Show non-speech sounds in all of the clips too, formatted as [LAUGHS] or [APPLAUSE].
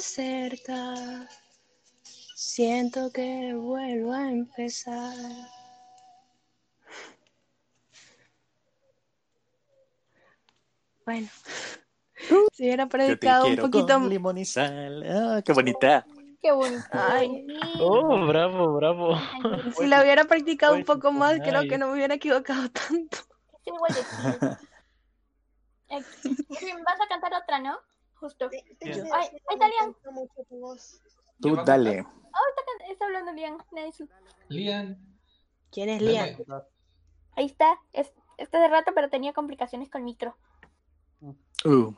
deserta. Siento que vuelvo a empezar. Bueno, [LAUGHS] si hubiera predicado un poquito con limón y sal. Ah, qué bonita. Qué bonito. Ay. Oh, bravo, bravo. [LAUGHS] Si la hubiera practicado un poco más, creo que no me hubiera equivocado tanto. Igual de. Eh, Vas a cantar otra, ¿no? Justo. Te- te- Ay, ahí está Lian. Tú dale. Oh, está, está hablando Lian. Nice. Lian. ¿Quién es. Lian? Ahí está. Es, está de rato, pero tenía complicaciones con micro. Uh,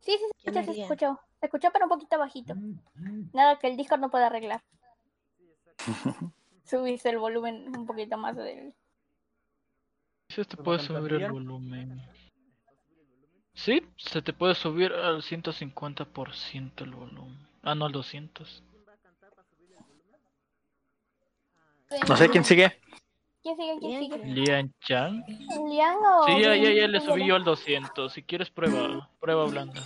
Sí, sí, se ¿Quién escuchó, es se escuchó. Se escuchó, pero un poquito bajito. Mm, Nada que el Discord no puede arreglar. [LAUGHS] Subiste el volumen un poquito más del... Sí, te ¿Cómo puede subir el volumen. Sí, se te puede subir al 150% el volumen. Ah, no, al 200. no sé quién sigue. ¿Quién sigue? ¿Quién Lian, sigue? Lian Chan. ¿Lian o...? Sí, ya, ya, ya le subí yo al 200. Si quieres, prueba. Prueba blanda.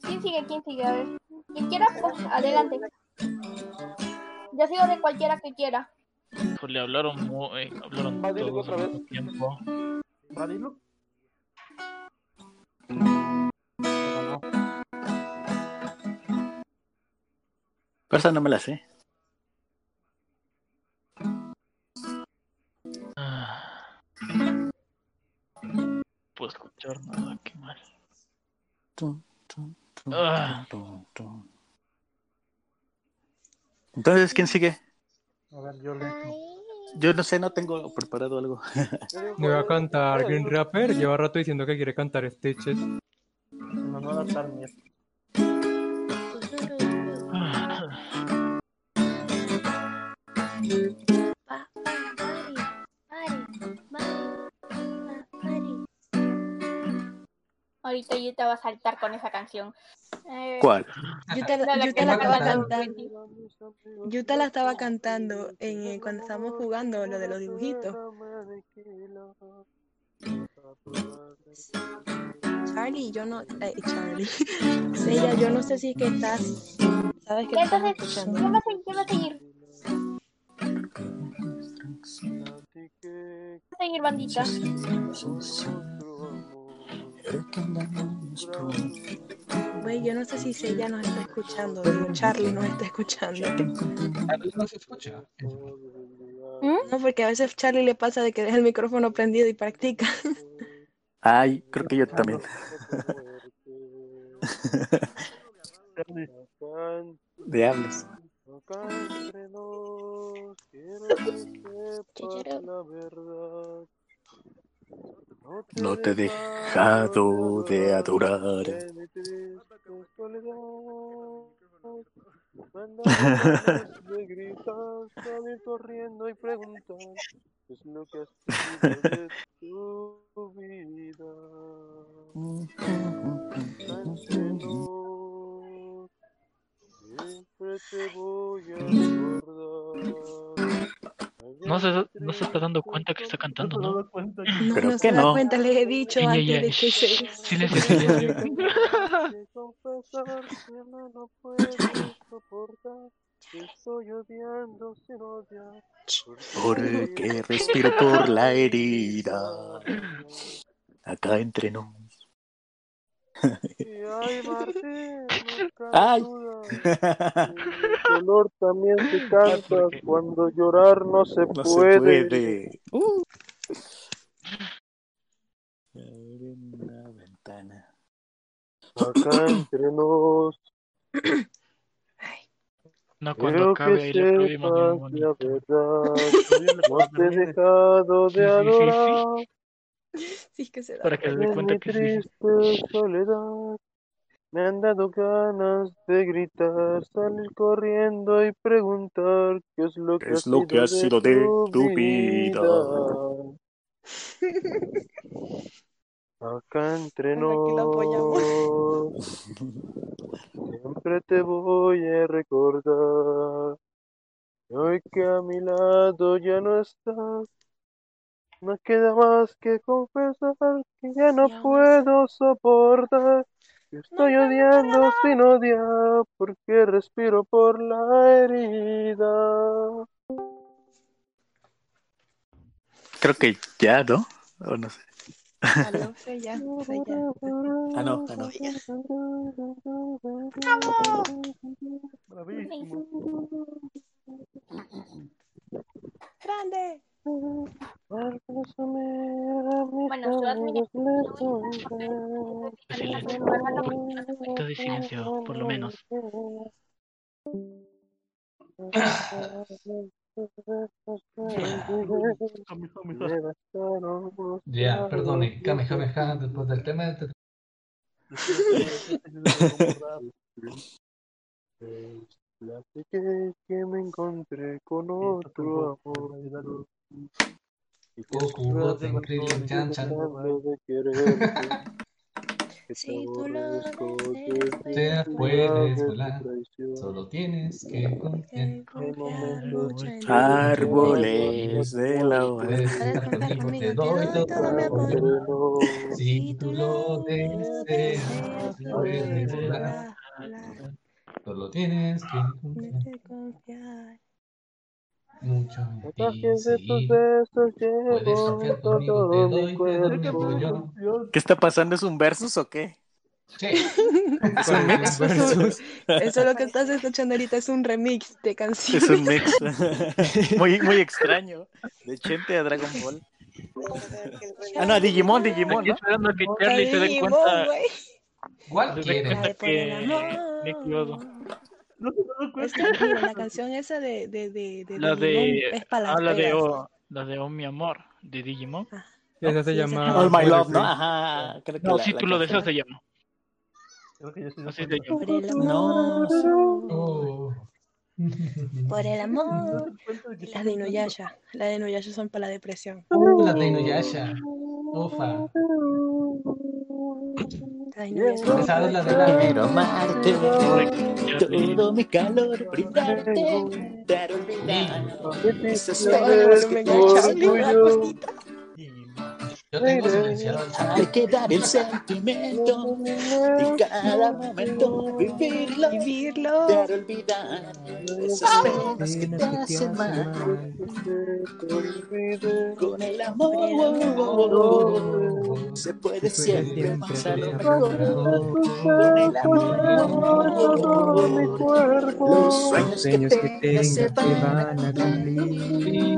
¿Quién sigue? ¿Quién sigue? A ver. Quien quiera, pues adelante. Yo sigo de cualquiera que quiera. Híjole, hablaron, mu- eh, hablaron todos al mismo tiempo. ¿Radilu? Pero esa no me la sé. Ah. Puedo escuchar nada, qué mal. Tum, tum, tum, Ah. tum, tum. Entonces, ¿quién sigue? A ver, yo le. Yo no sé, no tengo preparado algo. [LAUGHS] Me va a cantar Green Rapper. Lleva rato diciendo que quiere cantar Stitches. No, no adaptar ni esto. Ah. Ahorita yo te va a saltar con esa canción. Eh, ¿Cuál? Yuta, la- la Yuta la estaba cantando. Yuta la estaba cantando en, eh, cuando estábamos jugando lo de los dibujitos. Charlie, yo no. eh, Charlie. [LAUGHS] Sella, yo no sé si es que estás. Sabes que te estás Entonces, escuchando. ¿quién va a seguir? Seguir, bandita. Güey, yo no sé si Sella nos está escuchando. Digo, Charlie nos está escuchando. Charlie no se escucha. ¿Mm? No, porque a veces Charlie le pasa de que deja el micrófono prendido y practica. Ay, creo que yo también. [LAUGHS] Diablos. Chichero. No te he dejado de adorar. de gritar, salir corriendo y preguntar es lo que has sido [LAUGHS] de tu vida. Entre nos, siempre te voy a [LAUGHS] recordar. No se, no se está dando cuenta que está cantando, ¿no? No, Creo no se que da no. cuenta, les he dicho Ya, ya, antes ya. de que se. Silencio, silencio. [LAUGHS] [LAUGHS] no puedo soportar. Estoy odiando sin odiar. Porque respiro por la herida. Acá entre nos. Y ay, Martín, [LAUGHS] Ay. [LAUGHS] El dolor también se canta cuando llorar no se No se puede. puede. Uh. Abre una ventana. Acá [CLEARS THROAT] entre nos, No, cuando quiero acabe la verdad. [LAUGHS] No te he dejado de sí, sí, sí. adorar. [LAUGHS] Sí, es que se da Para que se dé En cuenta que sí. triste soledad me han dado ganas de gritar, salir corriendo y preguntar qué es lo que, ¿Qué ha, es lo que sido ha sido de tu vida? [LAUGHS] Acá entre nos, siempre te voy a recordar. Hoy que a mi lado ya no estás, no queda más que confesar que ya no puedo soportar que estoy odiando sin odiar, porque respiro por la herida. Creo que ya, ¿no? O no sé. Aló, sé ya, [LAUGHS] sé ya. Ah, no, ah, no. Bravísimo. Grande. Bueno, de silencio, por lo menos. Ya, perdone, Kamehameha, después del tema de [LAUGHS] que me encontré con otro amor. Goku, [LAUGHS] Si tú lo Te puedes volar. Solo tienes que confiar. Árboles de la conmigo, te doy todo Si tú lo deseas, puedes volar. Solo Tienes que confiar. Mucho en ti. Puedes conmigo, te doy, te doy. ¿Qué está pasando? ¿Es un versus o qué? Sí, [LAUGHS] Es un mix. Versus. Eso es lo que estás escuchando ahorita, es un remix de Es canciones. un mix. [LAUGHS] muy, muy extraño. De Chente a Dragon Ball. Ah, no, Digimon, Digimon, Aquí ¿no? esperando a que Charlie se dé Digimon, cuenta. No se me da Es que, [LAUGHS] mira, la canción esa de, de, de, de La Digimon de. es para las Ah, la de. Oh, la de Oh mi amor, de Digimon. Esa se Sí, llama. esa All My Love, ¿no? Ajá. Creo que No, la- la título de esa se llama. Creo que estoy de Así se llama. Por el amor. [LAUGHS] No. Oh. Por el amor. Y las de Inuyasha. Las de Inuyasha son para la depresión. Uh, la de Inuyasha. Ufa. [LAUGHS] Quiero amarte. Todo mi calor, brindarte. Dar olvidar. Esas penas que tú Yo tengo silenciado el chat. Hay que dar el sentimiento y cada momento vivirlo. Vivirlo. Dar olvidar esas penas que te hacen mal. Con el amor se puede siempre pasar lo mejor. Con el amor los sueños que Sueños que tengas se van a cumplir.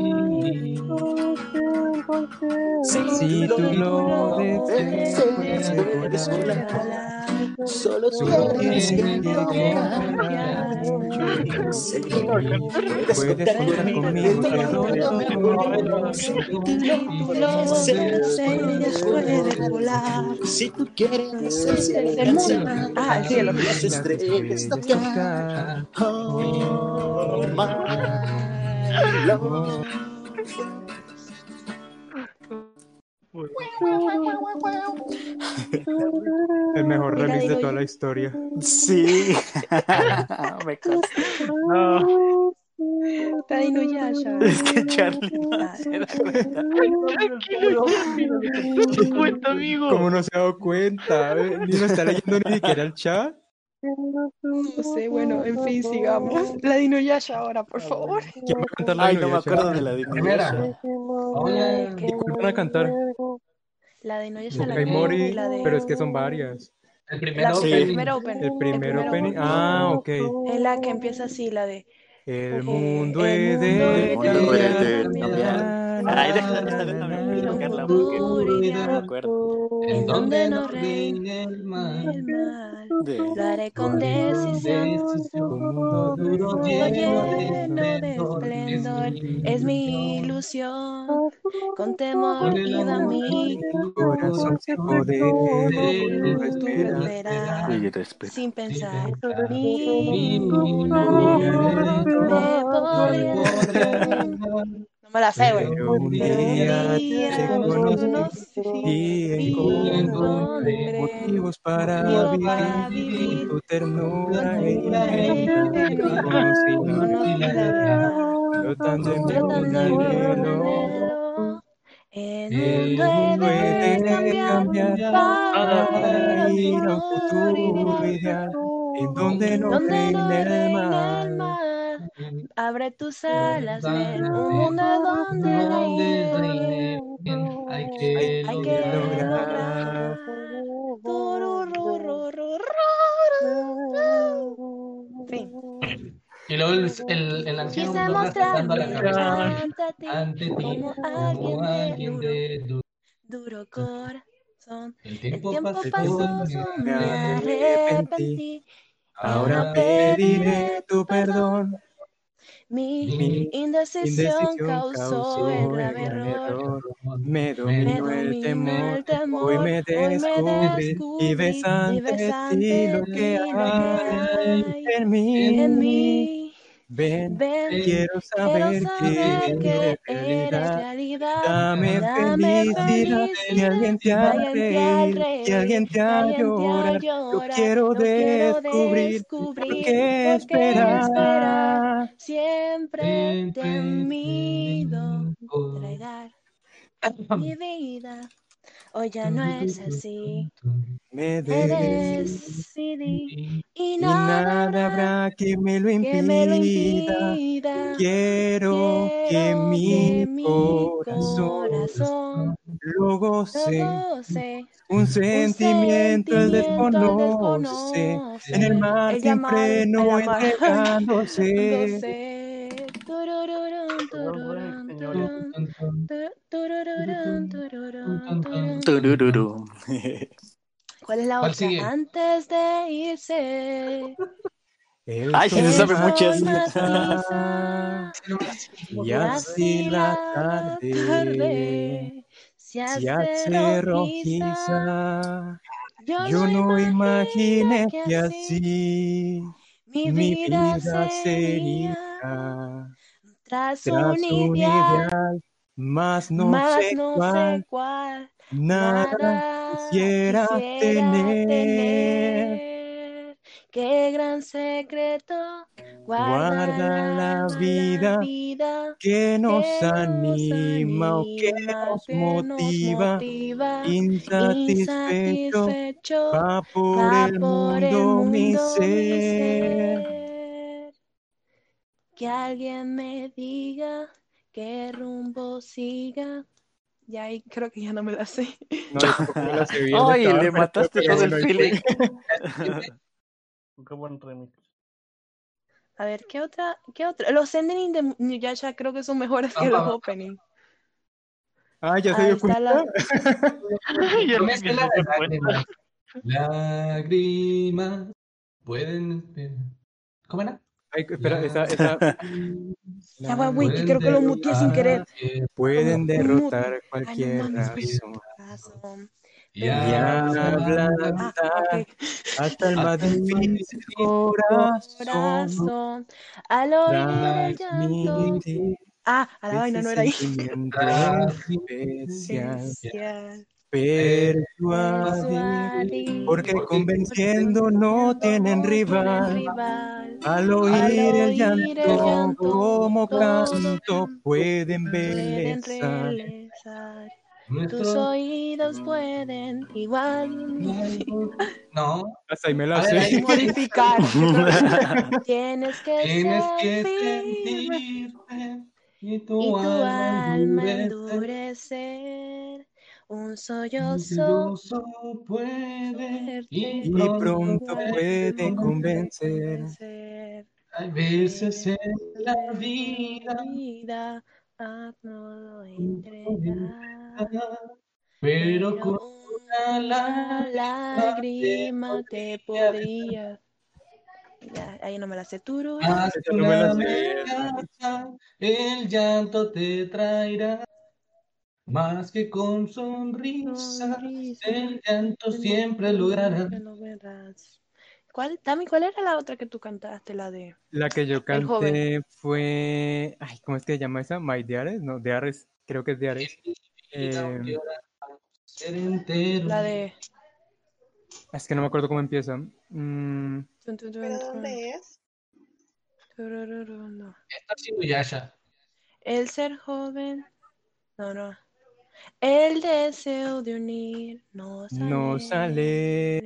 Si tú lo deseas. Solo tienes que que Puedes contar conmigo, todo Si tú Tú lo deseas, puedes volar. Si tú quieres el mundo. Ah, el cielo. las estrellas tocar. tocar. Oh, my love. El mejor Mira, remix de toda yo. la historia. Sí. [LAUGHS] Me. No. La de Inuyasha. Es que Charlie no se da cuenta. Tranquilo, Charlie. No te cuenta, amigo. ¿Cómo no se ha dado cuenta? Ni lo está leyendo ni siquiera el chat. No sé, bueno, en fin, sigamos. [LAUGHS] La de Inuyasha ahora, por favor. ¿Quién va a cantar la Ay, no me acuerdo de la de Primera. Inuyasha. Hola. ¿Cuál van a cantar? La de Inuyasha, La Mori, la de... pero es que son varias. El La primero. Sí. el primer open. El primer primer. Ah, ok. Es la que empieza así, la de... El mundo mundo de he de cambiar. Ay, deja, deja, déjame buscarla porque no me acuerdo. En donde no no reine el mal. Lo haré con decisión. Todo lleno de esplendor. Es mi ilusión. Con temor guía mi corazón se poder. Y respeto. Sin pensar. amor me podría. Me la sé, güey. Un día te conocí y y encontré motivos para vivir tu ternura anhelo. anhelo. En El un mundo he de cambiar para ir a un futuro ideal. en donde no reine el mal. Abre tus alas, ven. Un mundo donde Donde reine bien, hay Hay que hay que lograr. Fin. Y luego el, el, el anciano Quise va arrastrando la cabeza ante ti ante ti como como alguien de duro, de duro. corazón. El El tiempo tiempo pasó, pasó, me arrepentí. Ahora pediré tu perdón. Mi Mi indecisión indecisión causó el grave error. error. Me Me dominó el temor. el temor. Hoy me descubrí y ves ante ti lo que hay en en mí. Ven, Ven, quiero quiero saber saber que que eres realidad. Dame Dame felicidad, que alguien te que haga reír, que alguien te que haga llorar. Yo quiero Yo descubrir descubrir por qué esperar. esperar. Siempre Siempre temido entregar [LAUGHS] mi vida. Hoy ya no es así. Me decidí y y nada nada habrá que me lo que me lo impida. Quiero que mi corazón corazón lo goce. lo goce. Un sentimiento el desconoce. En el mar El sin freno [LAUGHS] entregándose. Señores. [LAUGHS] ¿Cuál es la ¿Cuál otra? sigue? Antes de irse. El Ay, se sabe [LAUGHS] muchas. Y así la tarde tarde se se hace rojiza. rojiza. Yo no imaginé que así mi mi vida vida sería sería. Tras Tras un un ideal, ideal, más no más sé no cuál, sé cuál, nada nada quisiera quisiera tener. tener. Qué gran secreto guarda Guarda la, vida que nos que nos anima o que nos que motiva, motiva, insatisfecho, insatisfecho, va por va el por el mundo mi mundo mi ser. ser. Que alguien me diga qué rumbo siga. Ya ahí creo que ya no me la sé. No, me la sé bien, Ay, le mataste todo el feeling. Qué buen remix. A ver, ¿qué otra? ¿Qué otra? Los endings de Nuyasha creo que son mejores que los openings. Ah, ya se dio está cuenta. la. [LAUGHS] Ya Yo ni me la cuenta. lágrimas. Lágrimas pueden. ¿Cómo era? Ay, espera, esa, esa [LAUGHS] Ya Pueden Wiki, creo que lo muteé sin querer. pueden derrotar cualquier razón Razón. y y ablandar Ah, ablandar ok. hasta el más difícil corazón. Al oír llanto. Ah, a la vaina no era ahí. [LAUGHS] especial. Persuadir, porque convenciendo no tienen rival. Al oír el llanto como canto pueden relezar. Tus oídos pueden igual [LAUGHS] no Hasta ahí me la ver, sé. modificar. [LAUGHS] Tienes que tienes que sentirte y y tu tu alma alma Un sollozo puede y Y pronto pronto puede puede convencer. convencer. Hay veces en la vida vida a todo entregar. pero con una lágrima te podría. Ya, ahí no me la sé. Haz Esa no me la una sé el llanto te traerá, más que con sonrisa, Sonrisa, el llanto siempre lo verás. ¿Cuál, Tami, cuál era la otra que tú cantaste? La de. La que yo canté fue. Ay, ¿cómo es que se llama esa? My Deares, no, de Ares, creo que es de Ares. Eh. La de. es que no me acuerdo cómo empieza. Mm, tun, tun, tun, ¿Pero tun. dónde es? Esta ha sido Yasha. El ser joven. No, no. El deseo de unir nos alentará.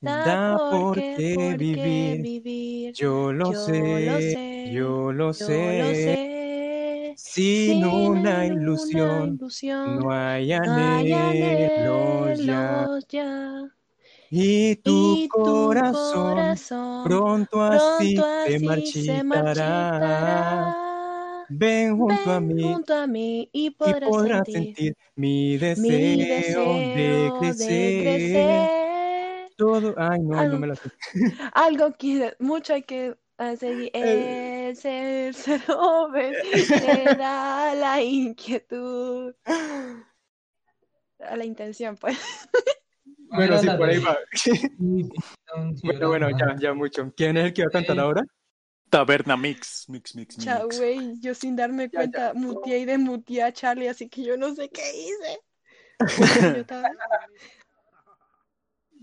Da por qué vivir. vivir. Yo lo Yo sé, lo sé, yo lo Yo sé. lo sé. Sin una ilusión ilusión, no hay anhelos ya. Y tu Y tu corazón corazón pronto así pronto se marchitará. Ven junto a mí junto a mí y y podrás, sentir, sentir mi deseo, mi de crecer. de crecer. Todo, ay no, ay, no Algo, me la sé. [LAUGHS] algo que mucho hay que hacer. Eh. El ser ser [LAUGHS] joven le da la inquietud. A la intención, pues. Bueno, sí, por ahí va. [LAUGHS] Bueno, bueno, ya, ya mucho. ¿Quién es el que va a cantar ahora? Taberna Mix, Mix, Mix, Chao, Mix. güey. Yo sin darme Ya, cuenta muteé y desmuteé a Charlie, así que yo no sé qué hice. [LAUGHS] Estaba-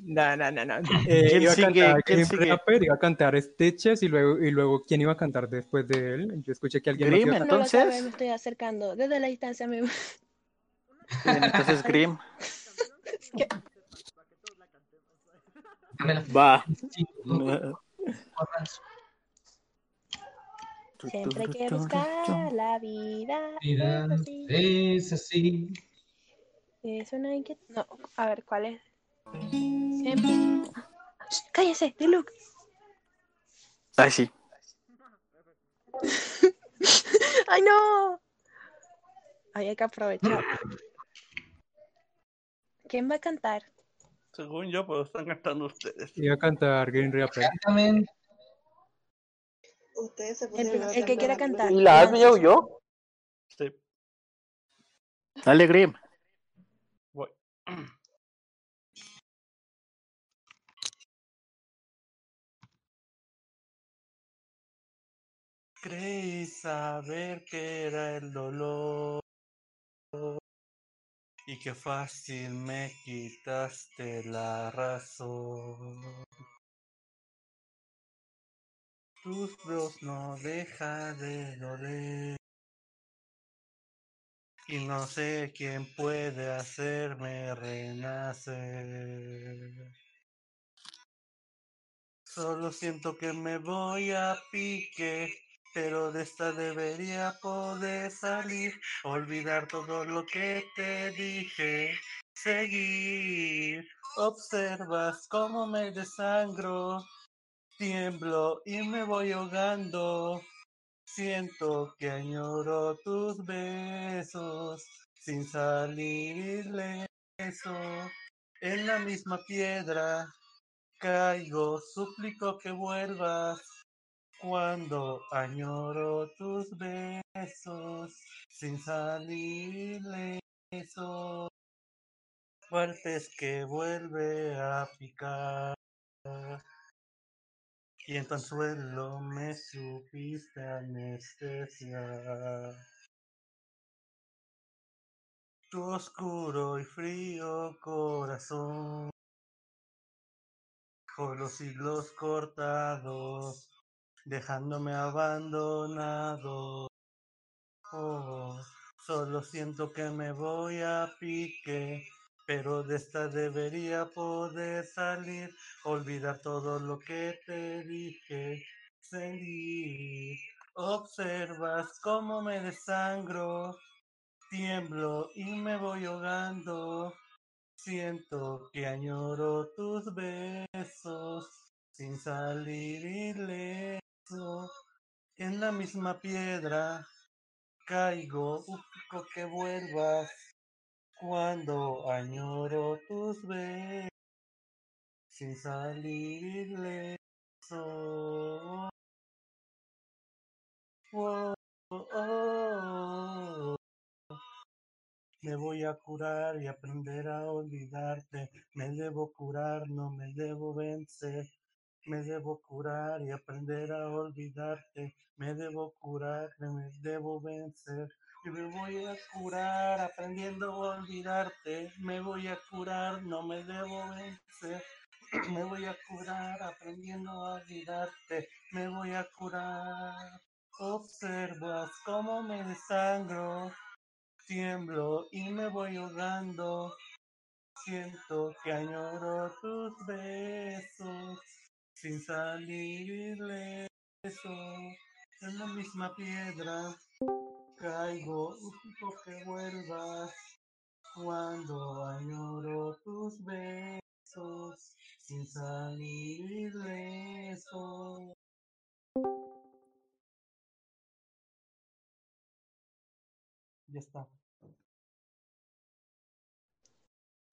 No, no, no, no. Eh, ¿Quién iba a sigue? cantar ¿Quién Grim sigue? Rapper, iba a cantar Stitches y luego, y luego ¿quién iba a cantar después de él? Yo escuché que alguien más Grim, iba a cantar. No lo sabe, Entonces- me estoy acercando. Desde la distancia me... Bien, entonces Grim. Es que-. Va. [LAUGHS] Siempre hay que buscar la vida. Mira, Es así. es así. Es una inquietud. No, a ver, ¿cuál es? Siempre. Shh, ¡Cállese, Diluc! Ay, sí. [LAUGHS] ¡Ay, no! Ay, hay que aprovechar. ¿Quién va a cantar? Según yo, pues están cantando ustedes. Iba a cantar Green Reaper. Exactamente. Ustedes se El, pusieron a el que quiera cantar. ¿Y la yo yo? Sí, Dale, Grim. voy. Creí saber que era el dolor y que fácil me quitaste la razón. Tus bros no deja de doler y no sé quién puede hacerme renacer. Solo siento que me voy a pique, pero de esta debería poder salir. Olvidar todo lo que te dije. Seguir. Observas cómo me desangro. Tiemblo y me voy ahogando. Siento que añoro tus besos sin salir ileso. En la misma piedra caigo, suplico que vuelvas cuando añoro tus besos sin salir ileso. Fuertes que vuelve a picar. Y en tu anzuelo me supiste anestesia. Tu oscuro y frío corazón con los siglos cortados, dejándome abandonado. Oh, solo siento que me voy a pique, pero de esta debería poder salir, olvidar todo lo que te dije, seguir. Observas cómo me desangro, tiemblo y me voy ahogando. Siento que añoro tus besos sin salir ileso. En la misma piedra caigo, suplico que vuelvas cuando añoro tus besos sin salir ileso. Oh, oh, oh. Me voy a curar y aprender a olvidarte. Me debo curar, no me debo vencer. Me debo curar y aprender a olvidarte. Me debo curar, no me debo vencer. Me voy a curar aprendiendo a olvidarte. Me voy a curar, no me debo vencer. [CLEARS THROAT] Me voy a curar aprendiendo a olvidarte. Me voy a curar. Observas cómo me desangro. Tiemblo y me voy ahogando. Siento que añoro tus besos sin salir ileso. En la misma piedra caigo y que vuelvas cuando añoro tus besos sin salir ileso. Ya está.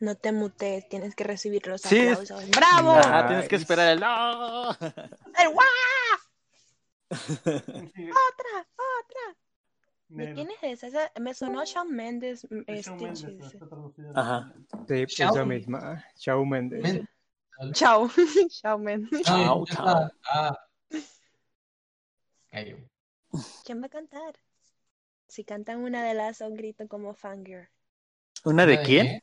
No te mutes, tienes que recibir los Sí, aplausos. ¡Bravo! Ah, tienes que esperar el no. ¡El guau! [LAUGHS] ¡Otra! ¡Otra! ¿De quién es esa? Me sonó Shawn Mendes. mm, Es Shawn Mendes, Stitches. no está traducido. Ajá. Sí, esa Shawn. misma. Shawn Mendes. Men- Chao. [LAUGHS] Shawn Mendes. Chao, chao. Ah. ¿Quién va a cantar? Si cantan una de Lazo, grito como fangirl. ¿Una de ¿Una quién?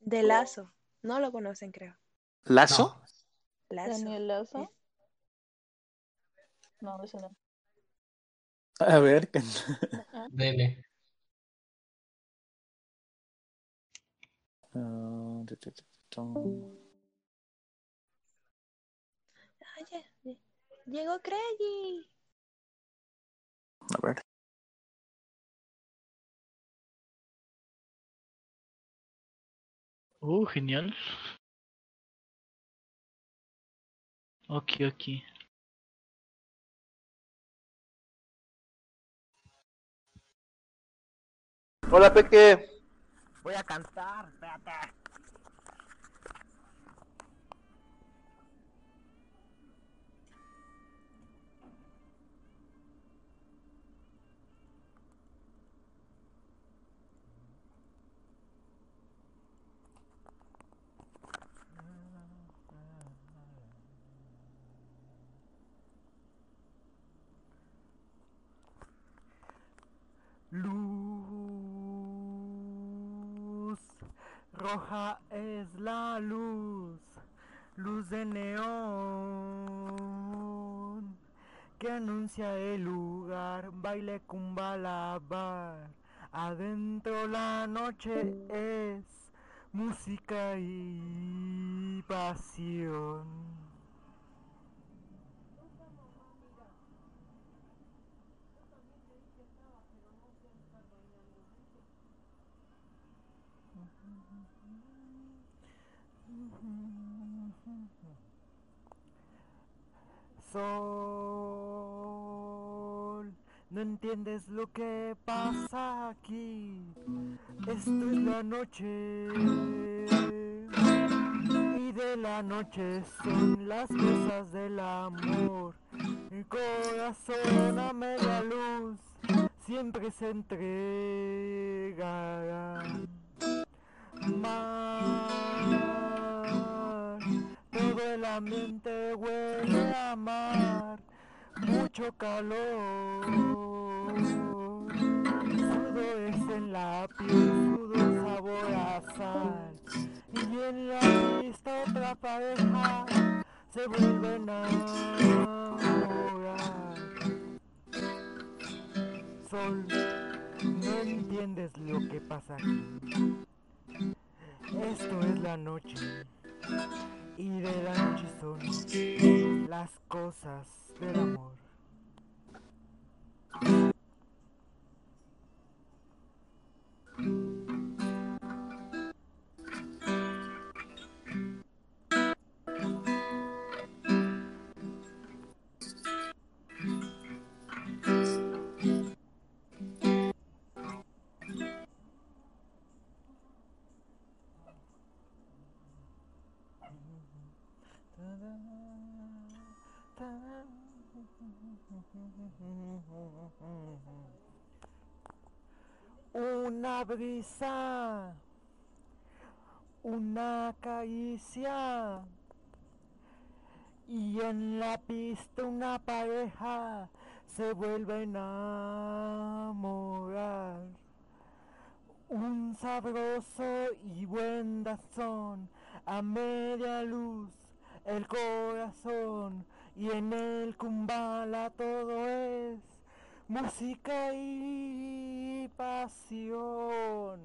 De Lazo. No lo conocen, creo. ¿Lazo? Lazo. Daniel Lazo. No, ese no. A ver. Dele. Ah, tu, tu, llegó Craigie. A ver. Uh, genial. Ok, ok. Hola, Peque. Voy a cantar, espérate. Luz roja es la luz, luz de neón que anuncia el lugar, baile cumbalabar. Adentro la noche es música y pasión. Sol, no entiendes lo que pasa aquí. Esto es la noche. Y de la noche son las cosas del amor. Mi corazón a media luz siempre se entregará. Mar, todo el ambiente huele a mar, mucho calor. Sudores en la piel, sudor sabor a sal. Y en la vista otra pareja se vuelven a enamorar. Sol, no entiendes lo que pasa aquí. Esto es la noche y de la noche son las cosas del amor. Una brisa, una caricia y en la pista una pareja se vuelve a enamorar. Un sabroso y buen dazón a media luz el corazón y en el kumbala todo es música y pasión.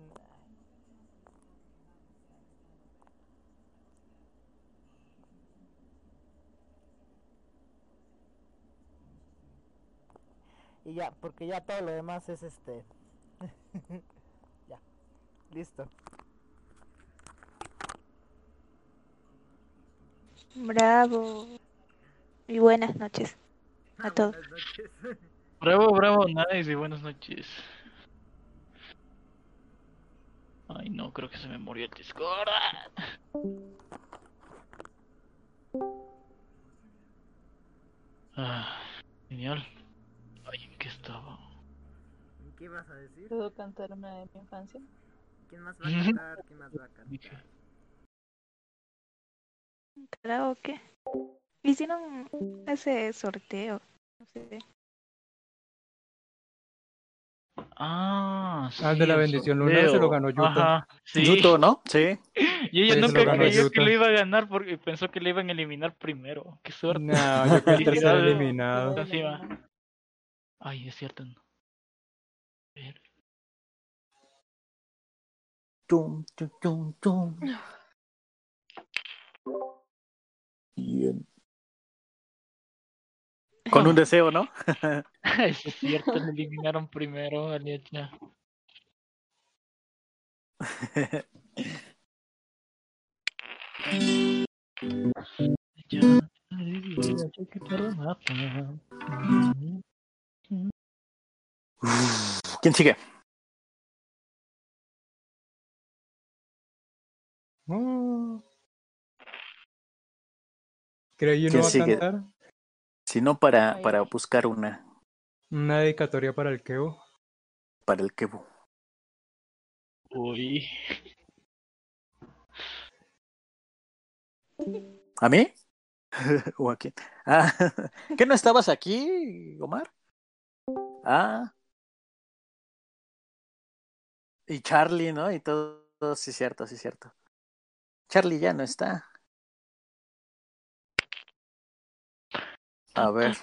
Y ya, porque ya todo lo demás es este. [LAUGHS] ya, listo. Bravo. Y buenas noches a todos. Buenas noches. [LAUGHS] Bravo, bravo, nice y buenas noches. Ay, no, creo que se me murió el Discord. Ah, genial. Ay, ¿en qué estaba? ¿Qué vas a decir? ¿Puedo cantar una de mi infancia? ¿Quién más va a cantar? ¿Quién más va a cantar? Karaoke. Hicieron ese sorteo. No sé. Ah, Ah, el de la sí, bendición lunar se lo ganó Yuto. Ajá, sí. Yuto, ¿no? Sí. [LAUGHS] Y ella Sí, nunca creyó Yuto. que lo iba a ganar porque pensó que le iban a eliminar primero. Qué suerte. No, yo fui el tercer eliminado. Ay, es cierto. no. A ver. Tum, tum, tum, tum. Bien. Con un [LAUGHS] deseo, ¿no? Eso [LAUGHS] es cierto, le eliminaron primero a Lietna. Que. ¿Quién sigue? Oh. Creí no ¿Quién va a cantar. Si no, para, Ay. para buscar una Una dedicatoria para el Kevo. para el Kebu. Uy. ¿A mí? [LAUGHS] ¿O a quién? Ah, [LAUGHS] ¿qué no estabas aquí, Omar? Ah. Y Charlie, ¿no? Y todo, todo, sí, cierto, sí, cierto. Charlie ya no está. A ver,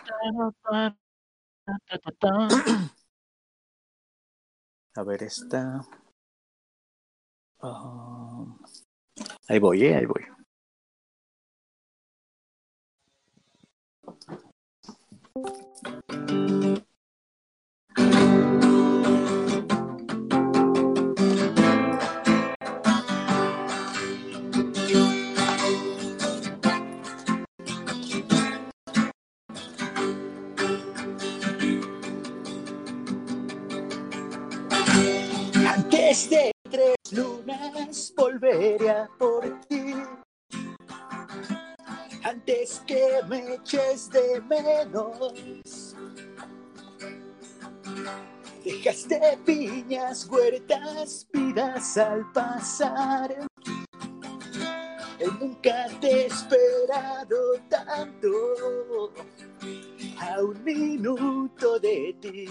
a ver, está. Ah, ahí voy, eh, ahí voy. Antes de tres lunas volveré a por ti. Antes que me eches de menos. Dejaste piñas, huertas, vidas al pasar. Nunca te he esperado tanto. A un minuto de ti,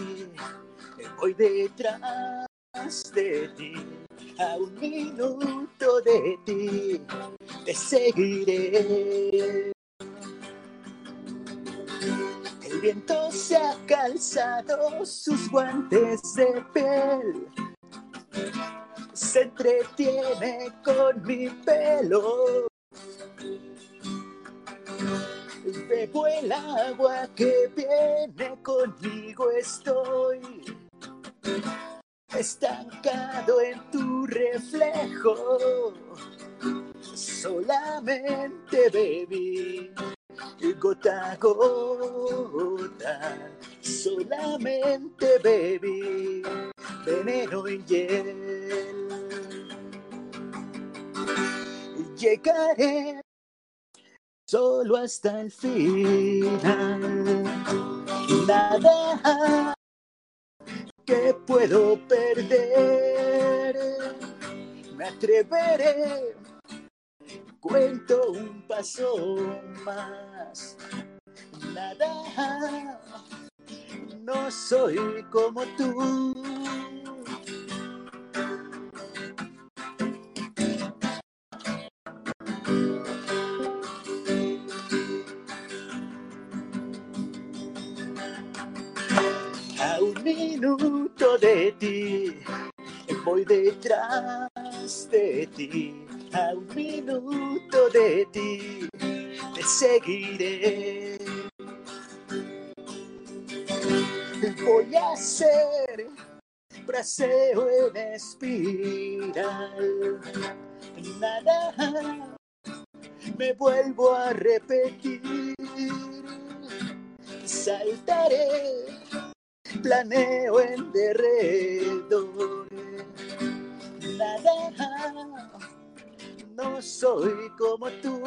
voy detrás de ti, a un minuto de ti, te seguiré. El viento se ha calzado sus guantes de piel, se entretiene con mi pelo. Bebo el agua que viene conmigo, estoy estancado en tu reflejo. Solamente bebí gota a gota. Solamente bebí veneno en hiel. Llegaré solo hasta el final. Nada que puedo perder. Me atreveré, cuento un paso más. Nada, no soy como tú. Seguiré. Voy a hacer braseo en espiral, nada, me vuelvo a repetir, saltaré planeo en derredor. Nada, no soy como tú.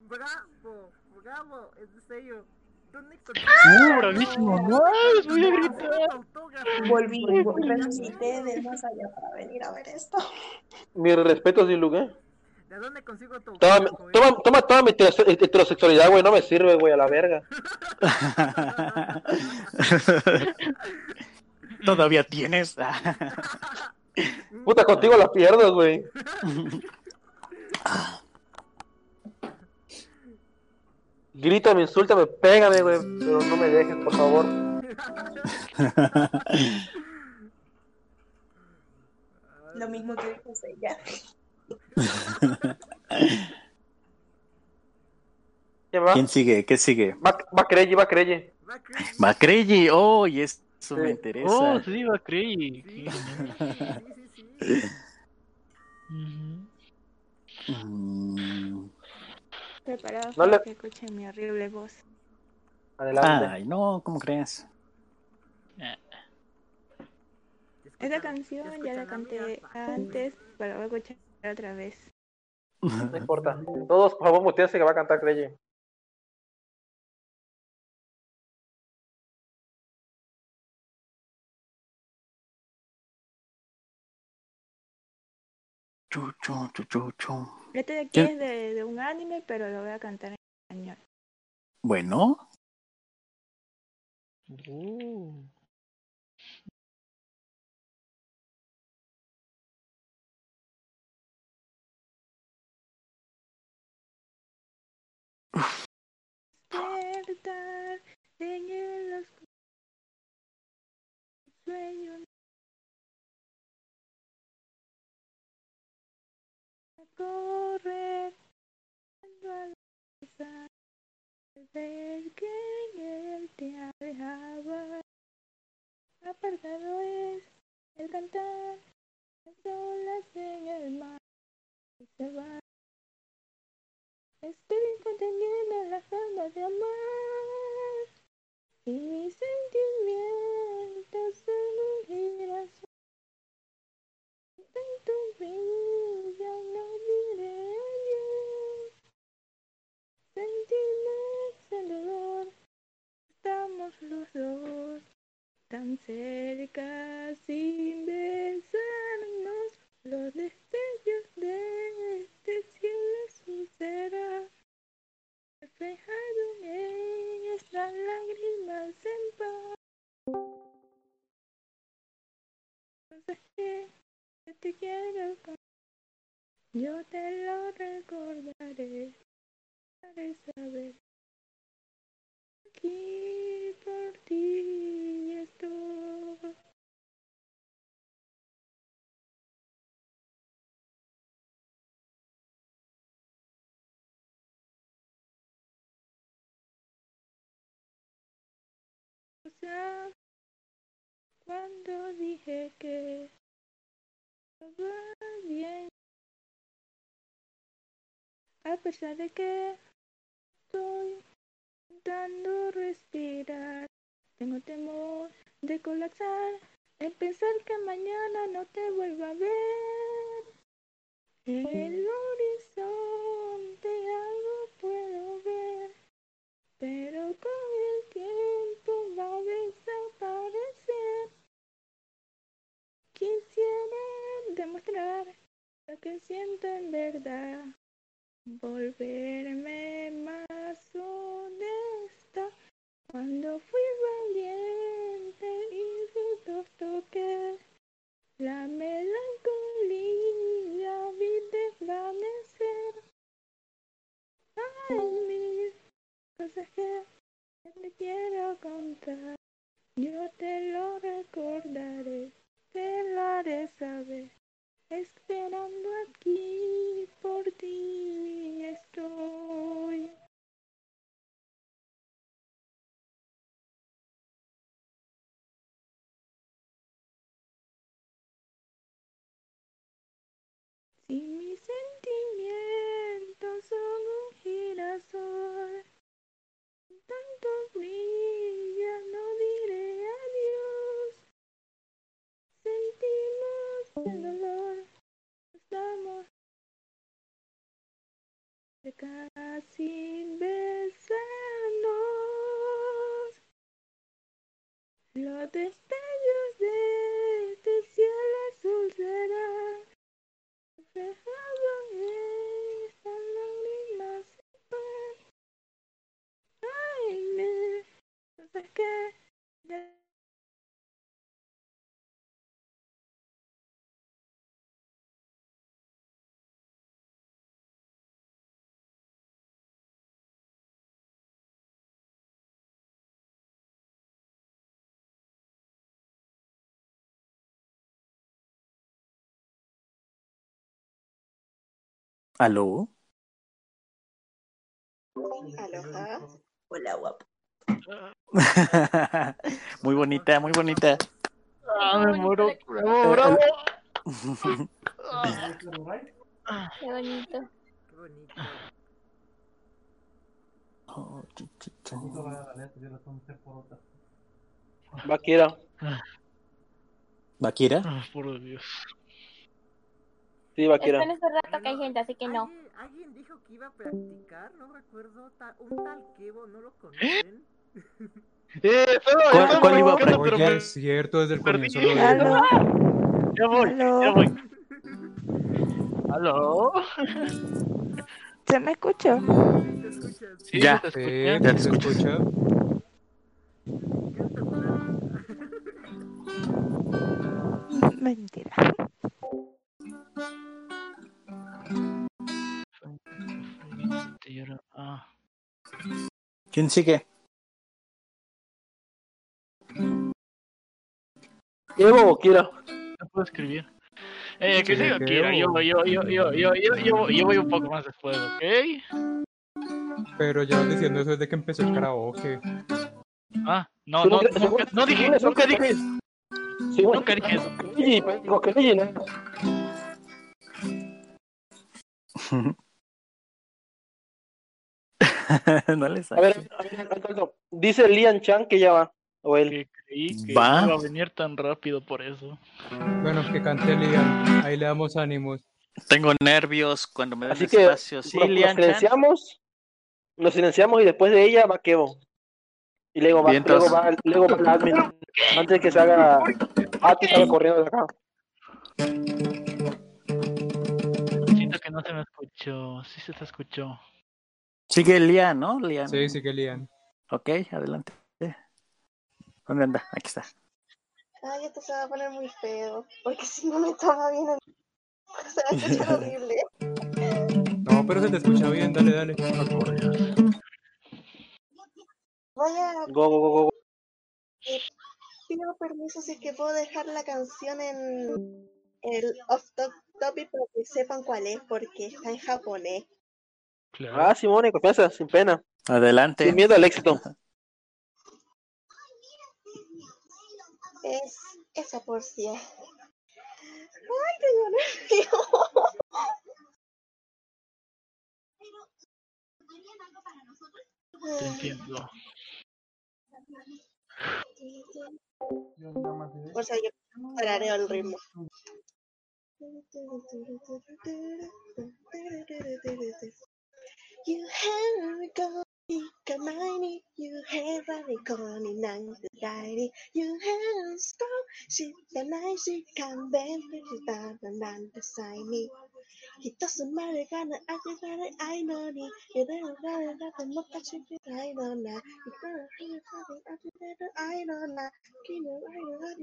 Bravo, bravo, en serio. ¿Dónde ¡Uh, bravísimo! ¡Nice! Voy a gritar. Volví, resucité del más allá para venir a ver esto. Mi respeto sin lugar. ¿De dónde consigo tu Toma, toma, toma toda mi heterose- heterosexualidad, güey. No me sirve, güey, a la verga. [LAUGHS] Todavía tienes. [LAUGHS] Puta, contigo la pierdo, güey. Grítame, insúltame, pégame, güey. Pero no me dejes, por favor. Lo mismo que dijo ella. ¿Qué va? ¿Quién sigue? ¿Qué sigue? Va Creye. Macrelli. Oh, y eso me Sí. interesa. Oh, sí, va Crey. Mm, [LAUGHS] Preparados No para le- que escuchen mi horrible voz. Adelante. Ay, no, ¿cómo crees? Esta canción ya la canté antes, pero voy a escuchar otra vez. No importa. Todos, por favor, mutearse que va a cantar Creye. Chu, chu, chu, chu, chu. Este de aquí ¿Quién? es de, de un anime, pero lo voy a cantar en español. Bueno, Uh. Despertar en el sueño. Correr al pasar, ver que él te alejaba. Apartado es el cantar, las olas en el mar y se va. Estoy conteniendo las ganas de amar y mis sentimientos son un los dos tan cerca sin besarnos. Los destellos de este cielo sucederá reflejado en nuestras lágrimas en paz. Yo te quiero yo te lo recordaré. Haré saber aquí por ti estoy. Cuando dije que va bien, a pesar de que estoy intentando respirar, tengo temor de colapsar, en pensar que mañana no te vuelva a ver. En el horizonte algo puedo ver, pero con el tiempo va a desaparecer. Quisiera demostrar lo que siento en verdad. Volverme más honesta cuando fui valiente y rudos toqué. La melancolía vi desvanecer. Hay mil cosas que te quiero contar. Yo te lo recordaré, te lo haré saber esperando aquí por ti estoy. Si mis sentimientos son un girasol, tanto brillan, no cerca sin ¿Aló? Aloha. Hola, guapo. [LAUGHS] muy bonita, muy bonita. Ah, me muero. Bravo, [LAUGHS] bravo. Qué bonito. Qué bonito. Oh. Vaquera. ¿Vaquira? Ah, por Dios. Sí, vaquera. en ese rato que hay gente, así que no. ¿Alguien, alguien dijo que iba a practicar, no recuerdo, ta- un tal Kevo, ¿no lo conocen? [LAUGHS] Eh, ¿Cuál- cuál iba a pero Oye, es cierto, desde el comienzo lo. [LAUGHS] Ya voy, aló. ya voy. ¿Aló? ¿Se me escuchas? Sí, Ya. te Sí, escuché. Ya te ¿se escucho. escucha? Mentira. ¿Quién sigue? Evo o Kira. No puedo escribir. Eh, que Sí, siga que Kira. Yo, yo, yo, yo, yo, yo, yo, yo voy un poco más después, ¿ok? Pero ya diciendo eso desde que empezó el karaoke. Ah, no, no, nunca, no dije, eso, nunca dije, Sí, bueno. nunca dije eso. [LAUGHS] ¿no? le A ver, a ver. Dice Lian Chan que ya va. O él. Que creí que Va. iba a venir tan rápido por eso. Bueno, que cante Lian. Ahí le damos ánimos. Tengo nervios cuando me dan Así que espacio. Sí, nos, nos Lian Chan. silenciamos. Nos silenciamos y después de ella va Kevo. Y luego va, luego va, luego va la admin. Antes de que se haga. Ati salga corriendo de acá. No se me escuchó. Sí se te escuchó. Sigue Lian, ¿no? Lian. Sí, que Lian. Ok, adelante. ¿Dónde anda? Aquí está. Ay, esto se va a poner muy feo. Porque si no me toma bien. a [LAUGHS] mí, Se va a escuchar [LAUGHS] horrible. No, pero se te escucha bien, dale, dale. Voy a. Go, go, go, go. eh, pido permiso si es que puedo dejar la canción en el off top- topic para que sepan cuál es, porque está en japonés. Claro. Ah, Simone, confianza, sin pena. Adelante. Sin miedo al éxito. Es esa porcia. Ay, tengo nervios. Te entiendo. O sea, yo tarareo el ritmo. You have a goni, kamini, you have a goni, nangaini, you have a strong, she can I, she can bend, she the bend, me. it doesn't matter, gonna everybody I know me. You better rather not the look at you, I know now. You better rather everybody I know now. Can you write I know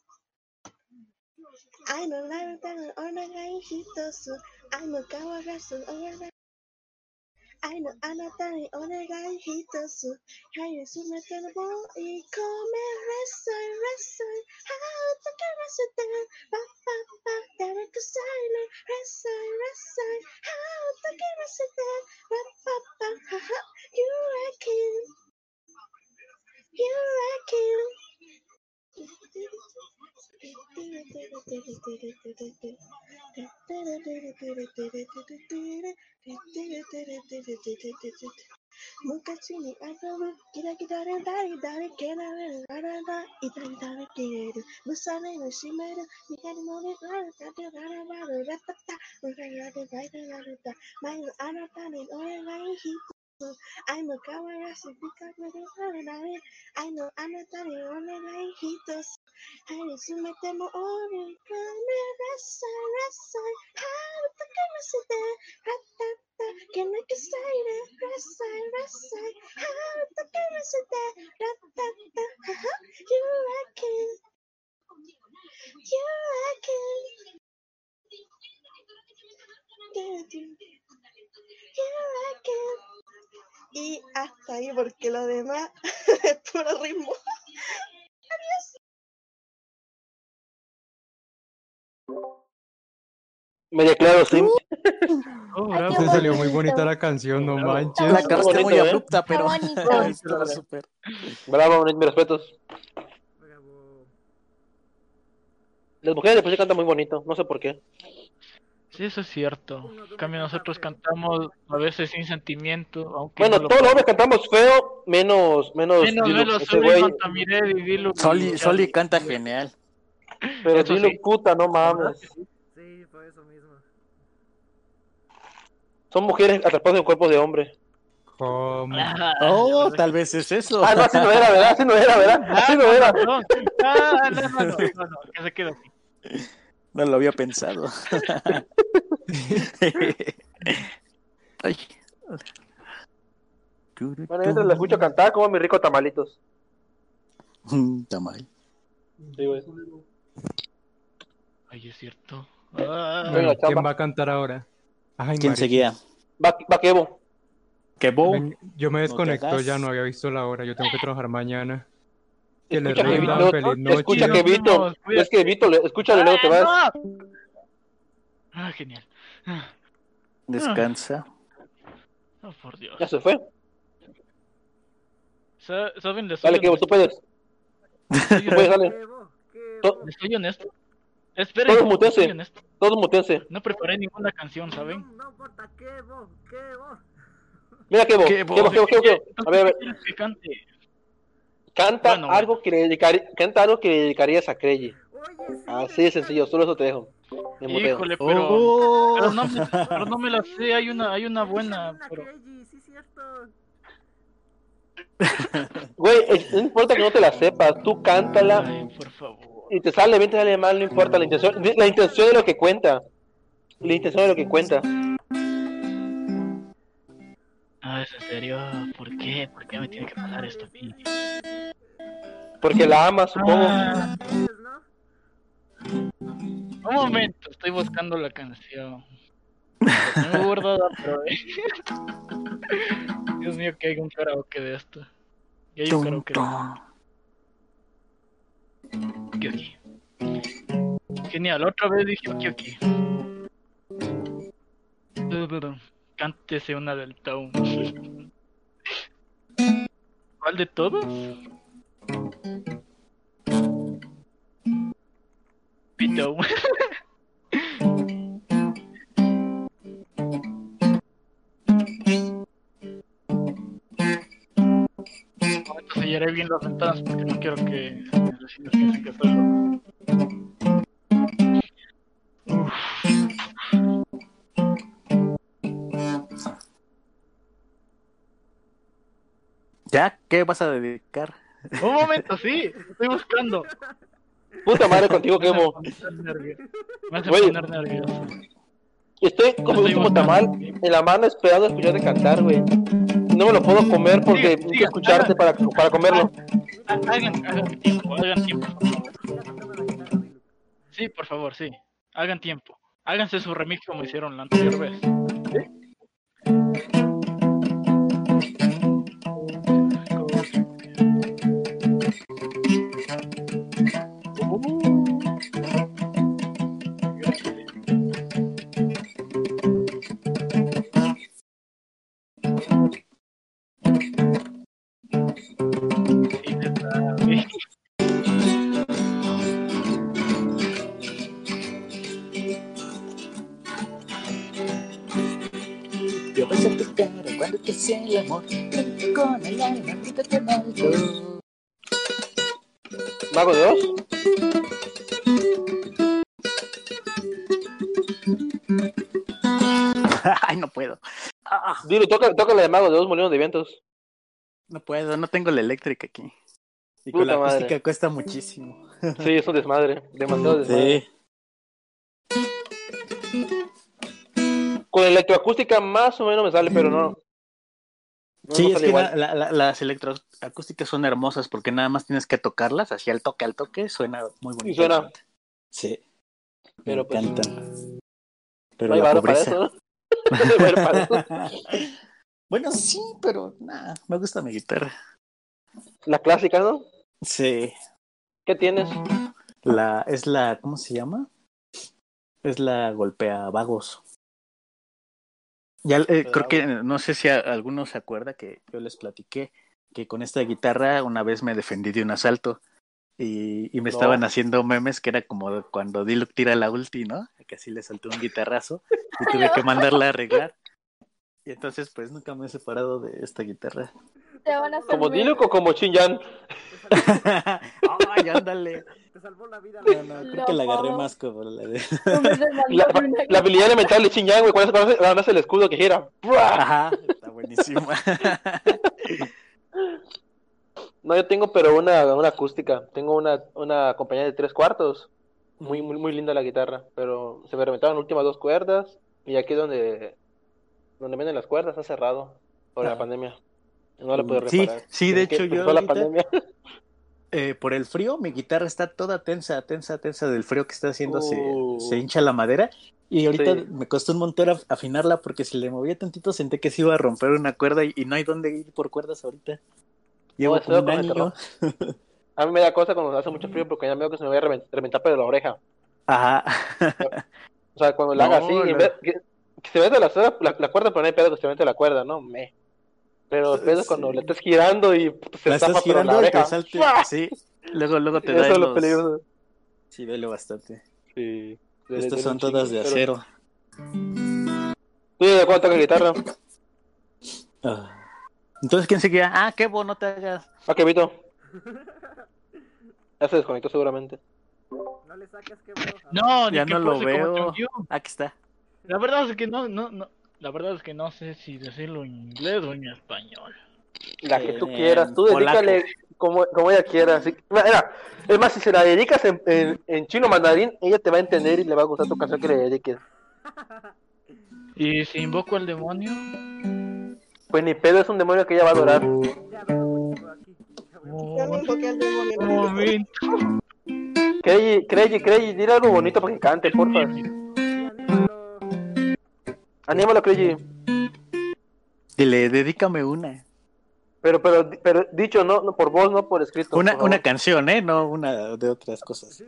but. I'm a very talent organizator. I'm a Kawarasu organizer. I'm another organizator. How you soon as the ball e come wrestle wrestle. How to get us down. Ba ba ba Derek Signer You are king. King. 昔に遊ぶキラキラレダリダられるあらば痛みだめ切れるむされる締める逃げるのにあるたてならばるラタタ裏やるバイタやるた前のあなたに俺はいい人 覚であるなれ。愛のあなたにお願い一つ。愛に詰めても俺がね、ラッサイラッサイ。ハートかませて。ラッタッタ。Can I get excited? ラッサイラッサイ。ハートかませて。ラッタッタ。はは You like it. You like it. You like it. Y hasta ahí, porque lo demás [LAUGHS] es puro ritmo. Adiós. Me declaro sim. Oh, Ay, bravo. Se salió muy bonita la canción, no manches. La acabaste muy bonito, ¿eh? abrupta, pero súper. [LAUGHS] Bravo, mis respetos. Las mujeres después se cantan muy bonito, no sé por qué. Sí, eso es cierto. En cambio, nosotros cantamos a veces sin sentimiento, aunque Bueno, no lo- todos los hombres cantamos feo, menos, menos, Menos Dilu, Soli, Dilu. Soli, Soli canta genial. Pero Eso Dilu, sí. puta, no mames. Sí, por eso mismo. Son mujeres atrapadas en cuerpos de hombre. ¿Cómo? Oh, tal vez es eso. Ah, no, así no era, ¿verdad? Así no era, ¿verdad? Ah, Así no era. no, ah, no, no, no, no, no, que se quede así. No lo había pensado. [LAUGHS] Ay. Bueno, mientras la escucho cantar, como mi rico tamalitos. Mm, Tamal. Sí, güey. Ay, es cierto. Ah, Venga, ¿quién chamba. va a cantar ahora? Ay, ¿Quién Mari. seguía? Va, va Kevo. ¿Qué? Ven, Yo me desconecto hagas. ya, no había visto la hora. Yo tengo que trabajar mañana. Que le Escucha que Vito, feliz noche. escucha que Vito, es que Vito, le- escúchale, luego te vas. Ah, no. Ah, genial. Ah, Descansa. Oh, por Dios. Ya se fue. Sa- ¿Saben? Les Dale, Kevo, tú honesto. puedes. Soy Tú puedes, honesto. dale. Les soy honesto. Esperen, Todos mutense. Todos mutense. No preparé ninguna canción, No, ¿saben? no importa, Kevo, Kevo. Mira, Kevo, Kevo. Kevo, Kevo, Kevo, Kevo. A ver, a ver. Canta Bueno, algo que le dedicaría, canta algo que le dedicarías a Crey. Así de sencillo, solo eso te dejo. Me muteo. Híjole, pero, Oh. pero, no, me- pero no me la sé. Hay una, hay una buena. Pero... [LAUGHS] [LAUGHS] Güey, no importa que no te la sepas, tú cántala Ay, por favor. y te sale bien, te sale mal, no importa la intención. La intención es lo que cuenta. La intención es lo que cuenta. Ah, ¿es en serio? ¿Por qué? ¿Por qué me tiene que pasar esto a mí? Porque la amas, supongo. Ah, ¿Quieres, no? un momento, estoy buscando la canción. Tengo guardada, pero... [LAUGHS] Dios mío, que hay un karaoke de esto. Y hay un karaoke de Kyoki. Genial, otra vez dije Kyoki. Cántese una del Town. ¿Cuál de todos? Pito. [LAUGHS] Sellaré bien las ventanas porque no quiero que mis vecinos piensen que estoy loco. ¿Ya? ¿Qué vas a dedicar? Un momento, sí, estoy buscando. Puta madre contigo, nervioso. Me hace Güey. poner nervioso. Estoy como Estoy último tamal en la mano esperando escucharte cantar, güey. No me lo puedo comer porque Sigue, necesito sigue, escucharte haga. para, para comerlo. Ah, Hagan, hagan tiempo, hagan tiempo. Sí, por favor, sí. Hagan tiempo. Háganse su remix como hicieron la anterior vez. ¿Mago de Oz? [LAUGHS] Ay, no puedo. Ah, Dilo, toca, toca la de Mago de Oz, Molinos de Vientos. no puedo, no tengo la eléctrica aquí. Y con la madre. acústica cuesta muchísimo. [LAUGHS] Sí, es un desmadre. Demasiado desmadre. Sí. Con la electroacústica más o menos me sale, pero no. No Sí, no es que la- la- las electroacústicas son hermosas porque nada más tienes que tocarlas, así al toque, al toque, suena muy bonito. Y suena. Sí. Pero me pues, encantan. Pero No hay la varo para pobreza. eso, [LAUGHS] [LAUGHS] para eso. bueno, sí, pero nada, me gusta mi guitarra. La clásica, ¿no? Sí. ¿Qué tienes? La, es la, ¿cómo se llama? Es la golpea vagos. Ya eh, creo que, no sé si a- alguno se acuerda que yo les platiqué que con esta guitarra una vez me defendí de un asalto y, y me No. estaban haciendo memes que era como cuando Diluc tira la ulti, ¿no? Que así le saltó un guitarrazo y [LAUGHS] tuve que mandarla a arreglar. Y entonces pues nunca me he separado de esta guitarra. Te van a hacer ¿Como Diluc o como Shinjan? [LAUGHS] Ay, ándale. Te salvó la vida. No, no, creo que la agarré más como la de... [LAUGHS] La, habilidad elemental de Shinjan, güey, cuando hace, cuando hace el escudo que gira. Está buenísima. [LAUGHS] No, yo tengo, pero una, una acústica. Tengo una, una compañía de tres cuartos. Muy, muy, muy linda la guitarra. Pero se me reventaron las últimas dos cuerdas. Y aquí donde, donde venden las cuerdas, ha cerrado por la pandemia. No la puedo Sí, reparar. sí, de Desde [LAUGHS] que hecho, yo la ahorita- pandemia. Eh, por el frío, mi guitarra está toda tensa, tensa, tensa del frío que está haciendo, se- Uh. se, hincha la madera. Y ahorita Sí. me costó un montón af- afinarla porque si le movía tantito sentí que se iba a romper una cuerda y, y no hay dónde ir por cuerdas ahorita. Llevo como un año. A mí me da cosa cuando hace mucho frío porque ya veo que se me va a reven- reventar pero la oreja. Ajá. O sea, cuando la [LAUGHS] haga No, así, en no. vez- que, que se mete la, la, la cuerda, pero no hay pedo que se mete la cuerda, no, me. Pero el pedo cuando le estás girando y se La estás girando la y te oreja. salte. ¡Fua! Sí, luego, luego te Eso da es lo los... peligroso. Sí, duele bastante. Sí. Estas son todas de pero- acero. ¿Tú de cuánto tocas guitarra? Ah. Entonces, ¿quién seguía? Ah, qué bueno, no te hagas. Ah, que Vito. Ya se desconectó seguramente. No le sacas que bro. No, Ya no lo veo. Aquí está. La verdad es que no, no, no. La verdad es que no sé si decirlo en inglés o en español. La que tú Eh, quieras, tú polaco. dedícale como, como ella quiera. así- Mira, es más, si se la dedicas en, en, en chino mandarín, ella te va a entender y le va a gustar tu canción que le dediques. [LAUGHS] Y si invoco al demonio, Pues ni pedo, es un demonio que ella va a adorar. Crey, Crey, Crey, dile algo bonito para que cante, porfa. Anímalo. Anímalo, Crey. Dile, dedícame una. Pero, pero, pero dicho, no, no por voz, no por escrito. Una, por una canción, ¿eh? No una de otras cosas.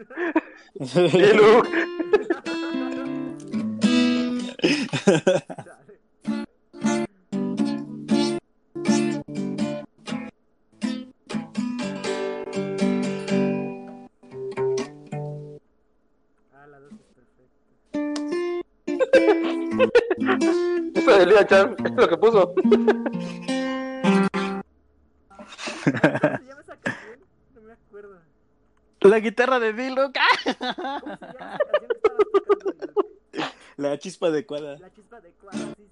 [LAUGHS] [LAUGHS] Lía Chan, [LAUGHS] es lo que puso. ¿Cómo se llama esa canción? No me acuerdo. La guitarra de Diluc. ¿Cómo se llama esa canción que estabas tocando? La chispa adecuada. La chispa adecuada, sí,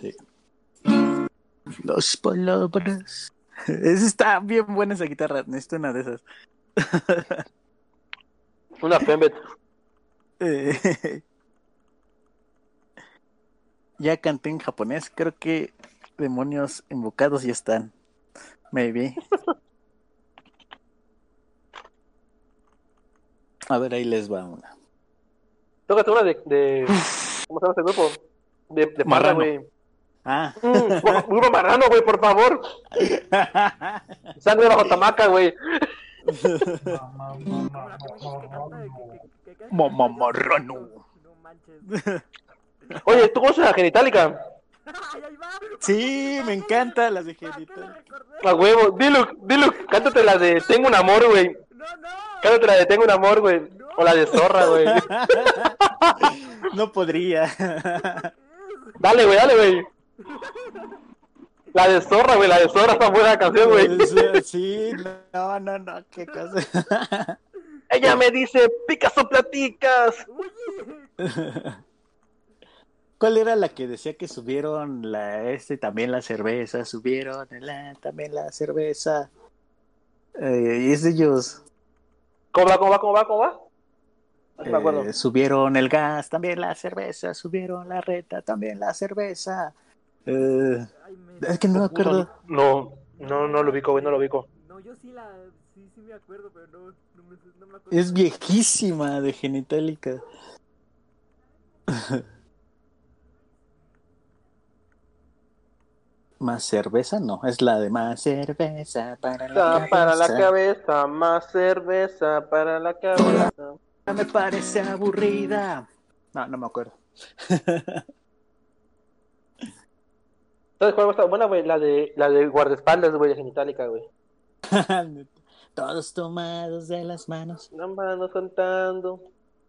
sí. Las palabras. Esa está bien buena esa guitarra. Necesito una de esas. [LAUGHS] Una Fembet. Eh, [LAUGHS] ya canté en japonés. Creo que demonios invocados ya están. Maybe. A ver, ahí les va una. Tócate una de, de. ¿Cómo se llama ese grupo? De, de Marrano. güey. Ah. Mm, grupo marrano, güey, por favor. [LAUGHS] Sangre bajo tamaca, güey. La Mamá marrano. Oye, ¿tú conoces a Genitalica? Sí, me encanta las de ¿Para qué me Genital. recordé? A huevo. Dilo, dilo, cántate la de Tengo un amor, güey. No, no. Cántate la de Tengo un amor, güey. O la de Zorra, güey. [LAUGHS] No podría. Dale, güey, dale, güey. [LAUGHS] La de Zorra, güey, la de Zorra está buena canción, güey. Sí, no, no, no, qué cosa. Ella me dice, Picasso platicas. ¿Cuál era la que decía que subieron la este también la cerveza? Subieron la, también la cerveza. Eh, y es de ellos. ¿Cómo va, cómo va, cómo va, cómo va? No me acuerdo. Eh, subieron el gas, también la cerveza, subieron la reta, también la cerveza. Eh, es que no me acuerdo. No, no, no lo ubico, güey, no lo ubico. No, yo sí la. Sí, sí me acuerdo, pero no, no, me, no me acuerdo. Es viejísima de Genitalica. [LAUGHS] Más cerveza, no, es la de más cerveza para la Cerveza para la cabeza. cabeza, más cerveza para la cabeza. Me parece aburrida. No, no me acuerdo. [LAUGHS] ¿Sabes cuál está buena, güey? La de, la de guardaespaldas, güey, de Genitalica, güey. [LAUGHS] Todos tomados de las manos. Las manos cantando.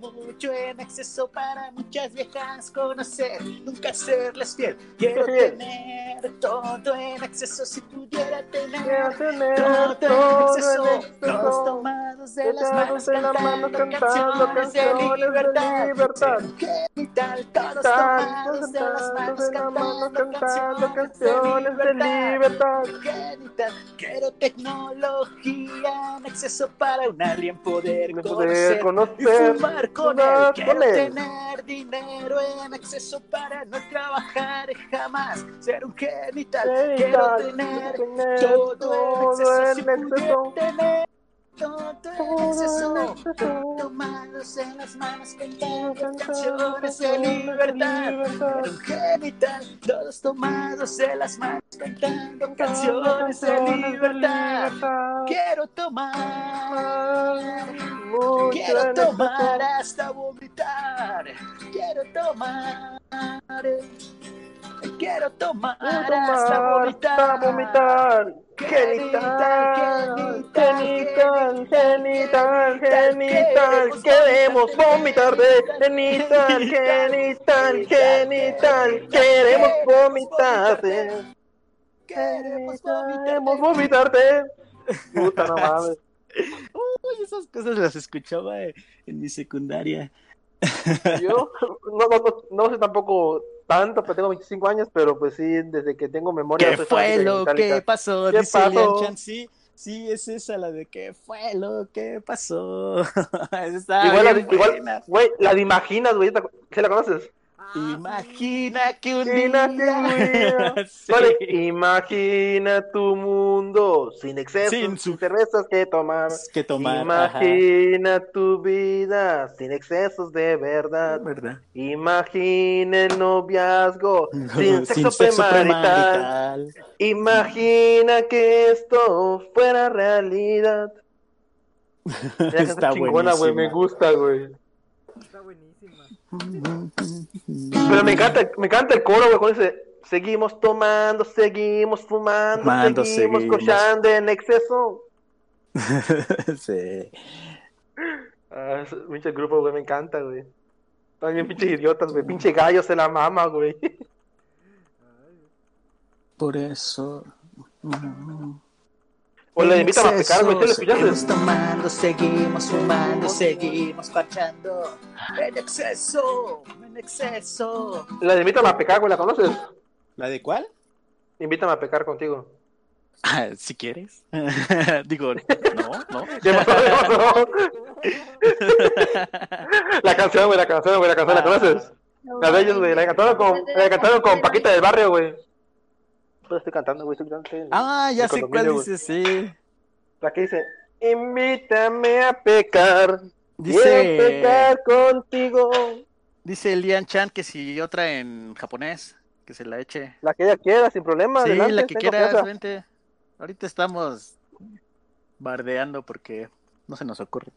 mucho en exceso para muchas viejas conocer. Nunca serles fiel. Quiero Fiel. tener todo en exceso si pudiera tener. Tener todo todo en exceso. en exceso. Todos tomados de las manos de las manos cantando cantando canciones de libertad. libertad. ¿Qué tal? Todos Cantantes tomados de las manos de cantando cantando canciones de libertad. Quiero tecnología en exceso para un alien poder conocer, poder conocer, con él. Quiero con él. tener dinero en exceso para no trabajar jamás, ser un genital. Quiero tener Tener todo en todo exceso si en pudiera exceso. tener todo en Todo exceso. en. Tomados en las manos cantando canciones de libertad. genital, todos tomados de las manos cantando canciones de libertad. Quiero tomar, quiero en tomar hasta vomitar. Quiero tomar, quiero tomar Quiero hasta tomar hasta vomitar. vomitar. Genital, genital, genital, genital, queremos vomitar de genital, genital, genital, queremos vomitarte, Queremos queremos vomitar. vomitarte. Puta, no mames. Uy, esas cosas las escuchaba en mi secundaria. Yo no, no, no, no sé tampoco tanto, pero tengo 25 años, pero pues sí, desde que tengo memoria. ¿Qué fue lo que pasó? ¿Qué Dice pasó? Chan. Sí, sí, es esa la de ¿qué fue lo que pasó? [LAUGHS] Igual, la, igual, güey, la de Imaginas, güey, ¿te acu- ¿sí la conoces? Imagina que un día... [LAUGHS] Sí. Vale, imagina tu mundo sin excesos, Sin sin, cervezas que tomar. que tomar, ajá. Imagina tu vida sin excesos de verdad. ¿Verdad? Imagina el noviazgo [LAUGHS] sin sexo, sexo premarital. premarital. Imagina que esto fuera realidad. [LAUGHS] Está chingona, güey, me gusta, güey. Está buenísima. Pero me encanta, me encanta el coro, güey, con ese. Seguimos tomando, seguimos fumando, Fumando, seguimos, seguimos. cochando en exceso. [LAUGHS] sí. Ah, pinche grupo, güey, me encanta, güey. También pinches idiotas, güey. Pinche gallo se la mama, güey. Por eso. O le invitan a pecar, güey. ¿Sí lo Seguimos escuchaste? tomando, seguimos fumando, seguimos parchando. En exceso, en exceso. La invitan a pecar, güey, ¿la conoces? ¿La de cuál? Invítame a pecar contigo. Ah, si quieres. [LAUGHS] Digo, no, no. [LAUGHS] ¿Qué pasó? ¿Qué pasó? La canción, güey, la canción, güey, la canción, ¿la conoces? La de ellos, güey, la cantaron con, la cantaron con Paquita del Barrio, güey. Pues estoy cantando, güey, estoy cantando. Ah, ya sé cuál dice, sí. La que dice, invítame a pecar. Dice- Quiero pecar contigo. Dice Lian Chan que si otra en japonés, que se la eche. La que ella quiera, sin problema. Sí, adelante, la que quieras, confianza. vente. Ahorita estamos bardeando porque no se nos ocurre.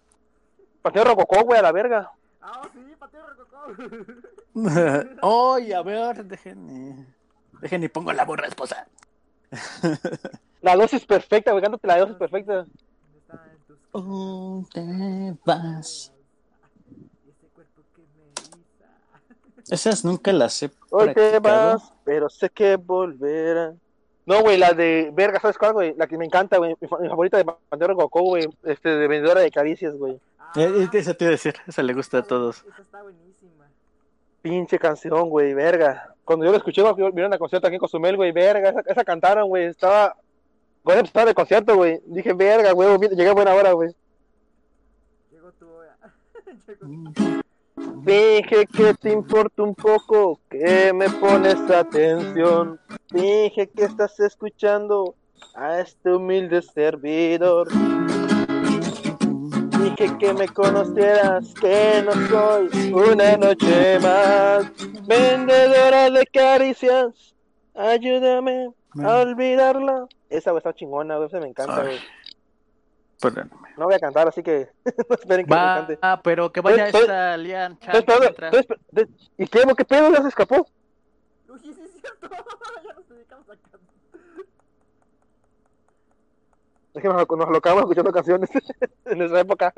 ¿Para qué Robocop, güey, a la verga? Panteón Rococó! [LAUGHS] Oye, a ver, dejen. Dejen y pongo la burra esposa. [LAUGHS] La dosis perfecta, güey, cántate la dosis perfecta. ¿Dónde vas? Esas nunca las he Hoy te vas, pero sé que volverá. No, güey, la de verga, ¿sabes cuál, güey? La que me encanta, güey. Mi, fa- mi favorita de Pantera Goku, güey. Este, de vendedora de caricias, güey. Eh, esa te iba a decir, esa le gusta a todos. Esa está buenísima. Pinche canción, güey, verga. Cuando yo la escuché, vieron a concierto aquí en Cozumel, güey, verga. Esa, esa cantaron, güey. Estaba. Güey, estaba de concierto, güey. Dije, verga, güey, llegué a buena hora, güey. Llegó tu hora. [LAUGHS] Llegó tu Dije que te importa un poco, que me pones atención. Dije que estás escuchando a este humilde servidor. Dije que me conocieras, que no soy una noche más. Vendedora de caricias, ayúdame a olvidarla. Esa güey está chingona, güey, esa me encanta, güey. No voy a cantar, así que [LAUGHS] no esperen que me Va, cante. ah, pero que vaya Estoy- esta Lian Chan ¿Y qué, qué pedo? ¿Ya se escapó? Uy, sí es cierto. [LAUGHS] ya nos dedicamos a cantar. Es que nos, nos locamos escuchando canciones [LAUGHS] en esa época.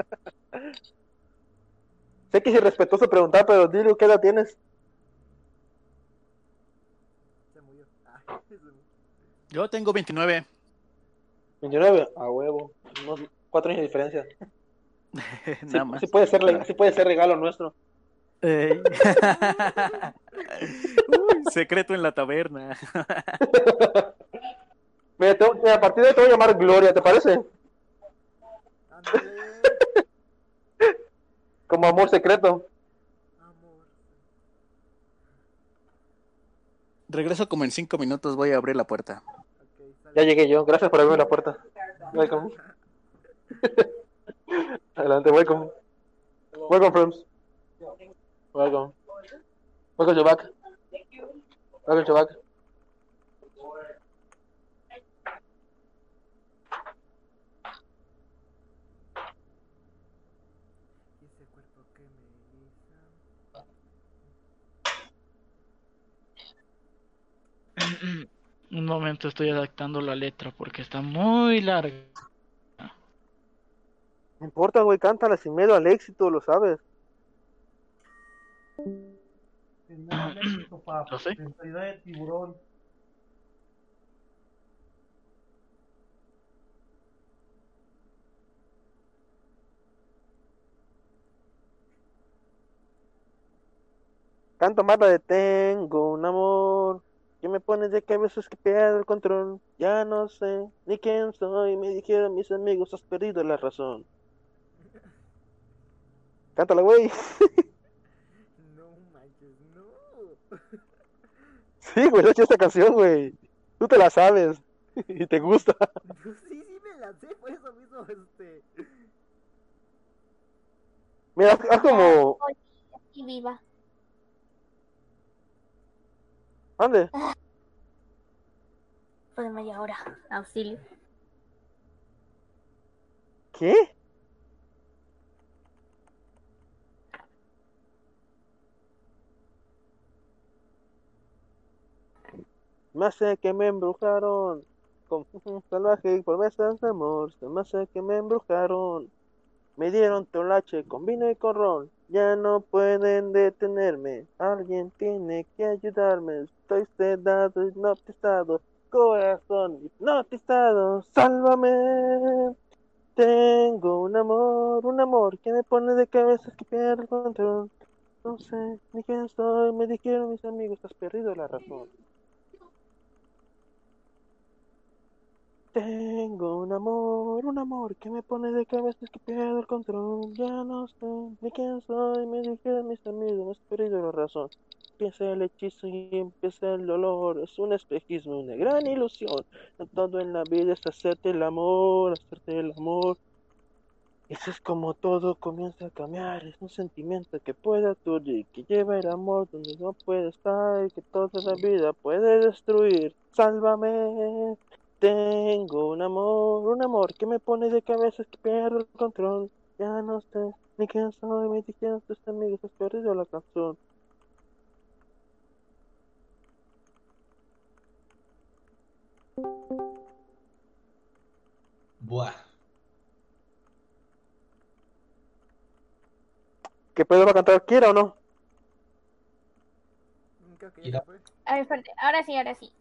sé que es irrespetuoso preguntar, pero dile qué edad tienes. Se murió. Ah, se murió. Yo tengo 29. 29, a huevo. Unos cuatro años de diferencia. [LAUGHS] Sí, Nada más. sí puede ser, sí puede ser regalo nuestro. [LAUGHS] Uy, secreto en la taberna. Mira, a partir de hoy te voy a llamar Gloria, ¿te parece? Como amor secreto. Amor. Regreso como en 5 minutos, voy a abrir la puerta. Ya llegué yo, gracias por abrirme la puerta. Welcome. [LAUGHS] Adelante, welcome. Welcome, friends. Welcome. Welcome to back. Welcome to back. Y ese cuerpo que me eriza. [CLEARS THROAT] Un momento, estoy adaptando la letra porque está muy larga. No importa, güey, cántala sin miedo al éxito, lo sabes. México, [CLEARS THROAT] papá. ¿Lo sé? Mentalidad de tiburón. Canto más la de Tengo un amor que me pone de cabeza que pierdo el control. Ya no sé ni quién soy. Me dijeron mis amigos, has perdido la razón. Cántala, güey. [LAUGHS] No manches, no. Sí, güey, he hecho esta canción, güey. Tú te la sabes. [LAUGHS] Y te gusta. sí, sí me la sé, por eso mismo, este. Mira, haz, como. Y viva. ¿Dónde? Por media hora. Auxilio. ¿Qué? Me hace que me embrujaron con [LAUGHS] salvaje y promesas de amor. Me hace que me embrujaron. Me dieron tolache con vino y con. Ya no pueden detenerme. Alguien tiene que ayudarme. Estoy sedado, hipnotizado. Corazón hipnotizado. Sálvame. Tengo un amor, un amor que me pone de cabeza que pierdo el control. No sé ni quién soy, me dijeron mis amigos, has perdido la razón. Tengo un amor, un amor que me pone de cabeza que pierdo el control. Ya no sé ni quién soy, me dijeron mis amigos, has perdido la razón. Empieza el hechizo y empieza el dolor. Es un espejismo, una gran ilusión. Todo en la vida es hacerte el amor, hacerte el amor. Eso es como todo comienza a cambiar. Es un sentimiento que puede aturdir, que lleva el amor donde no puede estar, y que toda la vida puede destruir. Sálvame. Tengo un amor, un amor que me pone de cabeza que pierdo el control. Ya no sé ni quién soy, ni quién tus amigos, has perdido la canción. Buah. ¿Qué va a cantar? ¿Quiera o no? Creo que ya se fue. A ver, espérate, ahora sí, ahora sí.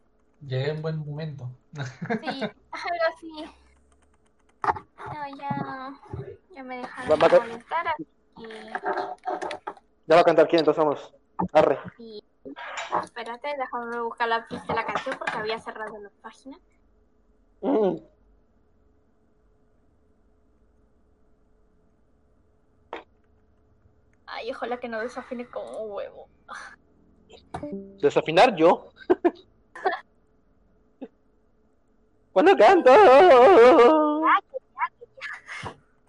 Llegué en buen momento. Sí, [LAUGHS] ahora sí. No, ya, ya me dejaron Va- va a de molestar Ya va a cantar quién, entonces vamos. Arre. espérate, déjame buscar la pista de la canción porque había cerrado la página. Mm. Ay, ojalá que no desafine como un huevo. Desafinar yo. [LAUGHS] Cuando canto.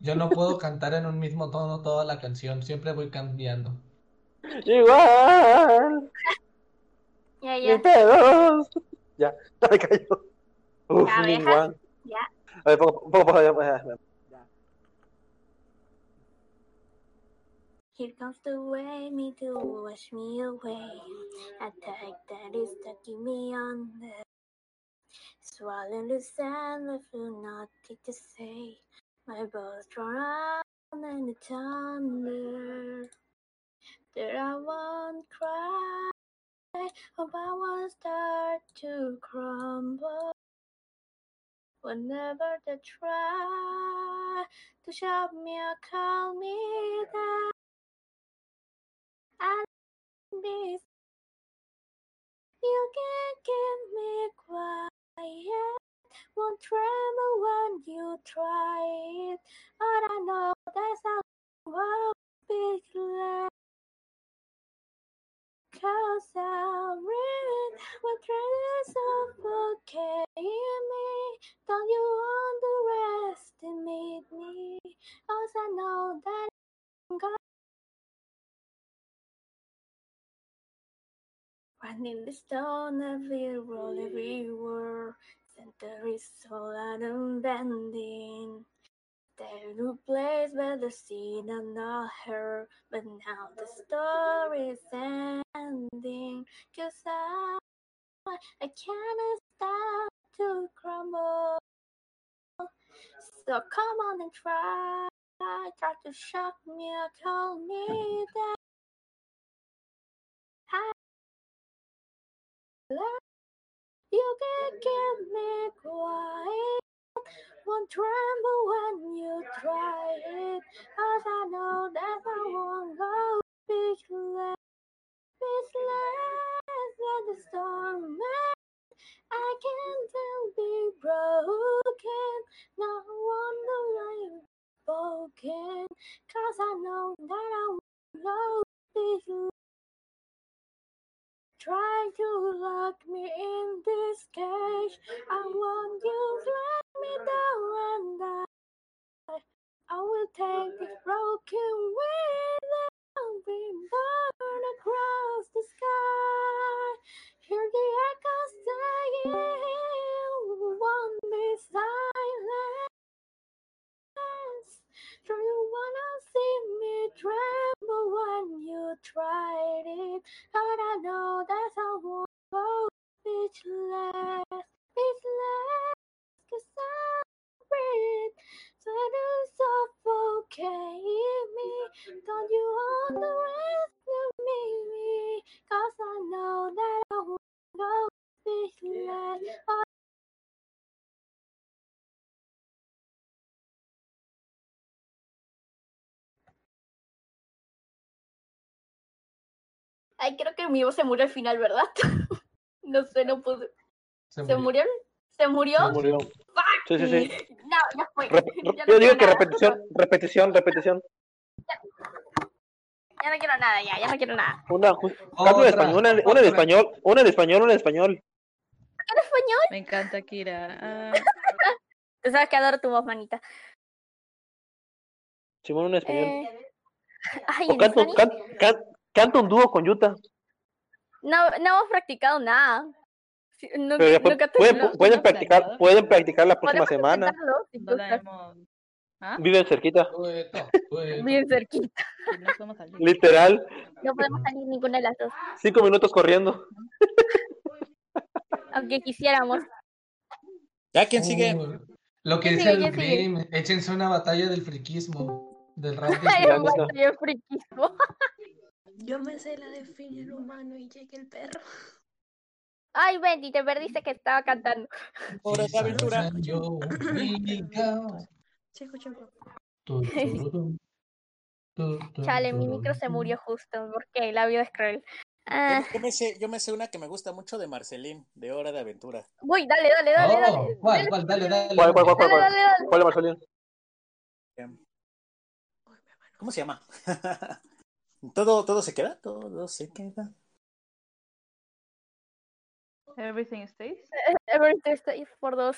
Yo no puedo cantar en un mismo tono toda la canción, siempre voy cambiando. Igual. Ya, ya. pedos. Ya, ya me cayó. Uf, Ya, igual. Ya. A ver, poco, poco, poco, ya, ya, ya. Here comes the way me to wash me away. A tag that is taking me under. The sand, left with nothing to say. My bones drawn and the thunder. That I won't cry. Hope I won't start to crumble. Whenever they try to shut me or call me down. I miss you can't keep me quiet. Won't tremble when you try it. But I know that's how will be glad. Cause I'm read what trying to suffocate me. Don't you underestimate me. Cause I know that I'm Running the stone every roll everywhere. Center is out and bending. There no place where the scene and not her. But now the story's ending. Cause I, I can't stop to crumble. So come on and try. Try to shock me call me down. You can me quiet. Won't tremble when you try it. Cause I know that I won't go speechless. Speechless let the storm. I can still be broken. No wonder I'm broken. Cause I know that I won't go speechless. Try to lock me in this cage. I want you let me down and I, I will take this broken wind and be born across the sky. Hear the echoes saying, be Do you wanna see me tremble when you tried it? But I know that's how I won't go speechless, speechless, cause I breathe. So to suffocate me. Don't you underestimate me? Cause I know that I won't go speechless. Ay, creo que mi voz se murió al final, ¿verdad? [LAUGHS] no sé, no pude. Se ¿Se murió. ¿Se murió? Se murió. Sí, sí, sí. No, ya fue. Rep- [LAUGHS] Ya no yo digo que nada. repetición, repetición, repetición. Ya no quiero nada, ya, ya no quiero nada. Una, cambio de español, una, una en español, una en español, una en español. ¿En español? Me encanta Kira. Ah, [LAUGHS] Tú sabes que adoro tu voz, manita. Simón, una en español. Eh... Ay, o ¿en canto, can- canto un dúo con Yuta. No, no hemos practicado nada. Sí, Pero después nunca pueden, pueden practicar, pueden practicar la próxima semana. ¿Ah? Viven cerquita. Bien cerquita. No salir. Literal. No podemos salir ninguna de las dos, Cinco minutos corriendo. aunque quisiéramos. ¿Ya quién sigue? Uh, lo que ¿Quién dice sigue? el. Grim, échense una batalla del friquismo. Del [LAUGHS] rap de friquismo. Yo me sé la de fin el humano y llegue el perro. Ay, Bendy, te perdiste que estaba cantando. Hora de aventura. Yo, [LAUGHS] Chale, mi micro se murió justo porque la vida es cruel. Ah, Yo, yo me sé, yo me sé una que me gusta mucho de Marcelín, de Hora de Aventura. uy, dale, dale, dale, Oh, dale. ¿Cuál, cuál? Dale, dale. ¿Cuál, cuál, cuál, cuál? Dale, cuál? dale, dale. ¿Cuál, Marcelín? ¿Cómo se llama? [LAUGHS] todo, todo se queda, todo se queda. Everything stays. Everything Stays por dos.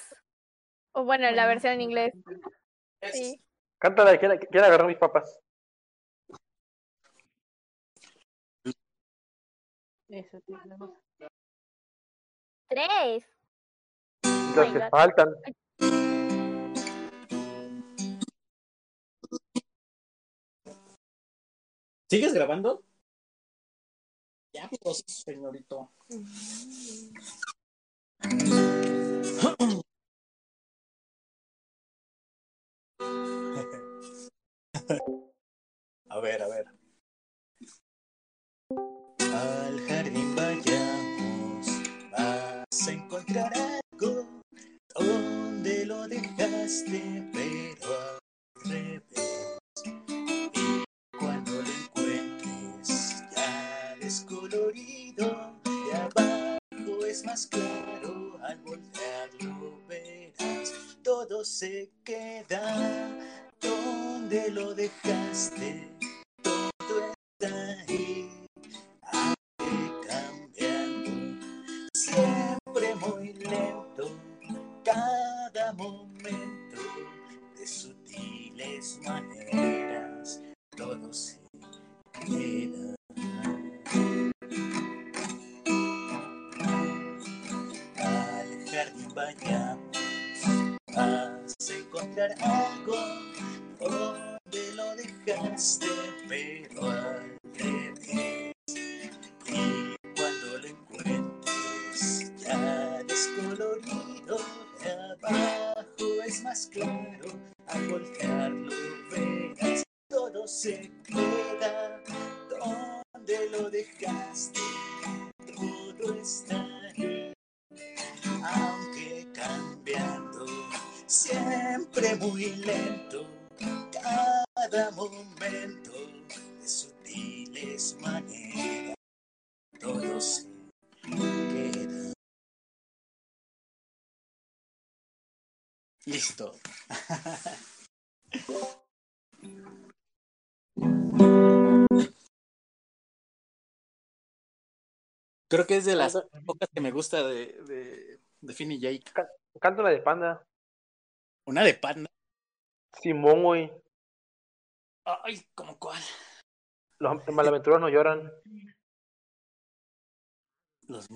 O bueno, la Bueno. versión en inglés. Sí. Cántala, ¿quién, quién agarró mis papas? Eso. Tres. Los que faltan. ¿Sigues grabando? Ya, pues, señorito. [LAUGHS] A ver, a ver. Al jardín vayamos, vas a encontrar algo donde lo dejaste, pero ya descolorido, de abajo es más claro, al voltearlo verás, todo se queda donde lo dejaste, algo donde lo dejaste, pero al revés. Y cuando lo encuentres ya descolorido, de abajo es más claro, al voltearlo Listo. Creo que es de las pocas que me gusta de, de, de Finn y Jake. Canta una de panda. Una de panda. Simón, güey. Ay, ¿cómo cuál? Los malaventuros no lloran. Los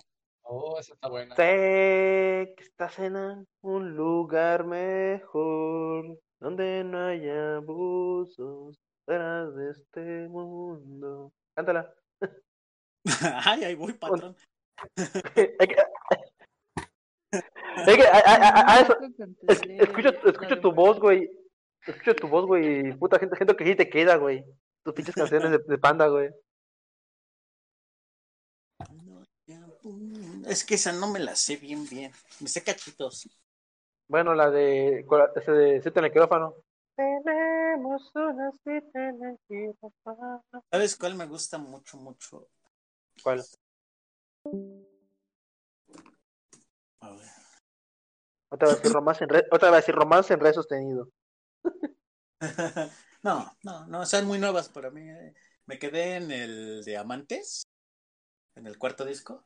Oh, esa está buena. Sé que estás en un lugar mejor, donde no haya abusos fuera de este mundo. Cántala. [LAUGHS] Ay, ahí voy, patrón. [LAUGHS] Es que, es que, a, a- a- a eso, es- escucho, escucho tu voz, güey. Escucho tu voz, güey. Puta gente, gente que sí te queda, güey. Tus pinches canciones de, de panda, güey. Es que esa no me la sé bien, bien. Me sé cachitos. Bueno, la de, ese de Cita en el quirófano. Tenemos una cita en el quirófano. ¿Sabes cuál me gusta mucho, mucho? ¿Cuál? A ver. Otra vez [LAUGHS] romance en re, otra vez romance en re sostenido. [LAUGHS] No, no, no, son muy nuevas para mí. eh. Me quedé en el de Amantes, en el cuarto disco.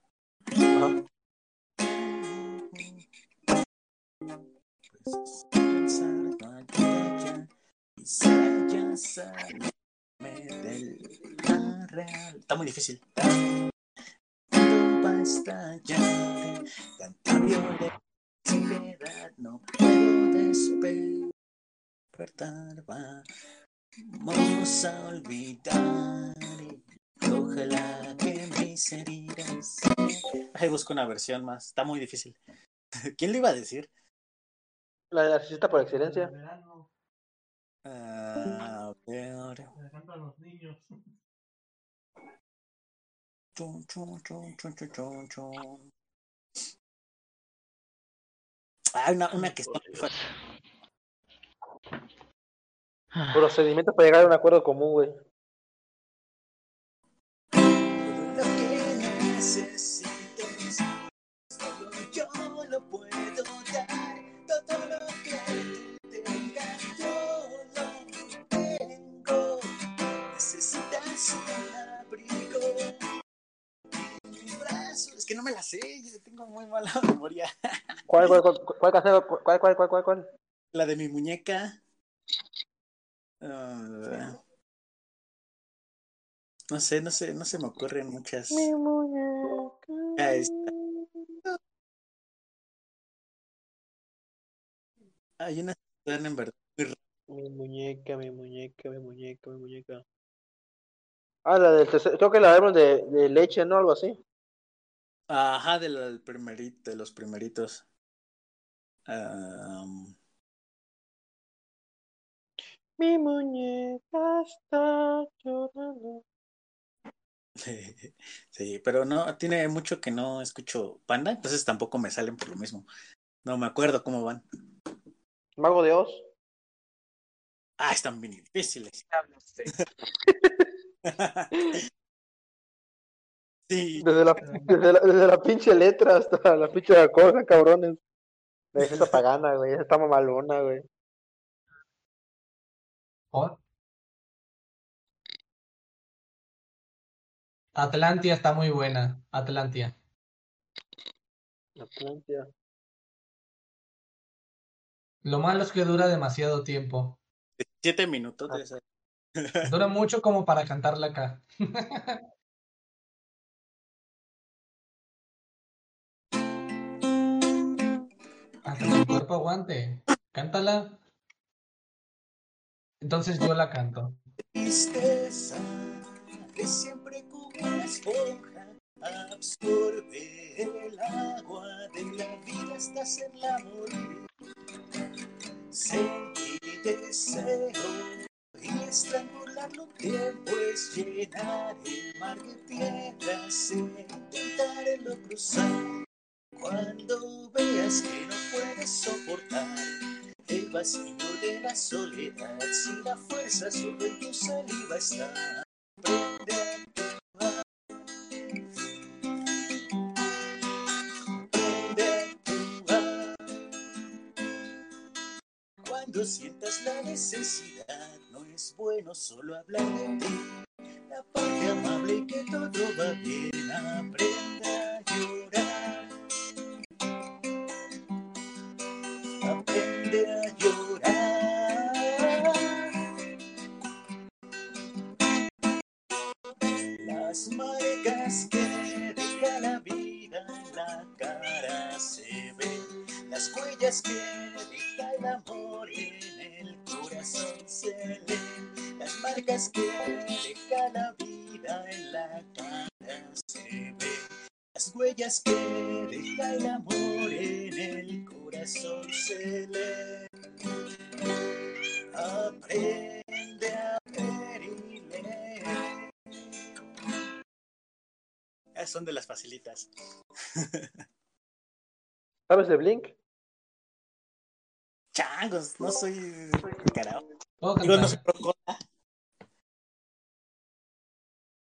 Está muy difícil. No despertar vamos a olvidar ojalá que mis heridas Ay, busco una versión más, está muy difícil. [LAUGHS] ¿Quién le iba a decir? La de artista por excelencia. Ah, a ver. Me encantan los niños. Chun, chun, chun, chun. Ah, una, una que está. Procedimiento para llegar a un acuerdo común, güey. Necesites, solo yo lo puedo dar. Todo lo que tú tengas, yo lo tengo. Necesitas un abrigo. Un brazo. Es que no me la sé, yo tengo muy mala [LAUGHS] memoria. ¿Cuál, cuál, cuál, cuál? ¿Cuál, cuál, cuál, cuál? La de mi muñeca. Ah, no sé, no sé, no se me ocurren muchas. Mi muñeca. Ahí está. Hay unas que están en verdad muy. Mi muñeca, mi muñeca, mi muñeca, mi muñeca. Ah, la del tercer, creo que la vemos de, de leche, ¿no? Algo así. Ajá, de, la- del primerito, de los primeritos. Am, Mi muñeca está llorando. Sí, pero no, tiene mucho que no escucho Panda, entonces tampoco me salen por lo mismo. No me acuerdo cómo van. Mago de Oz. Ah, están bien difíciles. [LAUGHS] Sí. Desde la, desde, la, desde la pinche letra hasta la pinche cosa, cabrones. La [LAUGHS] esa pagana, güey. Esa está mamalona, güey. ¿Por? Atlantia está muy buena. Atlantia. Atlantia. Lo malo es que dura demasiado tiempo. Siete minutos de esa. [LAUGHS] Dura mucho como para cantarla acá. [LAUGHS] Hasta que el cuerpo aguante. Cántala. Entonces yo la canto. tristeza que esponja absorbe el agua de la vida hasta hacerla morir. Sentir deseo y estrangularlo tiempo es llenar el mar de piedras e intentarlo cruzar. Cuando veas que no puedes soportar el vacío de la soledad, si la fuerza solo en tu saliva está, necesidad, no es bueno solo hablar de ti. La parte amable que todo va bien, aprende marcas que deja la vida en la cara se ven, las huellas que deja el amor en el corazón se leen. Aprende a ver y leer. Esas son de las facilitas. [LAUGHS] ¿Sabes de Blink? Changos, no soy carajo. ¿Puedo Digo, no soy.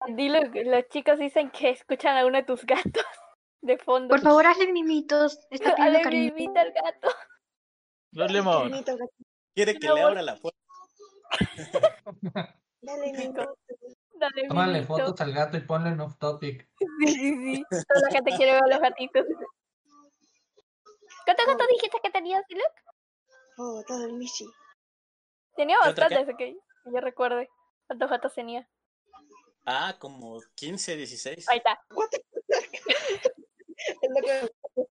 Dilo, las chicas dicen que escuchan a uno de tus gatos [LAUGHS] de fondo. Por favor, hazle mimitos. Está [LAUGHS] pidiendo Dale cariño. mimita al gato. Dale, amor. Quiere que No, le abra la puerta. [LAUGHS] Dale, Nico. Dale Tómale mimito. fotos al gato y ponlo en off topic. Sí, sí, sí. Toda la gente quiere ver a los gatitos. ¿Cuántos gatos dijiste que tenías, Luke? Oh, todo el Michi. Tenía bastantes, que que yo recuerde. ¿Cuántos gatos tenía? Ah, como 15, 16. Ahí está. [LAUGHS] Es lo que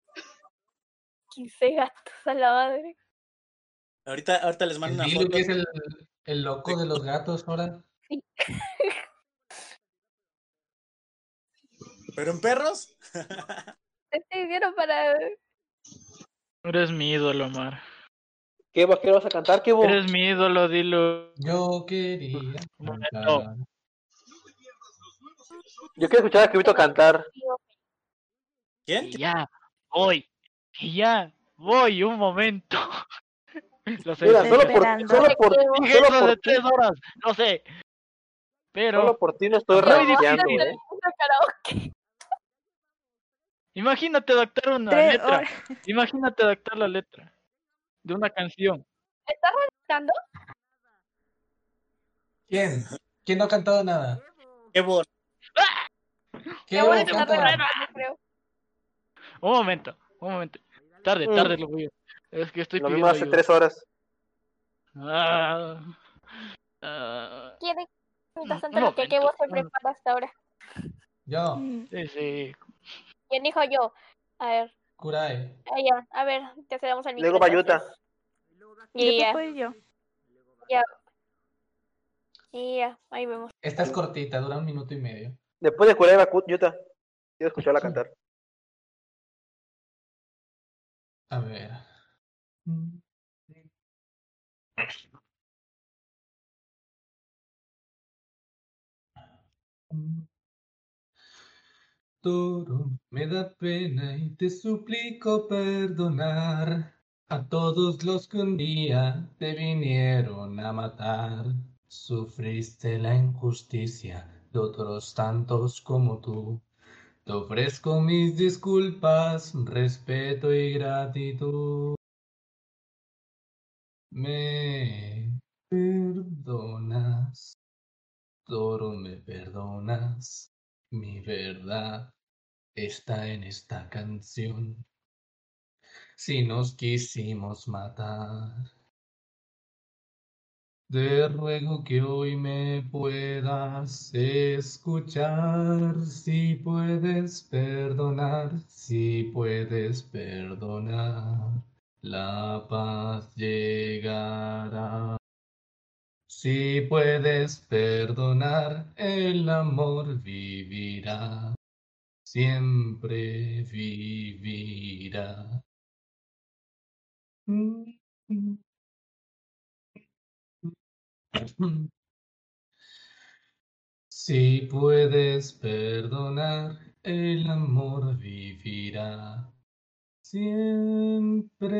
15 gatos a la madre. Ahorita, ahorita les mando El una foto. que es el, el loco de los gatos ahora. ¿Pero en perros? [LAUGHS] Te hicieron para. Eres mi ídolo, Omar. ¿Qué, va- qué vas a cantar? ¿Qué? Eres mi ídolo, dilo. Yo quería cantar. Yo quiero escuchar a Cribito cantar. ¿Quién? Y ya, voy. Y ya, voy, un momento. [LAUGHS] Lo sé. Mira, solo por, solo por, solo por de tres horas, lo sé. Pero solo por ti no estoy rankeando, eh. [LAUGHS] imagínate adaptar una Tres letra. horas. Imagínate adaptar la letra de una canción. ¿Estás cantando? ¿Quién? ¿Quién no ha cantado nada? Qué. ¿Qué voy a creo. Un momento, un momento. Tarde, Mm. tarde lo voy a... Es que estoy Lo pidiendo mismo hace ayuda. tres horas. Ah, ah, ¿Quién Un lo que, que vos se momento. prepara hasta ahora? Yo, Mm, sí, sí. ¿Quién dijo yo? A ver, Kurai. ah, ya, a ver, te cedamos el micro. Luego Bayuta. entonces. Y ya, después yo. y ya, ahí vemos. Esta es cortita, dura un minuto y medio. Después de Kurai Bayuta. Quiero escucharla cantar. A ver. Toro, me da pena y te suplico perdonar a todos los que un día te vinieron a matar. Sufriste la injusticia de otros tantos como tú. Te ofrezco mis disculpas, respeto y gratitud. Me perdonas, Toro, me perdonas. Mi verdad está en esta canción. Si nos quisimos matar, te ruego que hoy me puedas escuchar. Si puedes perdonar, si puedes perdonar, la paz llegará. Si puedes perdonar, el amor vivirá, siempre vivirá. [LAUGHS] Si puedes perdonar, el amor vivirá, siempre,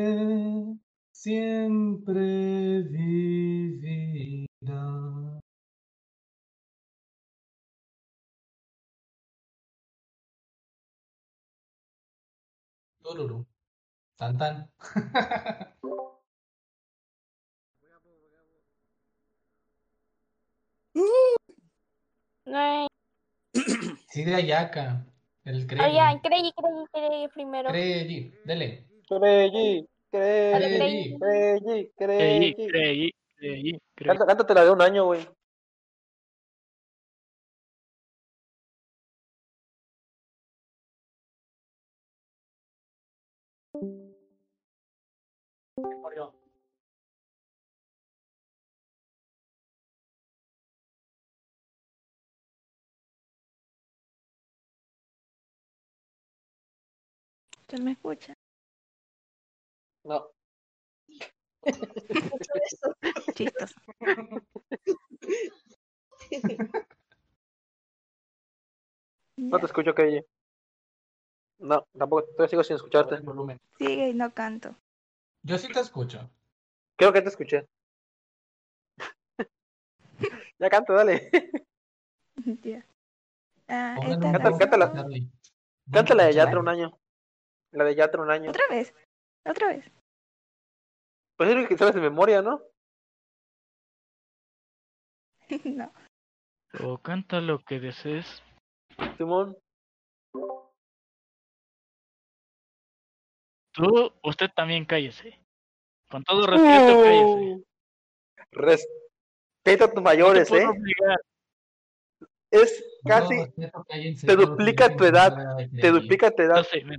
siempre vivirá. [LAUGHS] Sí, de Ayaka. El oh, Crey. ya, creí, creí, creí primero. Crey, dele. Creí, creyi. creí, creí, creí. Canta- Cántate la de un año, güey. ¿Se me escucha? No. [LAUGHS] Chistos. No te escucho, Creyi. No, tampoco, todavía sigo sin escucharte. Sigue y no canto. Yo sí te escucho. Creo que te escuché. ya canto, dale. [LAUGHS] Ya. Ah, esta canción- cántala. Cántala de Yatra Charlie. un año. La de Yatra un año. Otra vez. Otra vez. Pues es lo que sabes de memoria, ¿no? [LAUGHS] no. O canta lo que desees. Simón. Tú, usted también cállese. Con todo respeto, cállese. Uh, Respeta a tus No te mayores, puedo ¿eh? obligar. Es casi, te duplica tu edad, te duplica tu edad. No sé, me,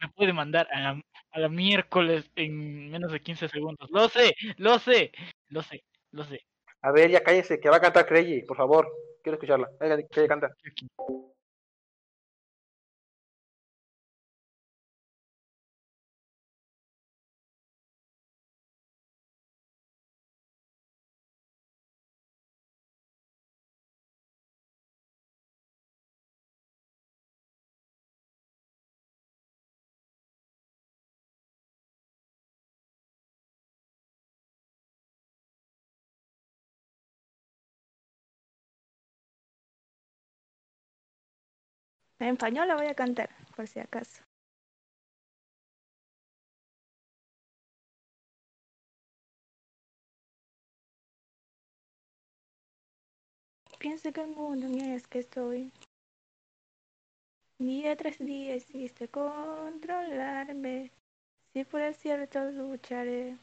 me puede mandar a, A la miércoles en menos de 15 segundos. Lo sé, lo sé, lo sé, lo sé. A ver, ya cállese, que va a cantar Crazy, por favor. Quiero escucharla. Venga, que ella canta. En español la voy a cantar, por si acaso. Pienso que el mundo ni es que estoy. Día tras día hiciste controlarme. Si fuera cierto, lucharé.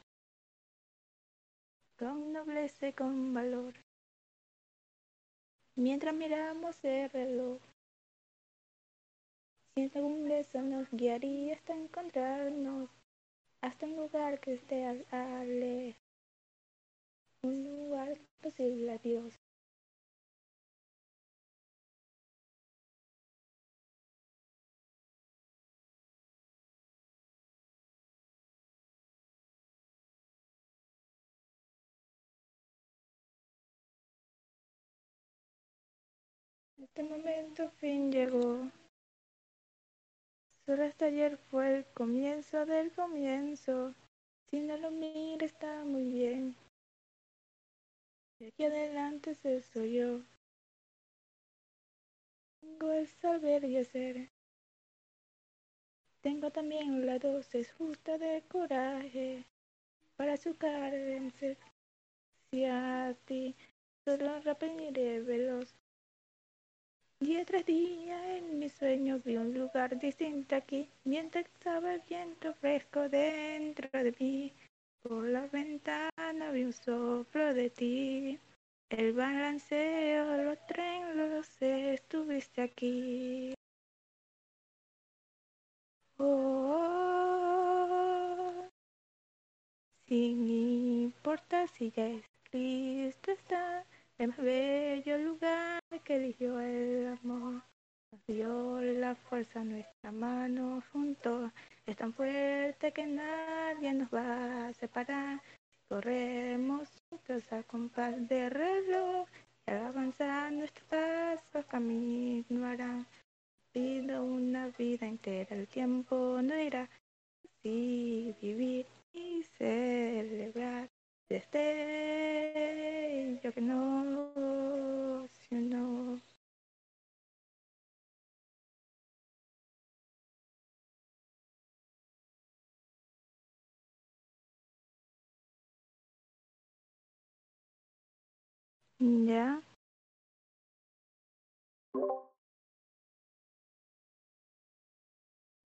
Con nobleza y con valor. Mientras miramos el reloj. Si algún beso nos guiaría hasta encontrarnos. Hasta un lugar que esté al. Un lugar posible a Dios. Este momento fin llegó. Solo hasta ayer fue el comienzo del comienzo. Si no lo mira está muy bien. De aquí adelante se soy yo. Tengo el saber y hacer. Tengo también la dosis justa de coraje para su vencer. Si a ti solo repetiré veloz. Día tras día en mis sueños vi un lugar distinto aquí, mientras estaba el viento fresco dentro de mí. Por la ventana vi un soplo de ti. El balanceo, los trenes, lo sé, estuviste aquí. Oh, sin importar si ya es el más bello lugar que eligió el amor. Nos dio la fuerza nuestra mano juntos. Es tan fuerte que nadie nos va a separar. Corremos juntos a compás de reloj. Y al avanzar nuestros pasos camino harán. Pido una vida entera, el tiempo no irá. Así vivir y celebrar. Desde yo que no, si no. Ya.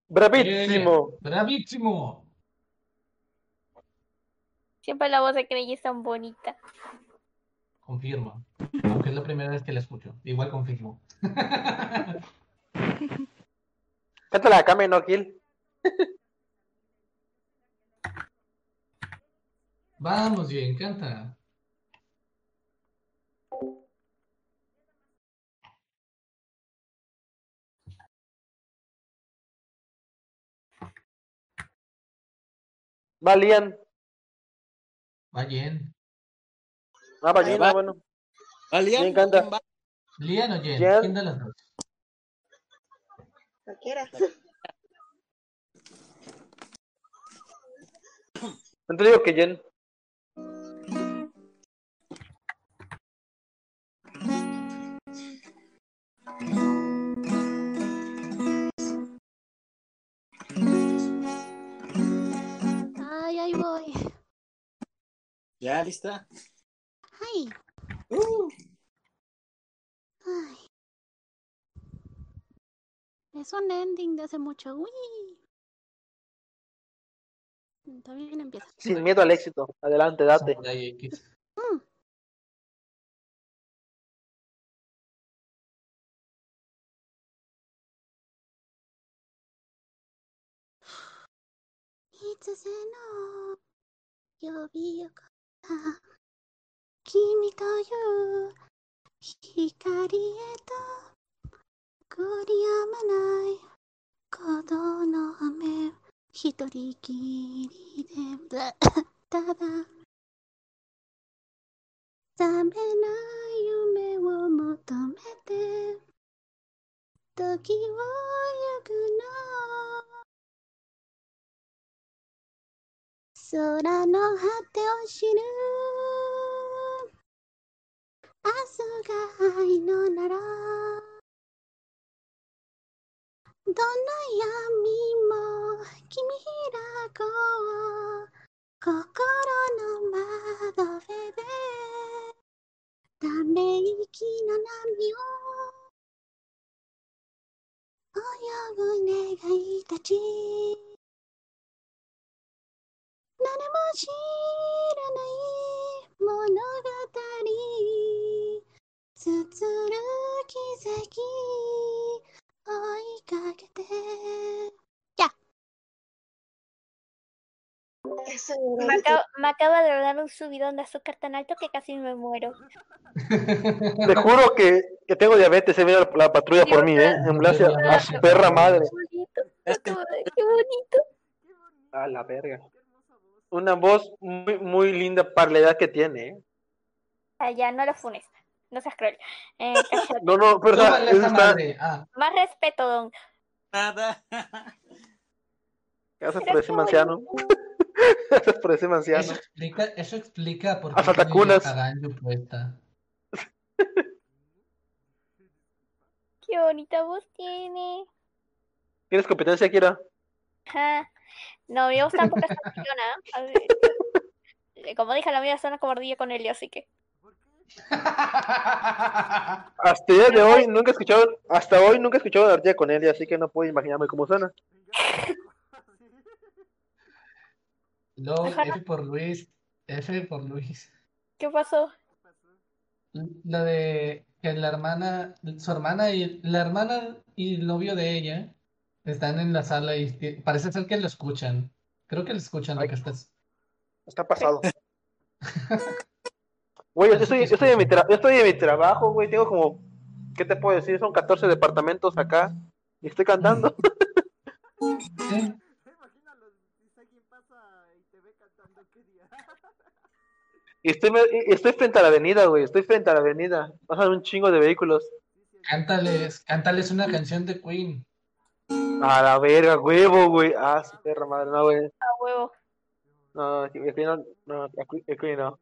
Bravísimo. Bravísimo. Siempre la voz de Crey es tan bonita. Confirmo. Aunque es la primera vez que la escucho. Igual confirmo. [LAUGHS] Cántala acá, menor Gil. [LAUGHS] Vamos, bien, canta. Va Jen. Ah, Jen, va. ah, bueno. ¿Va Lian? Jen canta. ¿Quién va? ¿Lian o Jen? Jen. ¿Quién de las dos? Cualquiera. [LAUGHS] No te digo que Jen. Ay, ahí voy. ¿Ya lista? Uh. Es un ending de hace mucho. ¡Uy! Todavía empieza. Sin miedo al éxito. Adelante, date. Mm. No. Vi acá. 君という光へと繰りやまない鼓動の雨一人きりでただ覚めない夢を求めて時を行くの空の果てを知る。明日が愛のなら。どんな闇も君開こう心の窓辺で。ため息の波を泳ぐ願いたち。何も知らない物語綴る奇跡追いかけてや Eso Me acaba, me acaba de dar un subidón de azúcar tan alto que casi me muero. Te juro que, que tengo diabetes, se viene la, la patrulla por mí, ¿eh? Ambulancia a su perra madre. Qué bonito. A la verga. Una voz muy, muy linda para la edad que tiene, ¿eh? Ah, ya, no lo funes. No seas cruel. Eh. [LAUGHS] No, no, pero o sea, Tómale eso esa está... madre. Ah, Más respeto, don. Nada. [LAUGHS] Gracias por ese anciano. [LAUGHS] Gracias por ese anciano. eso explica, eso explica por Hasta qué Ganyu puesta. Qué bonita voz tiene. ¿Tienes competencia, Kira? No, mi voz [LAUGHS] tampoco es tan chillona, a ver. Eh, Como dije, la mía suena como ardilla con Helio, así que. Hasta el día de hoy nunca he escuchado, hasta hoy nunca he escuchado la ardilla con él, así que no puedo imaginarme cómo suena. Ajá. F por Luis. F por Luis. ¿Qué pasó? Lo de que la hermana, su hermana y la hermana y el novio de ella están en la sala y parece ser que lo escuchan. Creo que lo escuchan lo que estás. Está pasado. [LAUGHS] Güey, yo estoy, yo estoy en mi tra- yo estoy en mi trabajo, güey, tengo como, ¿qué te puedo decir? Son 14 departamentos acá y estoy cantando. [LAUGHS] Sí. Y estoy, estoy frente a la avenida, güey, estoy frente a la avenida. Pasan un chingo de vehículos. Cántales, cántales una canción de Queen. A la verga, huevo, güey. Ah, su perra madre, no, güey. A huevo. No, aquí aquí no, no, aquí, aquí no.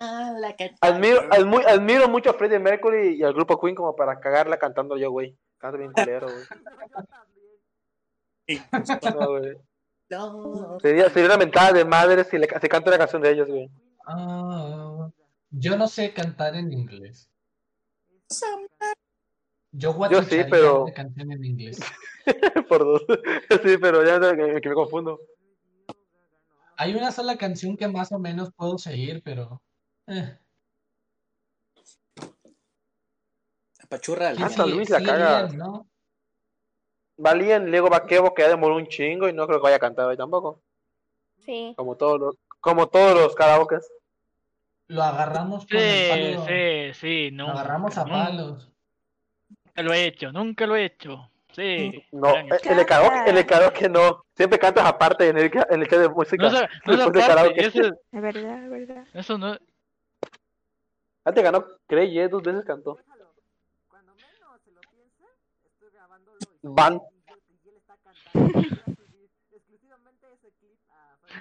Ah, la que- Admiro, admu- admiro mucho a Freddie Mercury y al grupo Queen como para cagarla cantando yo, güey. Canto bien culero, güey. No, güey. No. Sería, sería una mentada de madre si le se canta una canción de ellos, güey. Ah, yo no sé cantar en inglés. Yo Yo sí, pero- una canción en inglés. [LAUGHS] Por dos. [LAUGHS] Sí, pero ya no, que, que me confundo. Hay una sola canción que más o menos puedo seguir, pero. eh, Apachurra sí, Hasta Luis la sí, caga. bien, ¿no? Valían, luego Vaquevo que ya demoró un chingo y no creo que vaya a cantar hoy tampoco. Sí. Como todos los, como todos los karaokes. Lo agarramos con el Sí, palo. sí, sí, Lo nunca, agarramos a nunca lo he hecho, nunca lo he hecho. Sí. No, eh, en el karaoke, en el karaoke no. Siempre cantas aparte en el, en el chat de música. No es, no de karaoke. ese- Es verdad, es verdad. eso no Antes ganó Creye, dos veces cantó. Van.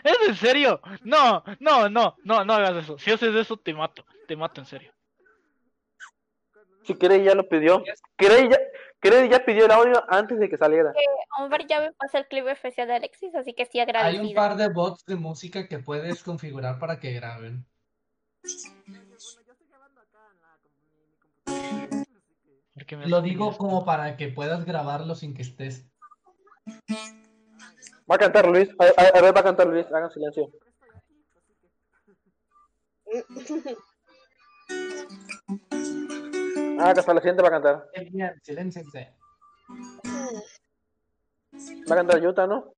¿Es en serio? No, no, no, no, no hagas eso. Si haces eso, te mato. Te mato en serio. Si Crey ya lo pidió. Crey ya, ya pidió el audio antes de que saliera. Hombre, ya me pasó el clip especial de Alexis, así que sí Hay un agradecida. par de bots de música que puedes configurar para que graben. Lo digo como para que puedas grabarlo sin que estés. Va a cantar Luis. A, a- a ver, va a cantar Luis. Hagan silencio. [LAUGHS] Ah, que hasta la siguiente va a cantar. Silénciense. Va a cantar Yuta, ¿no?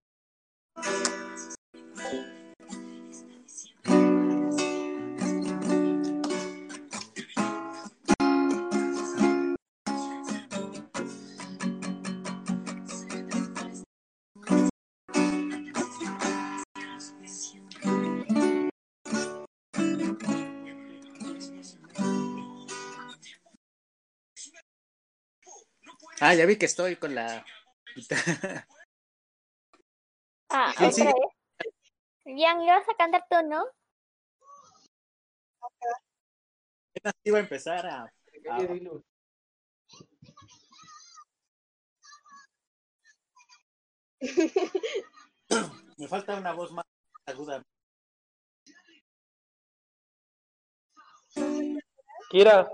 Ah, ya vi que estoy con la guitarra. Ah, [LAUGHS] otra sí. vez. Ian, ibas a cantar tú, ¿no? Apenas iba a empezar a, a- [LAUGHS] Me falta una voz más aguda. Kira,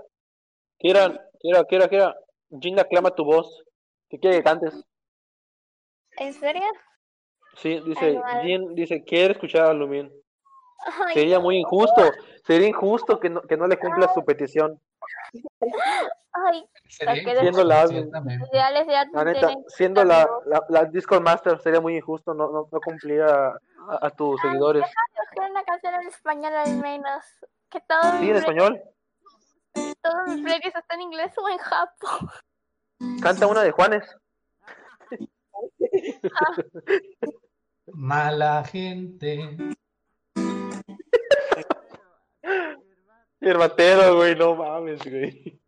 Kira, Kira, Kira, Kira. Gina clama tu voz. ¿Qué quiere que cantes? ¿En serio? Sí, dice, Ay, dice, quiere escuchar a Lumin. Ay, Sería no. muy injusto, sería injusto que no, que no le cumpla su petición. Ay, Siendo la La neta, siendo la, la, la Discord Master sería muy injusto no, no, no cumplir a, a, a tus seguidores. Escoger una canción en español al menos. Que todos ¿Sí, en español? Todos mis playlists [LAUGHS] están en inglés o en japo. Canta una de Juanes. Mala gente. Hermatero, güey, no mames, güey.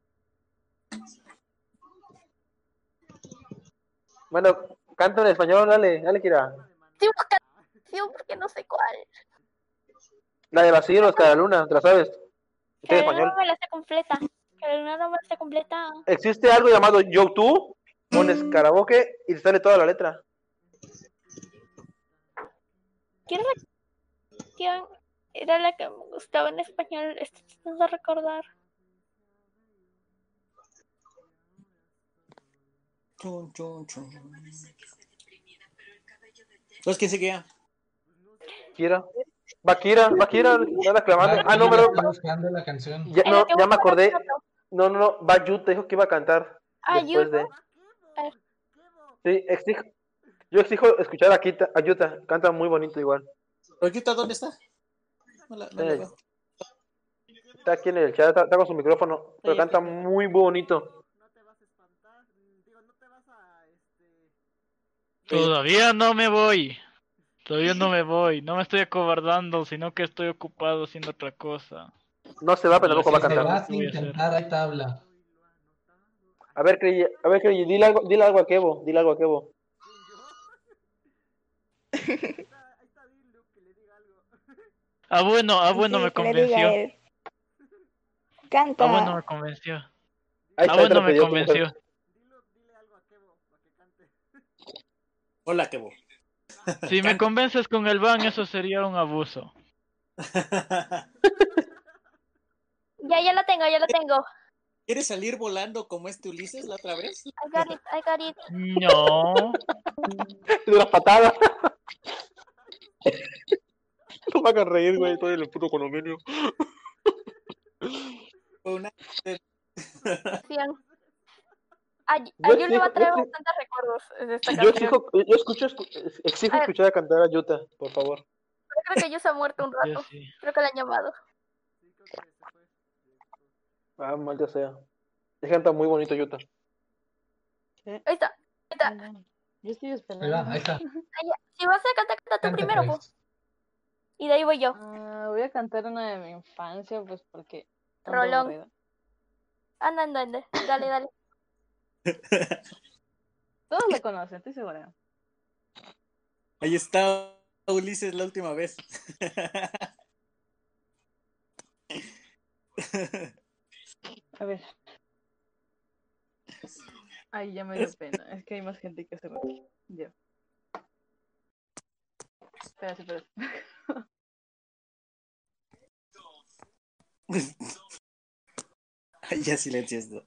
Bueno, canta en español, dale, dale, Kira. Canción porque no sé cuál. La de Basilio, cada luna, ¿te la sabes? Está en Pero español. no me la sé completa. Pero no me la sé completa. Existe algo llamado YouTube, pones karaoke y te sale toda la letra. ¿Quién era la la que me gustaba en español. Estoy tratando de recordar. Chun, chun, chun. Entonces, ¿quién seguía? Kira. Va Kira, va Kira, nada clamando. Ah, no, pero pero Estoy buscando la canción. ya, no, ya me acordé. No, no, no, va Yuta, dijo que iba a cantar. Ah, después de. Sí, exijo, yo exijo escuchar a, Kita, a Yuta, canta muy bonito igual. ¿Oyuta dónde está? No la, no la Eh, veo. Está aquí en el chat, está, está con su micrófono, pero canta muy bonito. Todavía no me voy. Todavía no me voy. No me estoy acobardando, sino que estoy ocupado haciendo otra cosa. No se va, pero tampoco va a cantar. va ¿Qué sin voy a ahí tabla. A ver, Crey, a ver, Crey, dile algo, dile algo a Kevo, dile algo a Kevo. Ah, bueno, ah, bueno, Sí, me que le diga a convenció. Canta. Ah, bueno, me convenció. Ahí Ah, está, te bueno, lo me pidió tu mujer. convenció. Hola, Kevo. Si me [LAUGHS] convences con el ban, eso sería un abuso. [LAUGHS] Ya, ya la tengo, ya la tengo. ¿Quieres salir volando como este Ulises la otra vez? I got it, I got it. No. De una patada. no me hagan reír, güey, estoy en el puto condominio. Una- a a Yo le va a traer yo bastantes recuerdos de esta Yo exijo, yo escucho, escu- exijo A ver. escuchar a cantar a Yuta, por favor. Yo creo que se ha muerto un Yo rato. sí. Creo que la han llamado. Ah, maldita sea. Es canta muy bonito Yuta. Ahí está, ahí está. Yo estoy Ahí esperando. va, ahí está. Ya. Si vas a cantar, canta tú Canta, primero, pues. pues. Y de ahí voy yo. Ah, voy a cantar una de mi infancia, pues porque. Rolón. Anda, anda, anda. Dale, dale. Todos lo conocen, estoy segura. Ahí está Ulises la última vez. A ver. Ay, ya me dio pena. Es que hay más gente que hace rato. Ya. Espera, espera. [LAUGHS] Ay, ya silencio esto.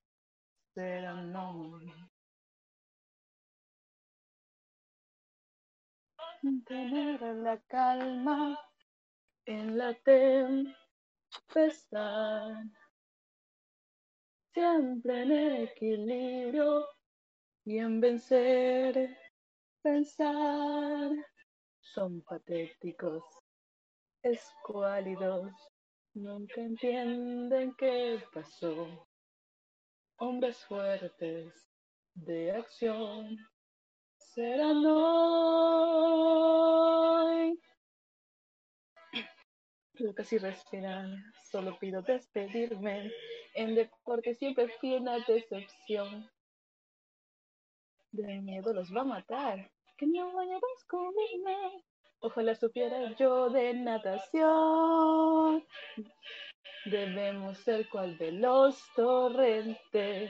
hoy. Tener la calma en la tempestad. Siempre en equilibrio y en vencer, pensar. Son patéticos, escuálidos, nunca entienden qué pasó. Hombres fuertes de acción serán hoy. Lo casi respiran, solo pido despedirme. En deporte siempre fui una decepción. De miedo los va a matar. Que no vaya a descubrirme. Ojalá supiera yo de natación. Debemos ser cual veloz torrente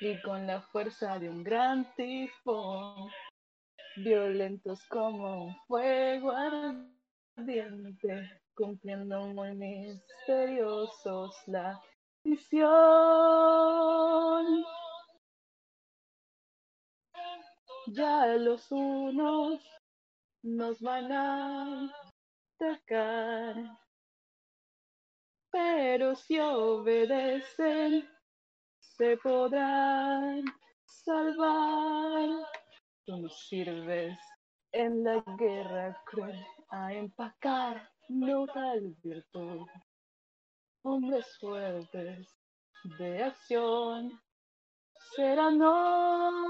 y con la fuerza de un gran tifón, violentos como un fuego ardiente, cumpliendo muy misteriosos la misión. Ya los unos nos van a atacar, pero si obedecen, se podrán salvar. Tú nos sirves en la guerra cruel a empacar no tal virtud. Hombres fuertes de acción serán hoy.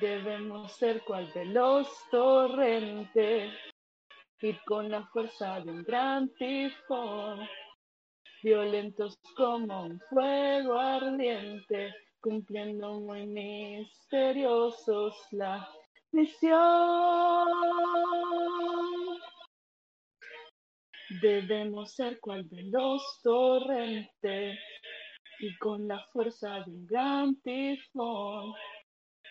Debemos ser cual veloz torrente, ir con la fuerza de un gran tifón, violentos como un fuego ardiente, cumpliendo muy misteriosos la misión. Debemos ser cual veloz torrente y con la fuerza de un gran tifón,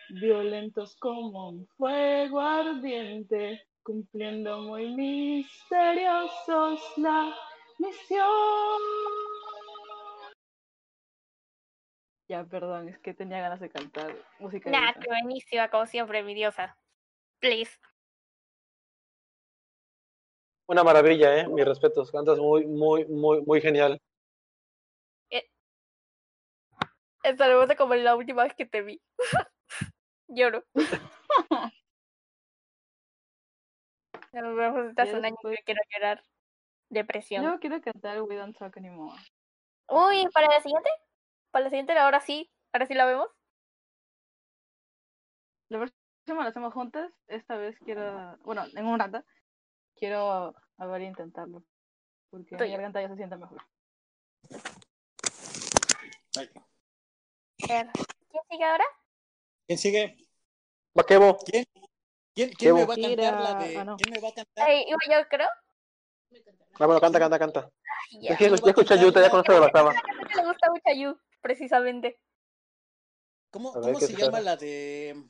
violentos como un fuego ardiente, cumpliendo muy misteriosos la misión. Ya, perdón, es que tenía ganas de cantar música. Nah, qué buenísima, como siempre, mi diosa. Please. Una maravilla, ¿eh? Mis respetos. Cantas muy, muy, muy, muy genial. Esta me gusta como la última vez que te vi. [LAUGHS] Lloro. [LAUGHS] Estás Ya un año que quiero llorar. Depresión. Yo quiero cantar We Don't Talk Anymore. Uy, ¿para la siguiente? ¿Para la siguiente ahora sí? ¿Ahora sí la vemos? La próxima la hacemos juntas. Esta vez quiero, bueno, en un rato, quiero a ver intentarlo. Porque mi Tuyo. garganta ya se siente mejor. A ver, ¿Quién sigue ahora? ¿Quién sigue? Vaquebo. ¿Quién? ¿Quién, me va a cantar la de.? Ah, no. ¿Quién me va a cantar? Yo, creo. Ah, bueno, canta, canta, canta. Ay, ya. Es que ya escuché a Yuta, ya conozco de Bastama. Me gusta mucho a Yu, precisamente. ¿Cómo, ver, cómo ¿qué se llama la de.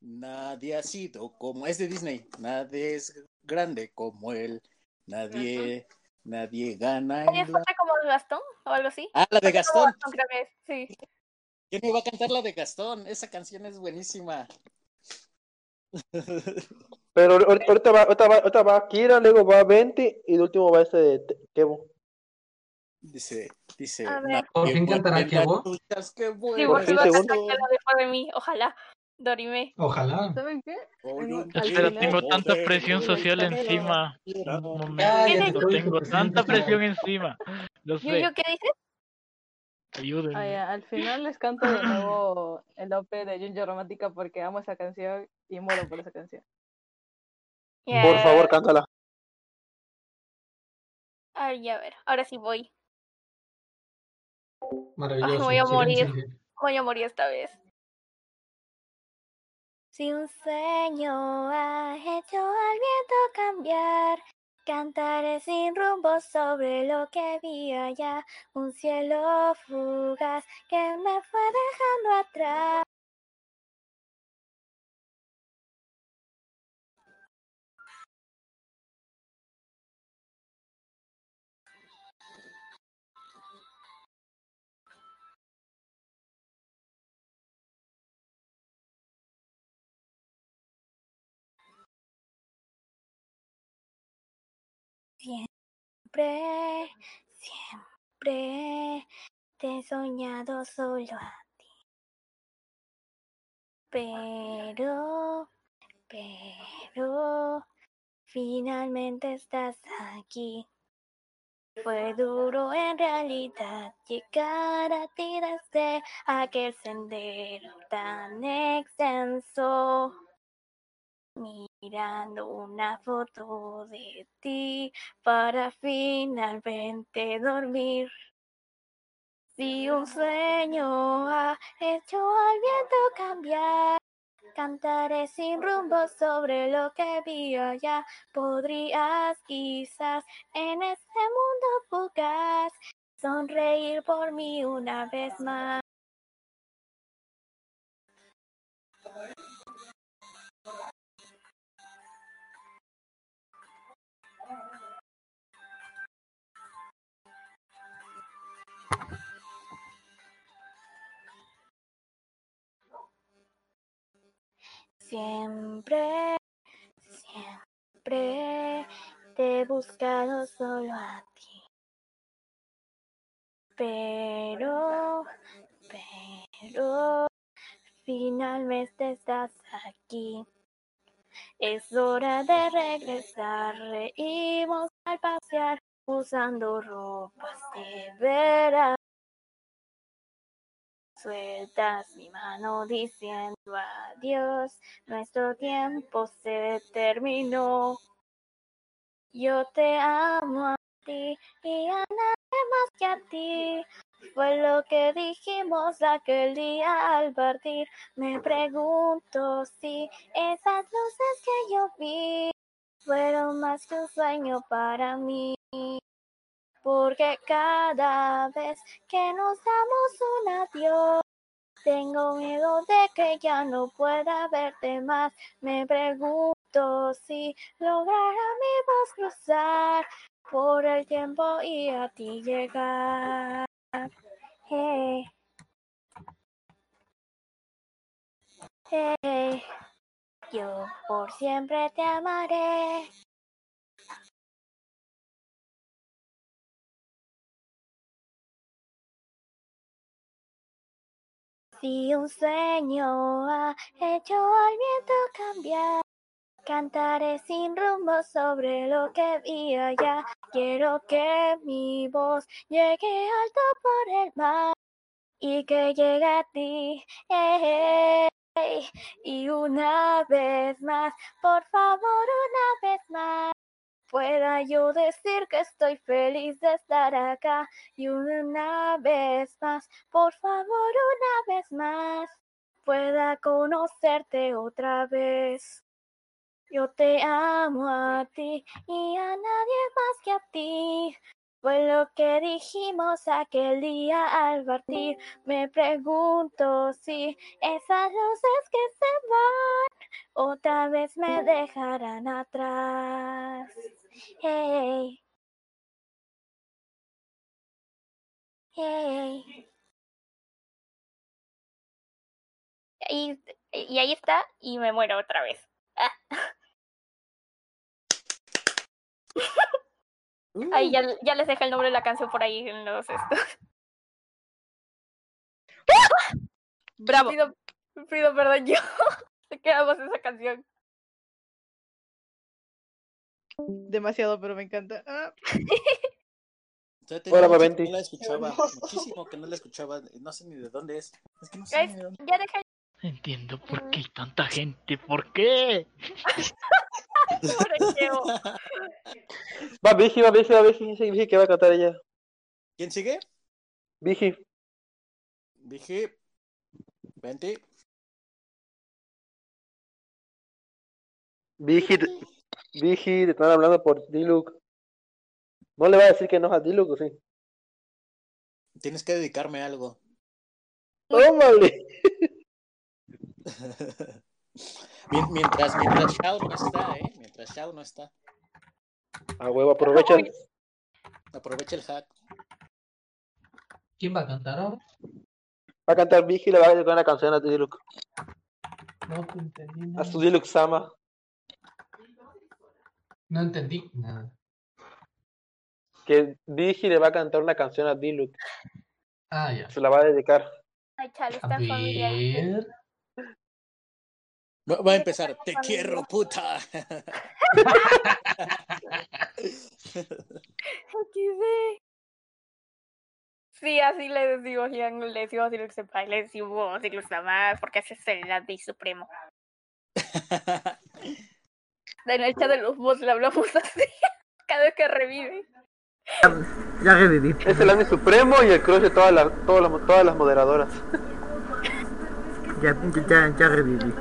Nadie ha sido como. Es de Disney. Nadie es grande como él. Nadie. Nadie gana ¿Nadie en la. como Gastón o algo así? Ah, la de Gastón. creo que es, sí. ¿Quién me va a cantar la de Gastón? Esa canción es buenísima. [LAUGHS] Pero ahor- ahorita va, ahorita va, ahorita va Kira, luego va 20 y de último va este de Te- Kevo. Dice, dice. A ver. "Nadie ¿Por fin cantará en qué vuelven porque fin, va a según- cantar que lo dejó de mí. Ojalá. Dorime. Ojalá. ¿Saben qué? Oh, yo Espera, final- tengo tanta presión social encima. Yo- Tengo tanta presión encima. Lo ¿Yu, sé. Yu, qué dices? Ayúdenme. ya, al final les canto de [LAUGHS] nuevo el OP de Ginger Romántica porque amo esa canción y muero por esa canción. Por favor, cántala. Ay, a ver, ahora sí voy. Maravilloso. Ay, voy a morir. Voy a morir esta vez. Si un sueño ha hecho al viento cambiar, Cantaré sin rumbo sobre lo que vi allá, un cielo fugaz que me fue dejando atrás. Siempre, siempre te he soñado solo a ti. Pero, pero, finalmente estás aquí. Fue duro en realidad llegar a ti desde aquel sendero tan extenso. Mirando una foto de ti para finalmente dormir. Si un sueño ha hecho al viento cambiar, cantaré sin rumbo sobre lo que vi allá. Podrías quizás en este mundo fugaz sonreír por mí una vez más. Siempre, siempre te he buscado solo a ti. Pero, pero, finalmente estás aquí. Es hora de regresar, reímos al pasear, usando ropas de veras. Sueltas mi mano diciendo adiós, nuestro tiempo se terminó. Yo te amo a ti y a nadie más que a ti. Fue lo que dijimos aquel día al partir. Me pregunto si esas luces que yo vi fueron más que un sueño para mí. Porque cada vez que nos damos un adiós, tengo miedo de que ya no pueda verte más. Me pregunto si logrará mi voz cruzar por el tiempo y a ti llegar. Hey. Hey. Yo por siempre te amaré. Si un sueño ha hecho al viento cambiar, cantaré sin rumbo sobre lo que vi allá. Quiero que mi voz llegue alto por el mar y que llegue a ti. Y una vez más, por favor, una vez más. Pueda yo decir que estoy feliz de estar acá y una vez más, por favor, una vez más, pueda conocerte otra vez. Yo te amo a ti y a nadie más que a ti. Fue lo que dijimos aquel día al partir. Me pregunto si esas luces que se van otra vez me dejarán atrás. Hey. Hey. Y, ahí está, y me muero otra vez. Ah. [LAUGHS] Ahí ya, ya les dejé el nombre de la canción por ahí en los estos. [LAUGHS] Bravo. Pido, pido perdón yo. [LAUGHS] Se quedamos esa canción. Demasiado, pero me encanta. Ah. [LAUGHS] Yo tenía Hola, mucho que Baventi. no la escuchaba, muchísimo que no la eschaba, no sé ni de dónde es. Es que no sé ni de dónde. ya dejé Entiendo por qué hay tanta gente. ¿Por qué? [LAUGHS] Va Vigi, va Vigi, va Vigi, Vigi que va a cantar ella. ¿Quién sigue? Vigi. Dije 20. Vigi, Digi, te están hablando por Diluc. No le va a decir que no a Diluc, ¿o sí? Tienes que dedicarme algo. ¡Tómale! [LAUGHS] Mien- mientras, mientras Shao no está, ¿eh? Mientras Shao no está. A huevo, aprovecha. Aprovecha el hack. ¿Quién va a cantar ahora? Va a cantar Vigi y le va a dedicar una canción a Diluc. No te entendí A nada. su Diluc Sama. No entendí nada. Que Digi le va a cantar una canción a Diluc. Ah, ya. Se la va a dedicar. Ay, chale, A está familiar. Va va a empezar. Te quiero, puta. Sí, así le decimos, Ian, le decimos a Silux Senpai, le decimos Silux más porque ese es el Andy Supremo. En el chat de los bots le hablamos así, [LAUGHS] cada vez que revive. Ya reviví. Es el Anime Supremo y el crush de todas las, todas las, todas las moderadoras. Ya, ya, ya reviví.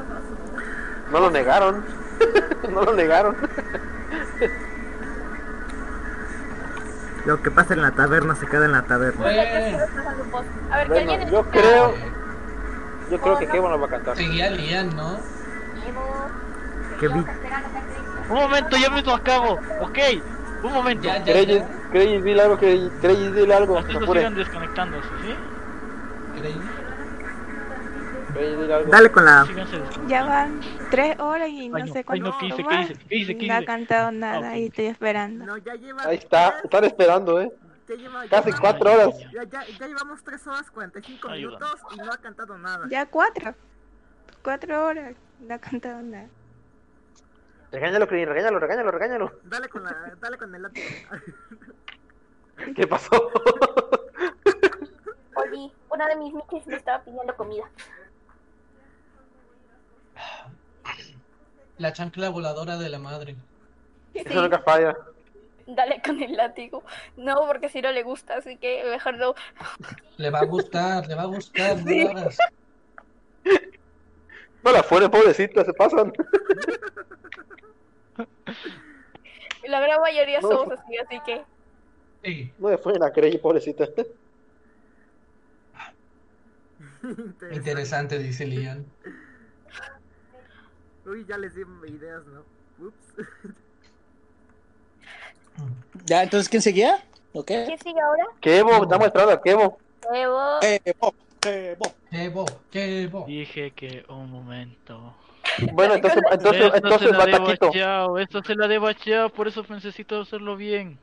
No lo negaron. [LAUGHS] no lo negaron. Lo que pasa en la taberna se queda en la taberna. A ver, que Bueno, alguien yo creo. Yo creo que Kevin lo va a cantar. Seguía Lian, ¿no? Que vi. Un momento, ya mismo acabo. Ok, un momento. Creyes, Creyes, dile algo, Creyes, dile algo. Estos apure. sigan desconectándose, ¿sí? Creyes. Dale con la. Ya van tres horas y no Ay, no, sé ay, cuánto no, ¿qué hice? ¿Qué más. hice? ¿Qué hice? ¿Qué No ha cantado nada Ah, ok. y estoy esperando. Ahí está, están esperando, eh. Casi cuatro horas. Ya, ya, ya llevamos 3 horas 45 Ayúdame. minutos y no ha cantado nada. Ya cuatro. Cuatro horas. No ha cantado nada. Regáñalo, Creyes, regáñalo, regáñalo, regáñalo. Dale con la, dale con el látigo. ¿Qué pasó? Oye, una de mis miquis me estaba pidiendo comida. La chancla voladora de la madre. Eso nunca falla. Dale con el látigo. No, porque si no le gusta, así que mejor no. Le va a gustar, le va a gustar, no hagas. No la fueron, pobrecita, se pasan. La gran mayoría No. somos así, así que. No le fueron a Creyes, pobrecita. Interesante, dice Lian. Uy, ya les di ideas, ¿no? Ups. [LAUGHS] Ya, entonces, ¿quién seguía? ¿Ok? ¿Quién sigue ahora? Kevo, estamos esperando a Kevo. Evo. Kevo, Kevo. Kevo, Kevo. Dije que un momento. Bueno, entonces, entonces, entonces se la va debo a. Chao, esto se la debo a Chao, por eso necesito hacerlo bien.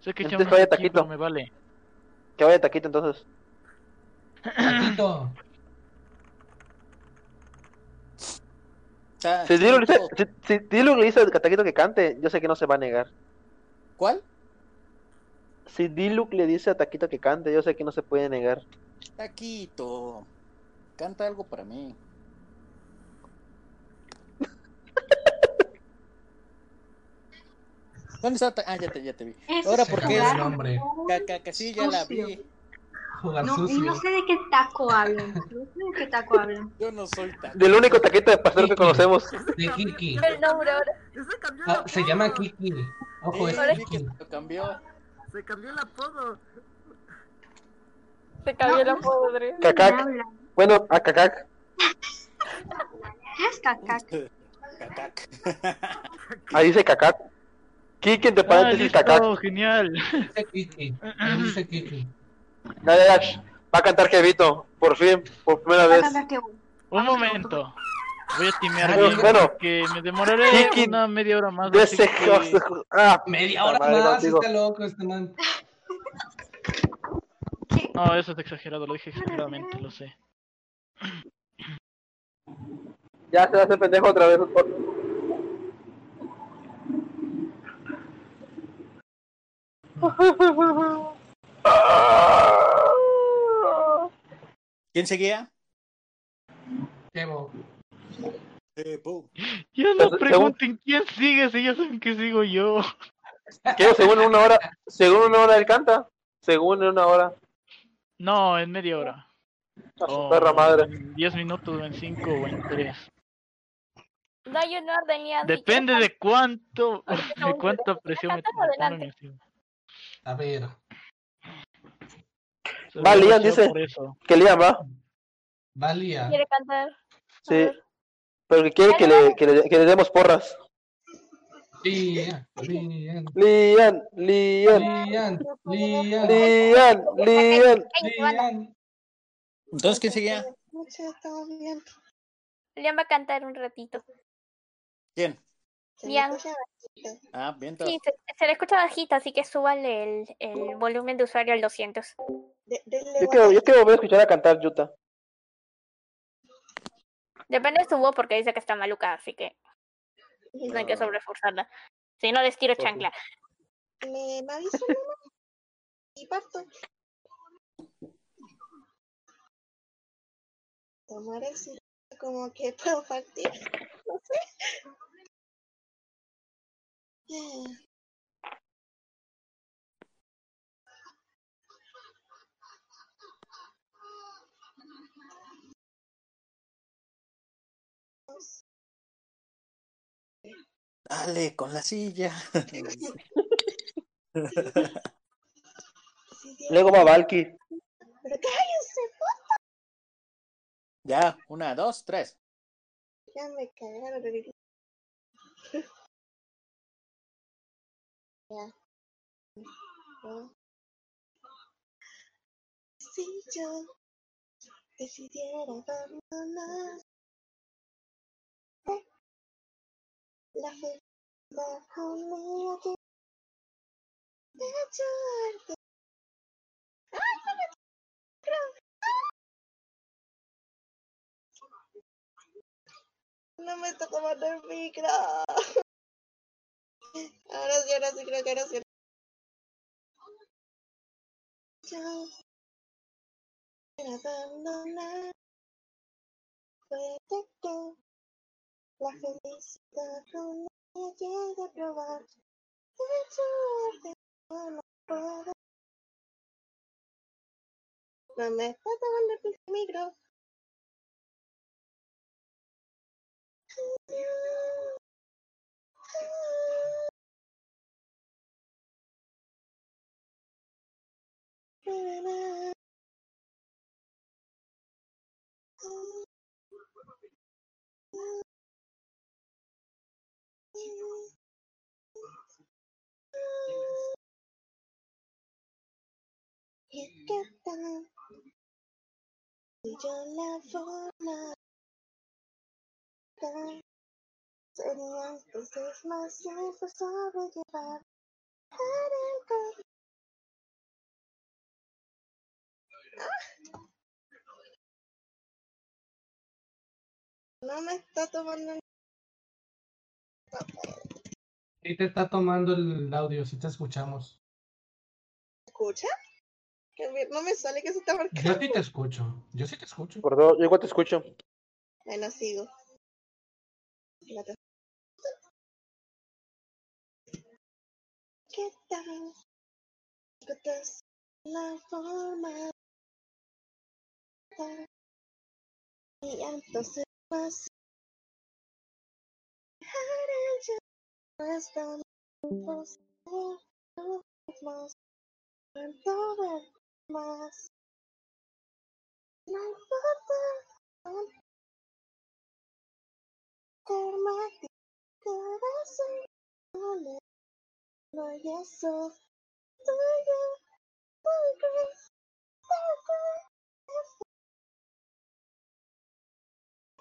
Sé que Entonces no vaya está aquí, Taquito. me vale. Que vaya Taquito entonces. Taquito. Si Diluc le dice, si, si Diluc le dice a Taquito que cante, yo sé que no se va a negar. ¿Cuál? Si Diluc le dice a Taquito que cante, yo sé que no se puede negar. Taquito. Canta algo para mí. [LAUGHS] ¿Dónde está? Ah, ya te, ya te vi. Ahora, es ¿por qué? jugar el nombre. Ca- ca- ca- sí, ya la vi. Jugar No, sucio. no sé de qué taco hablan. No sé de qué taco hablan. Yo no soy tan. Del único Taquito de pastor que conocemos. De Kiki. El nombre ahora. Ah, se llama Kiki. Ojo, es Sí, Kiki. se cambió. Se cambió el apodo. Se cambió la podre. Cacac. Bueno, a Cacac. ¿Qué es cacac? Cacac. [LAUGHS] Ahí dice Cacac. Kiki entre Ah, paréntesis Cacac. listo, genial. Dice Kiki. Dice Kiki. Ya, ya, ya. Va a cantar Kevito. Por fin, por primera vez. Un momento. Voy a timear Bueno, bien bueno. porque me demoraré Kiki, una media hora más. De ese que- Ah, Media hora madre más, contigo. está loco este man. No, eso es exagerado, lo dije exageradamente, lo sé. Ya se hace pendejo otra vez. ¿Quién seguía? Kevo. Ya no Según- pregunten quién sigue si ya saben que sigo yo. ¿Qué? Según una hora. Según una hora él canta. Según una hora. No, en media hora. A su O perra madre. En 10 minutos, o en 5 o en 3. No hay un orden, Depende de cuánto, de pero presión me encima. A ver. Va, Liam dice que Liam va. Valía. quiere cantar. Sí. Pero que quiere que le, que le, que le demos porras. Lian, Lian, Lian, Lian, Lian, Lian, Lian, Lian. Lian. Entonces, ¿quién seguía? No sé, estamos bien. Liam va a cantar un ratito. ¿Quién? Se me Liam. escucha bajito. Ah, bien. Sí, se, se le escucha bajito, así que súbale el, el volumen de usuario al 200. De- denle Yo quiero, yo quiero volver a escuchar a cantar Yuta. Depende de su voz porque dice que está maluca, así que no hay que sobreforzarla. Si no, les tiro chancla. Me, me nomás y parto. Tomar el como que [LAUGHS] puedo partir. No sé. Dale, con la silla. Luego va Valky. Pero cállense, puta. ya, una, dos, tres. Ya me cagaron Si yo decidiera abandonar la felicidad de echarte. ¡Ay, no me está tomando el micro. Ahora sí, ahora sí, creo que ahora sí. Yo abandonar. Que la felicidad no me a probar. De yo no puedo. No me está tomando el micro. ¿Y qué tal? Si yo la forma tal, sería entonces más simple sobrellevar para el cor- No me está tomando el Sí te está tomando el audio, si te escuchamos. ¿Escucha? Que no me sale que se está Yo marcando. sí te escucho. Yo sí te escucho. Perdón, yo igual te escucho. Bueno, sigo. ¿Qué tal? Encuentras la forma y entonces más Ahora ya no es tan posible, no es más, tanto ver más. No importa, no karma, corazón, no le doy eso, tuyo, tuyo, tuyo,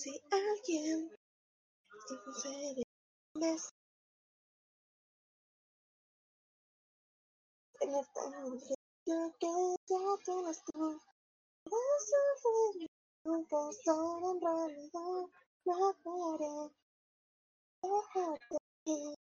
Si alguien sucede tener tan urgente que ya tienes tú vas a sufrir nunca estar en realidad no podré dejarte ir.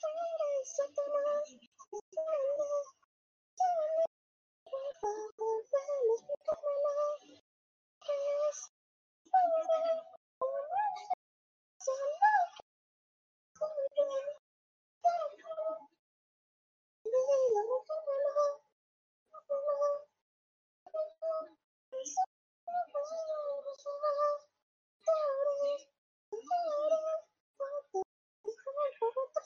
te puedes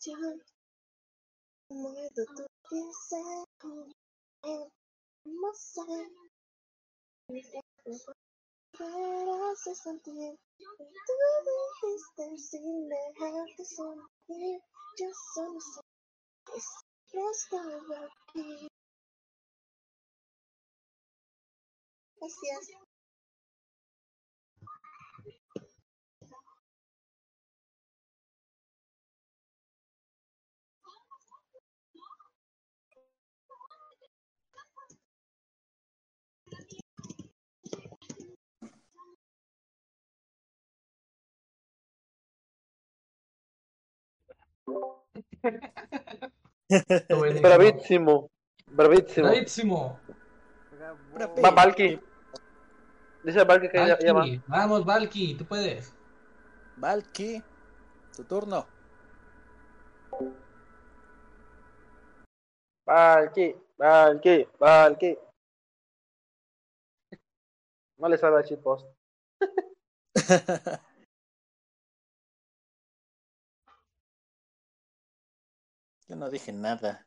solo volver, volver, dile, explícamelo, Si yo muevo tu deseo, no sé, pero hace sentir que tú dijiste sin dejarte sentir, yo solo sé que siempre estaba aquí. Gracias. Bravísimo. Bravísimo. Bravísimo. Va Valky. Dice Valky que ya, ya va. Valky, vamos, Valky, tú puedes. Valky, tu turno. Valky, Valky, Valky. No le sabe al shitpost. [LAUGHS] Yo no dije nada.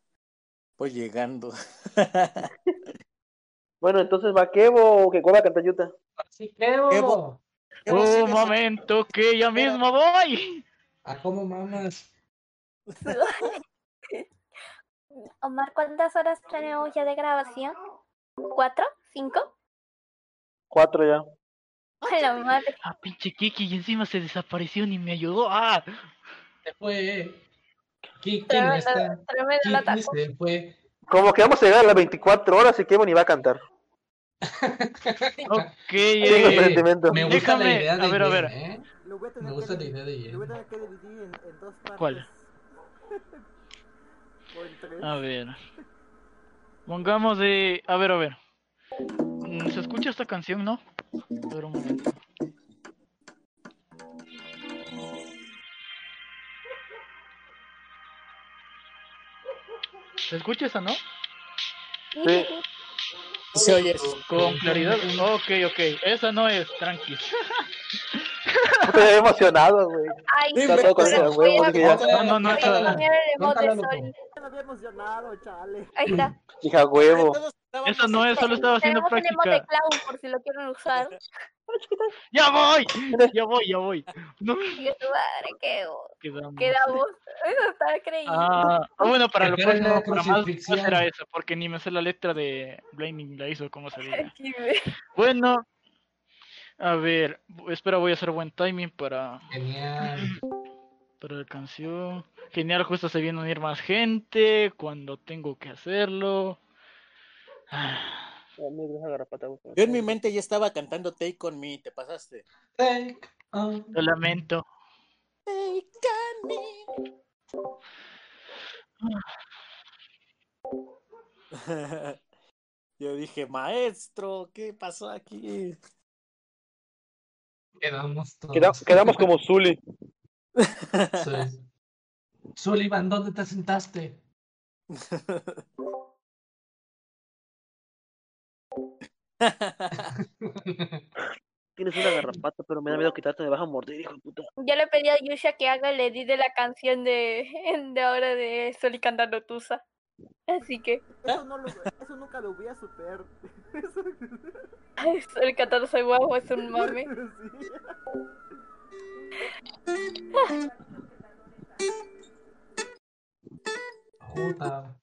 Voy llegando. [LAUGHS] Bueno, entonces va Kevo, que cueva Cantayuta. Sí, Kevo. Un momento que ya mismo voy. ¿A cómo mamas? [LAUGHS] Omar, ¿cuántas horas tenemos ya de grabación? ¿Cuatro? ¿Cinco? Cuatro ya. A la madre. Ah, pinche Kiki, y encima se desapareció ni me ayudó. Ah, Se fue. No Tremendo- está. tremendo Kiki ataco. se fue. Como que vamos a llegar a las 24 horas y Kevo ni va a cantar. [LAUGHS] ok. Tengo eh. Me gusta la déjame, idea de a ver, a ver. ¿eh? Me gusta la idea de Lo voy a Jen. tener que dividir en, en dos partes. ¿Cuál? [LAUGHS] A ver. Pongamos de. A ver, a ver. Mm, ¿Se escucha esta canción, no? A ver un momento. ¿Se escucha esa, no? Sí. Se oye. Con claridad. Ok, ok. Esa no es, tranqui. [LAUGHS] Estoy emocionado, güey. Ay, Está todo con. No, no, no. me había emocionado, chale. Ahí está. Hija huevo. Esa no es, solo estaba haciendo Tenemos un emote de práctica. clown por si lo quieren usar. ¡Ya voy! [LAUGHS] Ya voy, ya voy. No, tu madre, qué quedamos. quedamos. Eso está creíble. Ah, ah, bueno, para lo próximo, la para más, será eso, porque ni me sé la letra de Blinding Lights o como se diga. Bueno, a ver, espera, voy a hacer buen timing para, Genial. [CLEARS THROAT] para la canción. Genial, justo se viene a unir más gente cuando tengo que hacerlo. Ah, Yo en mi mente ya estaba cantando Take on Me, te pasaste. Take on Lo lamento. Take on me. [LAUGHS] Yo dije, maestro, ¿qué pasó aquí? Quedamos todos. Queda- quedamos como Zully. [LAUGHS] Sí. Sullivan, ¿dónde te sentaste? [LAUGHS] [LAUGHS] Tienes una garrapata, pero me da miedo quitarte, me vas a morder, hijo de puta. Yo le pedí a Yusha que haga el edit de la canción de, [LAUGHS] de ahora de Sol y cantando Tusa. Así que, Eso, no lo, eso nunca lo voy a superar. Eso- [LAUGHS] ay, Sol cantando Soy guapo es un mame. Puta.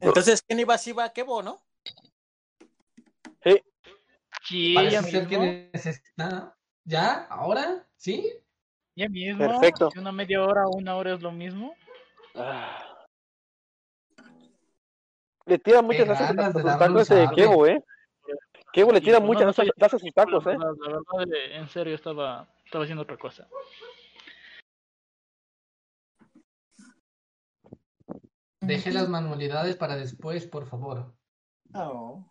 Entonces, ¿quién iba así va? ¿Qué bo, no? Sí, ya que necesita. ¿Ya? ¿Ahora? ¿Sí? Ya mismo. Perfecto. Si una media hora o una hora es lo mismo. Ah. Le tira muchas asas a sus tacos de. Kevo, eh. Kevo le tira muchas asas a sus tacos, eh. la verdad, eh, en serio, estaba, estaba haciendo otra cosa. Deje las manualidades para después, por favor. Oh,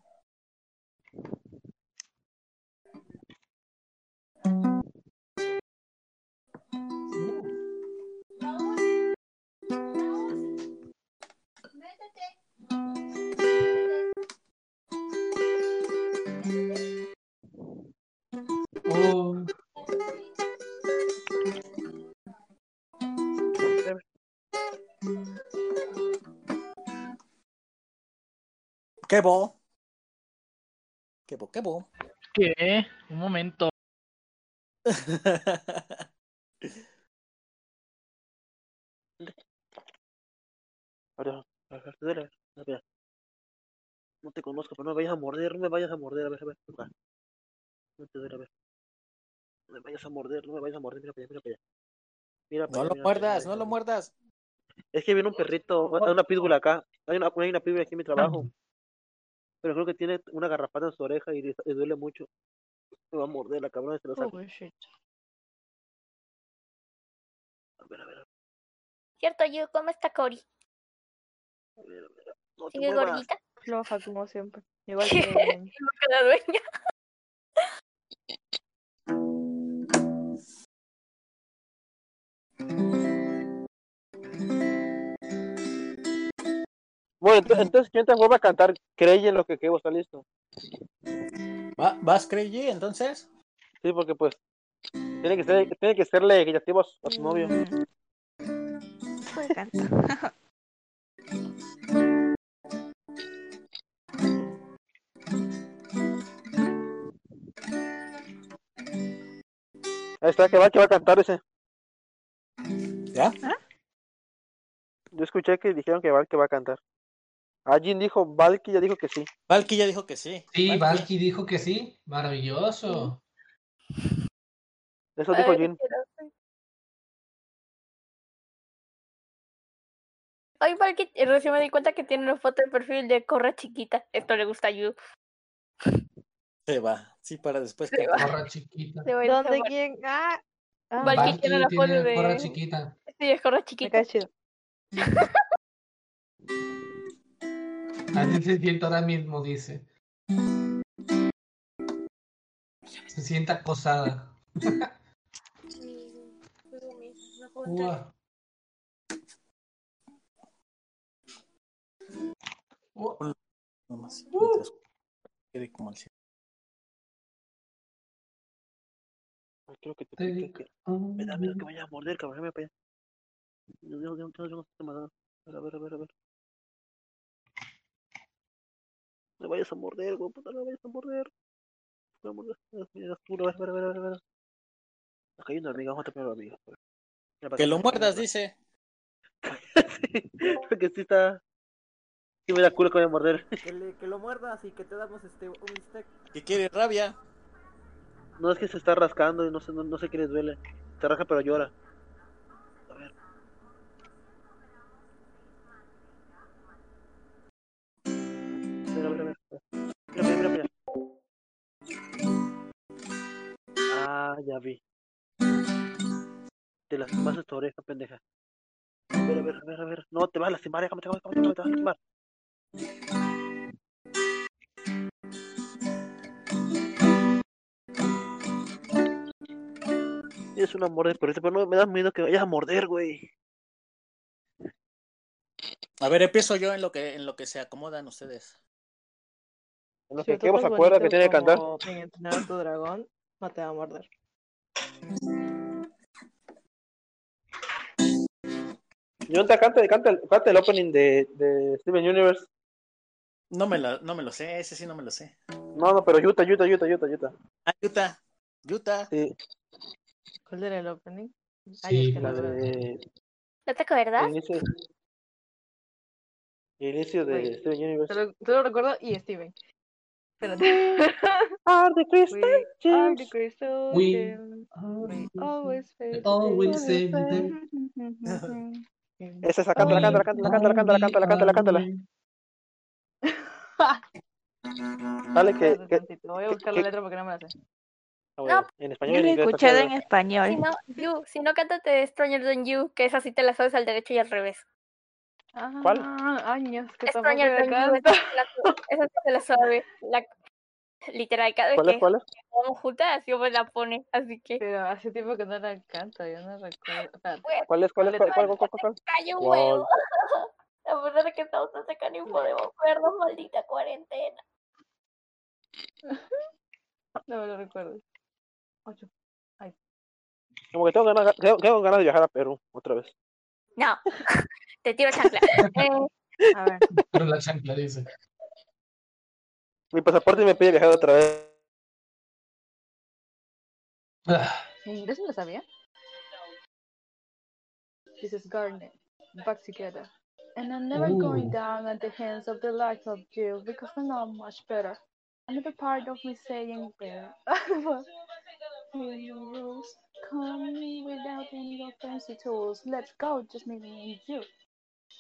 ¿Qué bo? ¿Qué bo? ¿Qué bo? ¿Qué? Un momento. No te conozco, pero no me vayas a morder, no me vayas a morder, a ver, a ver. acá. No te duele, a ver. No me vayas a morder, no me vayas a morder, mira para allá, mira para allá. Mira para No allá, lo mira para allá, muerdas, no lo muerdas. Es que viene un perrito, hay una pitbull acá. Hay una, hay una pitbull aquí en mi trabajo. Pero creo que tiene una garrapata en su oreja y le, le duele mucho. Me va a morder la cabrona y se lo saca. A ver, a ver, ¿Cierto, yo? ¿Cómo está Cori? a ver, a ver. No ¿Sigue muevas. gordita? Floja como siempre. [LAUGHS] Igual que la dueña. Bueno, entonces, ¿quién te vuelve a cantar? Crey en lo que Kevo está listo. ¿Va- ¿Vas, Crazy, entonces? Sí, porque pues tiene que ser, tiene que serle equitativo a su, novio. Puede cantar. [LAUGHS] Ahí está, que va, que va a cantar ese. ¿Ya? Yo escuché que dijeron que Val que va a cantar. Alguien dijo, Valky ya dijo que sí. Valky ya dijo que sí. sí, Valky. Dijo que sí. Maravilloso. Eso dijo Jin. Ay, Valky, eh, recién me di cuenta que tiene una foto de perfil de Corra chiquita. Esto le gusta a Yu. Se va. Sí, para después Se cantar. Corra chiquita. Se va ¿Dónde quién? Ah, ah Valky tiene la foto de- corra chiquita. Sí, es Corra me chiquita. [LAUGHS] Así se siente ahora mismo, dice. Se siente acosada. Ua. Ua. Nomás, mientras quede como al cien. Ay, Creo que te Me da miedo que me. vaya a morder, cabrón. Nada. A ver, a ver, a ver, a ver. No me vayas a morder, güey, puta, no me vayas a morder. No me. Mira, tú, a ver, a ver, a ver, a ver, a ver. Acá hay una amiga, vamos a tapar la amiga. a ver. Mira para Que lo muerdas, dice. [LAUGHS] sí, porque sí está. Sí me da culo que voy a morder. [LAUGHS] Que, le- que lo muerdas y que te damos este un steak. Que quiere rabia. No es que se está rascando y no sé, no, no sé qué le duele. Se rasca pero llora. Ah, ya vi. Te lastimaste tu oreja, pendeja. A ver, a ver, a ver, a ver. No, te vas a lastimar, déjame, déjame, déjame, déjame, te vas a lastimar. Tienes una morder, pero pero no me da miedo que vayas a morder, güey. A ver, empiezo yo en lo que en lo que se acomodan ustedes. En lo Si estás acuerda que tiene que cantar. entrenar a tu dragón, no te va a morder. Yo te canta, canta, canta el opening de, de Steven Universe. No me lo, no me lo sé, ese sí no me lo sé. No, no, pero Yuta, Yuta, Yuta, Yuta, Yuta. Ah. Yuta. Sí. ¿Cuál era el opening? Sí, Ay, es que de. ¿No te acuerdas? El inicio, el inicio de Steven Universe. Te lo, te lo recuerdo y Steven. [LAUGHS] [LAUGHS] Espérate. Are the crystal are the crystal gems. We always fail. Always save them. Esa es la canta, la canta, la canta, la canta, la canta, la [LAUGHS] canta, la canta, la canta. Dale que, que, voy a buscar la letra porque no me la sé. Ah, no, en español. Yo lo escuché en español. Si no, you, si no, cántate Stranger Than You, que esa sí te la sabes al derecho y al revés. ¿Cuál? Ah, años que Stranger la canto. esa, sí te la sabe- la. La, literal, cada vez ¿Cuál es, que cuál es? vamos juntas, yo me la pone, así que... Pero hace tiempo que no la canto, yo no recuerdo. Espérate. ¿Cuál es, cuál es, cuál, cuál, cuál, cuál, cuál? Calla un ¿Cuál? huevo. [LAUGHS] A pesar de que estamos tan cerca y podemos vernos, maldita cuarentena. No me lo recuerdo. Ocho. Ay. Como que tengo ganas, tengo, tengo ganas de viajar a Perú otra vez. No, [LAUGHS] te tiro chancla. [LAUGHS] Eh, A ver. Pero la chancla dice. Mi pasaporte me pide viajar otra vez. Ah, Sí, ¿Eso lo sabía? This is Garnet. Back together. And I'm never going down at the hands of the like of you because I know much better. Another part of me saying better. [LAUGHS] Come me without any of fancy tools. Let's go, just me and you.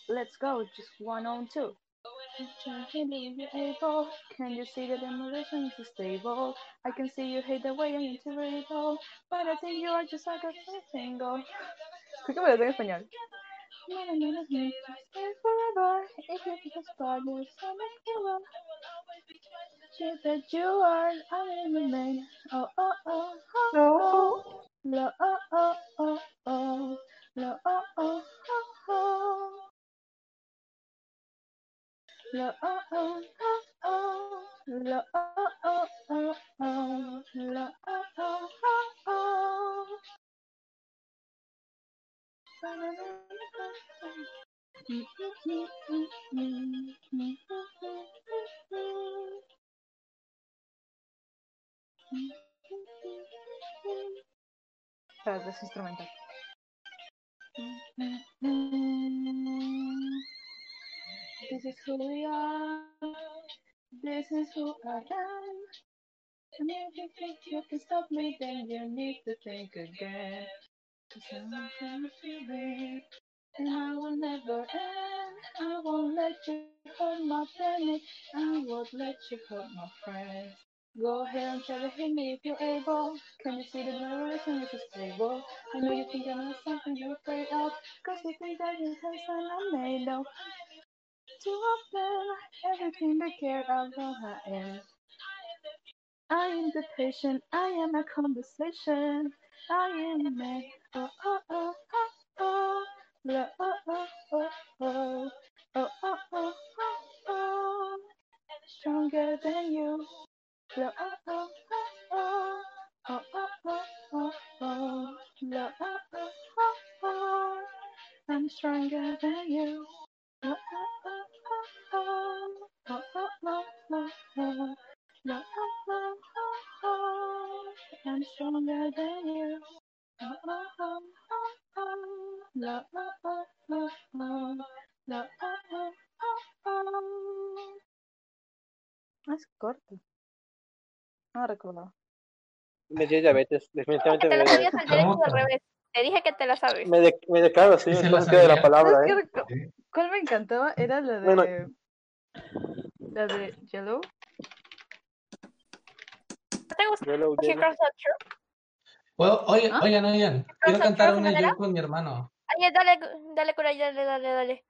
Let's go, just one on two. Can you able? Can you see that emotion is stable? I can see you hate the way I'm integrable, but I think you are just like a single. Creo que me lo tengo en español. Forever if you bad news, I'll make you that you are, I am remain. Oh oh oh oh oh. Lo oh oh oh oh. Lo oh oh oh oh. Lo oh oh oh oh. Lo oh oh oh oh. Lo oh oh oh oh. Espérate, es instrumental. This is who we are. This is who I am. And if you think you can stop me, then you need to think again. Cause I'm a feeling, and I will never end. I won't let you hurt my planet. I won't let you hurt my friends. Go ahead and try to hit me if you're able. Can you see the direction is stable? I know you think I'm something you're afraid of. Cause you think that you're person I'm made of. Too often, everything they care about I am. I am the patient, I am a conversation. I am a man. Oh, oh, oh, oh, oh. La, oh, oh, oh, oh. Oh, oh, oh, oh, oh. Stronger than you. La, oh, oh, oh, oh. Oh, oh, oh, oh, oh. La, oh, oh, oh, oh. I'm stronger than you. Oh, oh, oh, oh, oh. Oh, oh, oh, oh, oh. La, oh, oh, oh, oh. I'm stronger than you. Oh, oh, oh, oh, oh. La, oh, oh, oh, oh. La, oh, oh, oh, oh. Corto. No recuerdo. Me dio diabetes, definitivamente te me la dio sabías diabetes. al derecho al revés. Te dije que te la sabes. Me, de, me declaro Sí queda de la palabra, ¿Sabes ¿eh? ¿Cuál me encantaba? Era la de. Bueno. La de Yellow. ¿No te gusta Yellow, yellow. Oye, ¿Ah? oigan, oigan. Quiero ¿Quieres cantar una yo con mi hermano. Ay, dale, dale, Kurai, dale, dale, dale.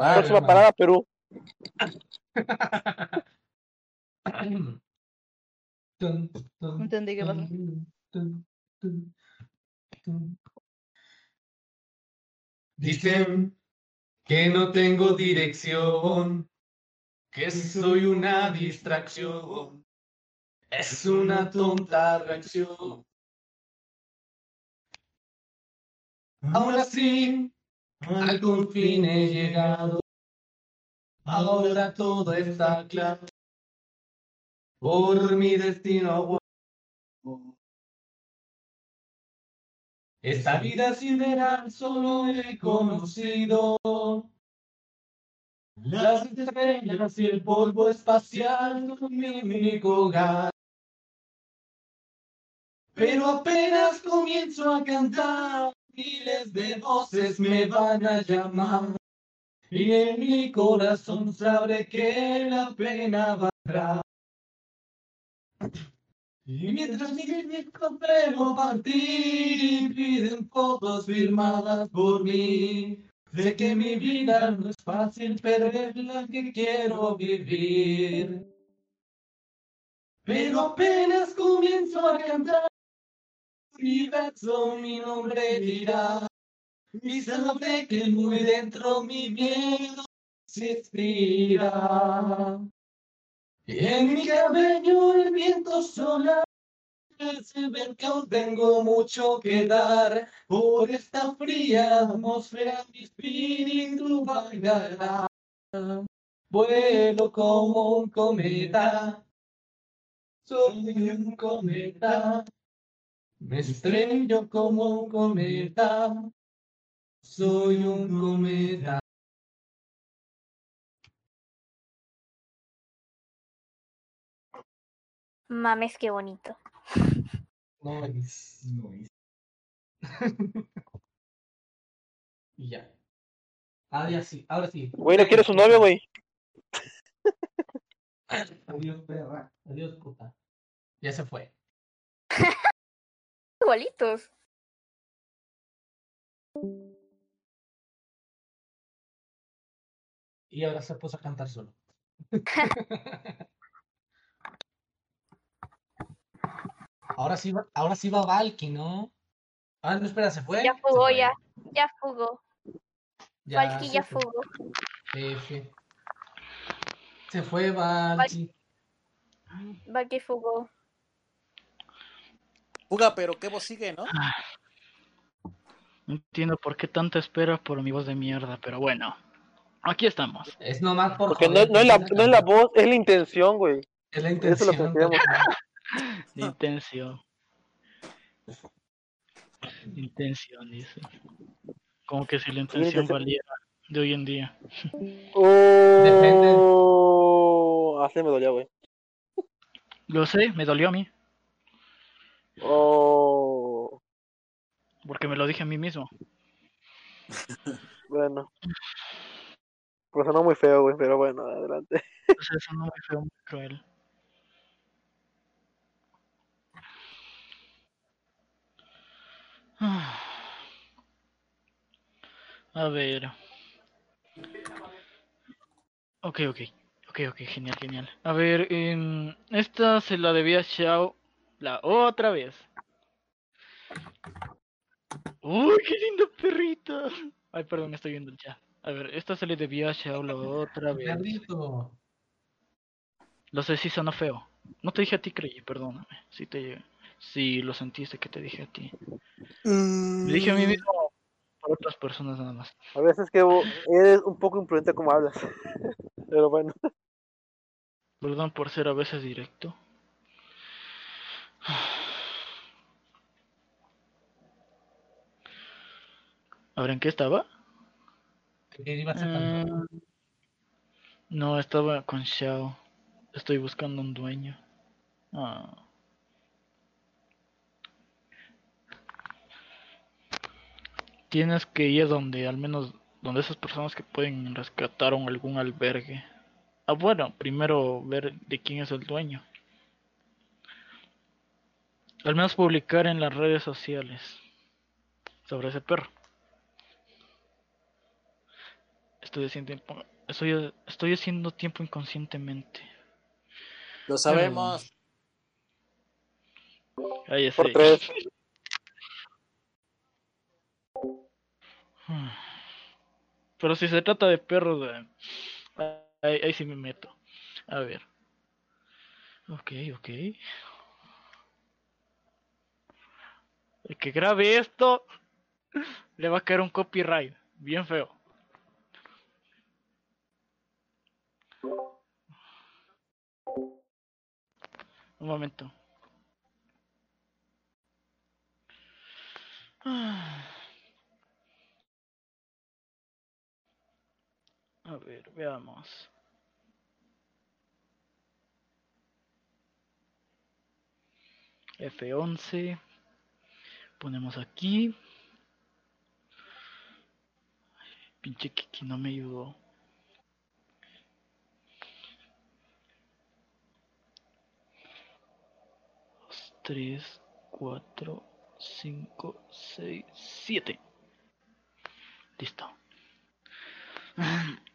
Va, Próxima hermano. parada, Perú. [CLEARS THROAT] [CLEARS THROAT] No entendí qué pasó. Dicen que no tengo dirección, que soy una distracción, es una tonta reacción. Aún así, al fin he llegado, ahora todo está claro, por mi destino. Esta vida sideral solo he conocido las estrellas y el polvo espacial son mi único hogar. Pero apenas comienzo a cantar, miles de voces me van a llamar. Y en mi corazón sabré que la pena valdrá. Y mientras mi pero partir, piden fotos firmadas por mí. Sé que mi vida no es fácil, pero la que quiero vivir. Pero apenas comienzo a cantar, mi verso mi nombre dirá. Y sabré que muy dentro mi miedo existirá. Y en mi cabello el viento solar hace ver que aún tengo mucho que dar. Por esta fría atmósfera mi espíritu vagará. Vuelo como un cometa. Soy un cometa. Me estrello como un cometa. Soy un cometa. Mames, qué bonito. [LAUGHS] Nice, nice. [LAUGHS] y ya. Ahora sí, ahora sí. Güey, ¿no quieres un novio, güey? [LAUGHS] Adiós, perra. Adiós, puta. Ya se fue. Igualitos. Y ahora se puso a cantar solo. Ahora sí va, ahora sí va Valky, ¿no? Ah, no, espera, ¿se fue? Ya fugó, fue. ya. Ya fugó. Ya Valky ya fue. fugó. F. Se fue Valky. Valky fugó. Fuga, pero qué voz sigue, ¿no? No entiendo por qué tanta espera por mi voz de mierda, pero bueno. Aquí estamos. Es nomás por Porque no, no es la, no es la voz, es la intención, güey. Es la Eso es lo [LAUGHS] intención. intención. Dice. Como que si la intención valiera de hoy en día. Oh, así me dolió, güey. Lo sé, me dolió a mí, Oh, porque me lo dije a mí mismo. [LAUGHS] bueno. Pues sonó muy feo, güey, pero bueno, adelante. Eso no me fue muy cruel. A ver. Ok, ok. Ok, ok, genial, genial. A ver, em, esta se la debía a Xiao la otra vez. ¡Uy, qué lindo perrito! Ay, perdón, estoy viendo el chat. A ver, esta se le debía a Xiao la otra vez. Perrito. Lo sé si feo. No te dije a ti, Crey, perdóname. Si te si lo sentiste que te dije a ti. Me dije a mí mismo por otras personas nada más. A veces que eres un poco imprudente como hablas. [LAUGHS] Pero bueno. Perdón por ser a veces directo. [SIGHS] A ver, ¿en qué estaba? ¿Qué ibas a cantar? Ah, no, estaba con Xiao. Estoy buscando un dueño. Ah. Tienes que ir donde, al menos, donde esas personas que pueden rescatar un- algún albergue. Ah, bueno, primero ver de quién es el dueño. Al menos publicar en las redes sociales sobre ese perro. Estoy haciendo tiempo, estoy, estoy haciendo tiempo inconscientemente. Lo sabemos. Ahí Por tres. Pero si se trata de perros, ahí, ahí sí me meto. A ver. Ok, ok. El que grabe esto le va a caer un copyright. Bien feo. Un momento. Ah. A ver, veamos. F11. Ponemos aquí. Pinche Kiki no me ayudó. Tres, cuatro, cinco, seis, siete. Listo. [CLEARS THROAT]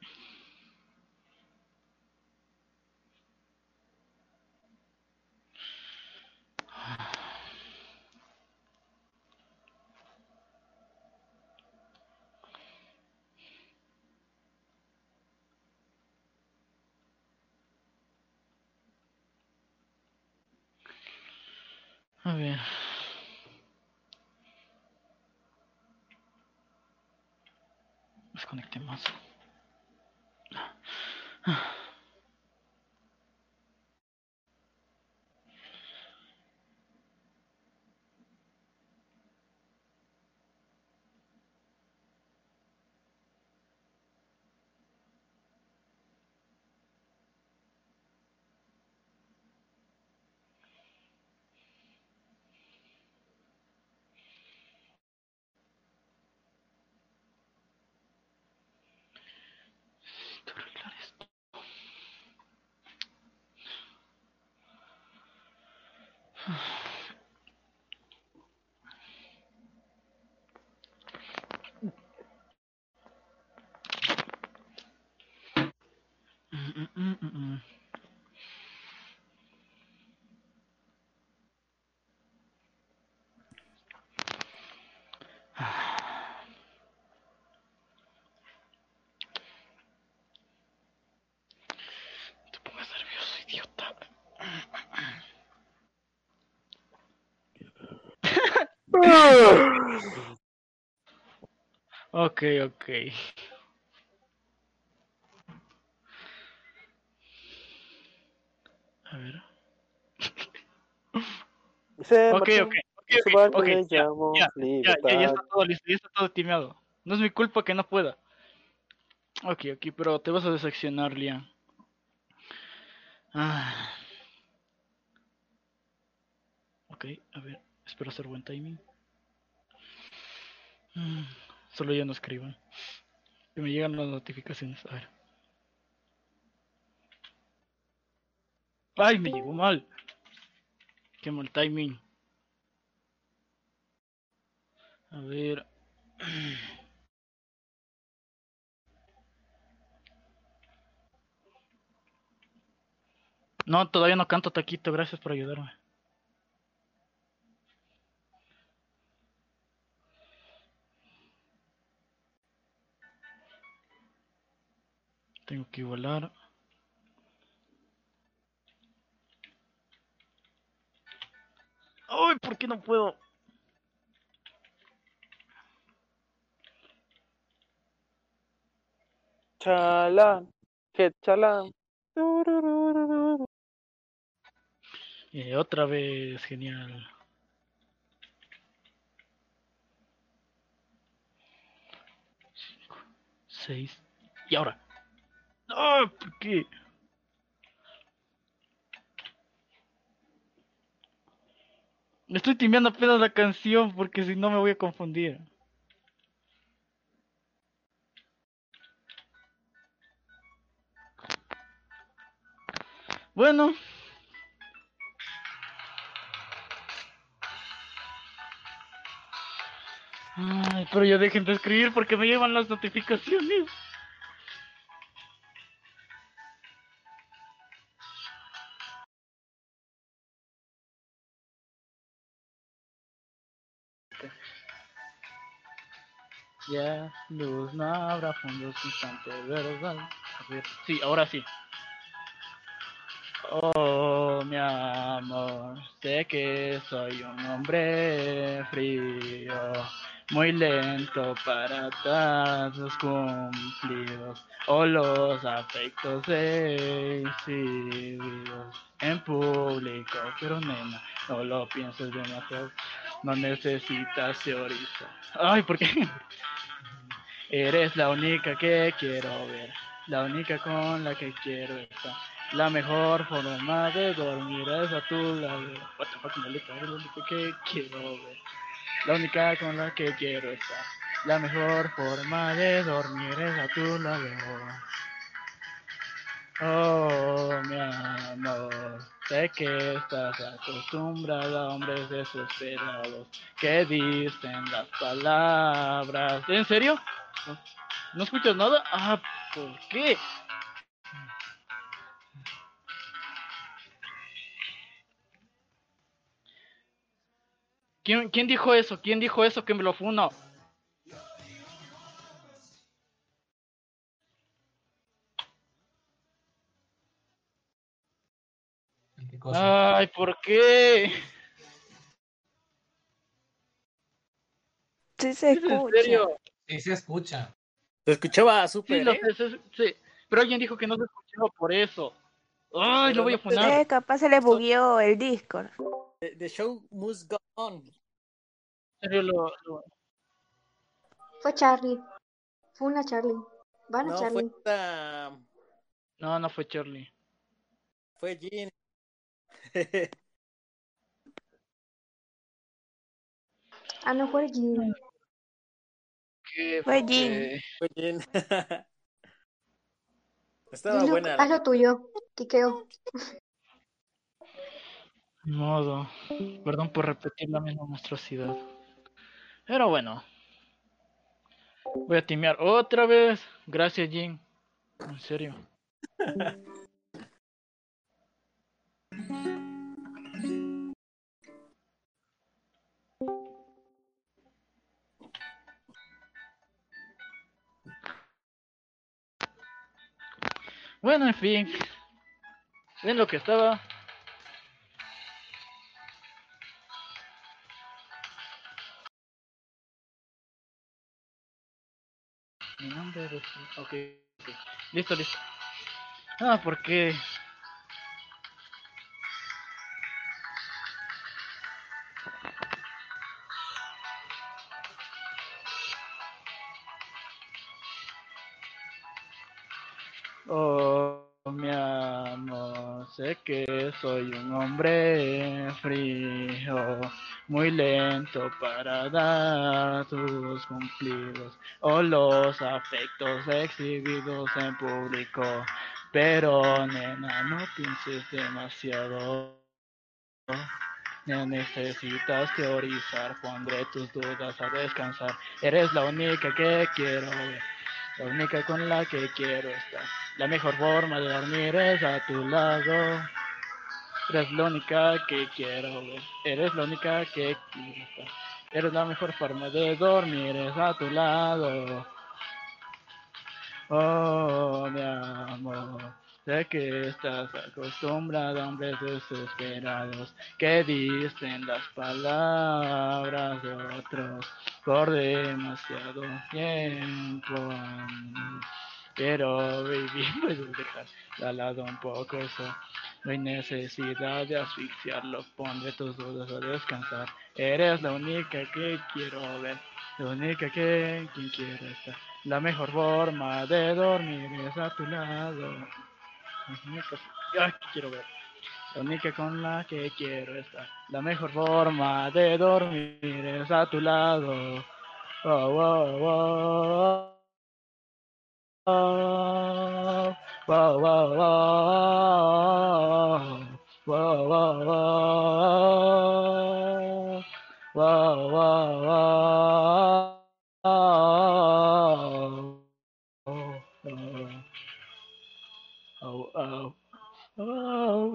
Ok, ok. A ver. Se Ok, ok, ok, Su ok, barco ok, le ya, ya, ya, ya, está todo listo, ya está todo timeado. No es mi culpa que no pueda. Ok, ok, pero te vas a decepcionar, Liam. Ah. Ok, a ver, espero hacer buen timing. Mm, Solo ya no escriban. Que me llegan las notificaciones. A ver. ¡Ay, me llegó mal! Qué mal timing. A ver. [CLEARS THROAT] No, todavía no canto taquito, gracias por ayudarme. Tengo que igualar. ¡Ay, por qué no puedo! Chalán. Que chalán. Tururururu. Eh, otra vez, genial. Cinco, seis. Y ahora. ¡No! ¿Por qué? Me estoy timeando apenas la canción porque si no me voy a confundir. Bueno. Ay, pero ya dejen de escribir porque me llevan las notificaciones. Luz, no habrá fondos ¿verdad? Sí, ahora sí. Oh, mi amor, sé que soy un hombre frío, muy lento para sus cumplidos, o los afectos exhibidos en público. Pero nena, no lo pienses demasiado, no necesitas teorizar. Ay, ¿por qué? Eres la única que quiero ver, la única con la que quiero estar. La mejor forma de dormir es a tu lado. What the fuck, maleta, eres la única que quiero ver. La única con la que quiero estar. La mejor forma de dormir es a tu lado. Oh, mi amor, sé que estás acostumbrada a hombres desesperados que dicen las palabras. ¿En serio? ¿No, escuchas nada? Ah, ¿por qué? ¿Quién, ¿Quién dijo eso? ¿Quién dijo eso que me lo funo? ¿Qué cosa? Ay, ¿por qué? Sí se ¿Es en escucha. serio? Sí, se escucha. Se escuchaba Sí, súper, lo ¿eh? sé, sí. Pero alguien dijo que no se escuchaba por eso. Ay, lo Pero voy a funar. Eh, capaz se le bugueó el Discord. The, the show must go on. Serio, lo- lo- Fue Charlie. Fue una Charlie. Van a No, fue Charlie. esta- No, no fue Charlie. Fue Jean. [LAUGHS] Ah, no fue Jean. ¿Qué Fue? Jean. Fue Jean. [LAUGHS] Estaba buena. haz lo tuyo, Kikeo. Modo. Perdón por repetir la misma monstruosidad. Pero bueno. Voy a timear otra vez. Gracias, Jin. En serio. [LAUGHS] Bueno, en fin. Ven lo que estaba. Mi nombre es... Ok, ok. Listo, listo. Ah, ¿por que soy un hombre frío, muy lento para dar tus cumplidos o los afectos exhibidos en público. Pero, nena, no pienses demasiado. No necesitas teorizar, pondré tus dudas a descansar. Eres la única que quiero ver, la única con la que quiero estar. La mejor forma de dormir es a tu lado. Eres la única que quiero ver, eres la única que quiero estar. Eres la mejor forma de dormir es a tu lado. Oh, mi amor, sé que estás acostumbrada a hombres desesperados que dicen las palabras de otros por demasiado tiempo. Pero, dejar de lado un poco eso. No hay necesidad de asfixiarlo, pondré tus dudas a descansar. Eres la única que quiero ver, la única que quien quiero estar. La mejor forma de dormir es a tu lado. La quiero ver. La única con la que quiero estar. La mejor forma de dormir es a tu lado. Oh, oh, oh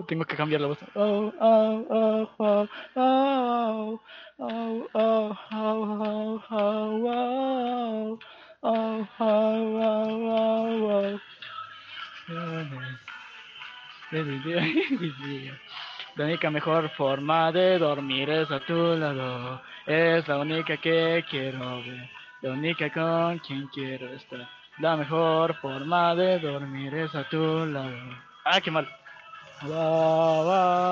tengo que cambiar la voz. Oh, oh, oh, oh, oh, oh, oh, oh, oh, oh, oh oh, oh, oh. La única mejor forma de dormir es a tu lado. Es la única que quiero ver. La única con quien quiero estar. La mejor forma de dormir es a tu lado. Ah, qué mal. Wow, wow,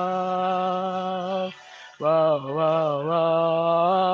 wow, wow, wow,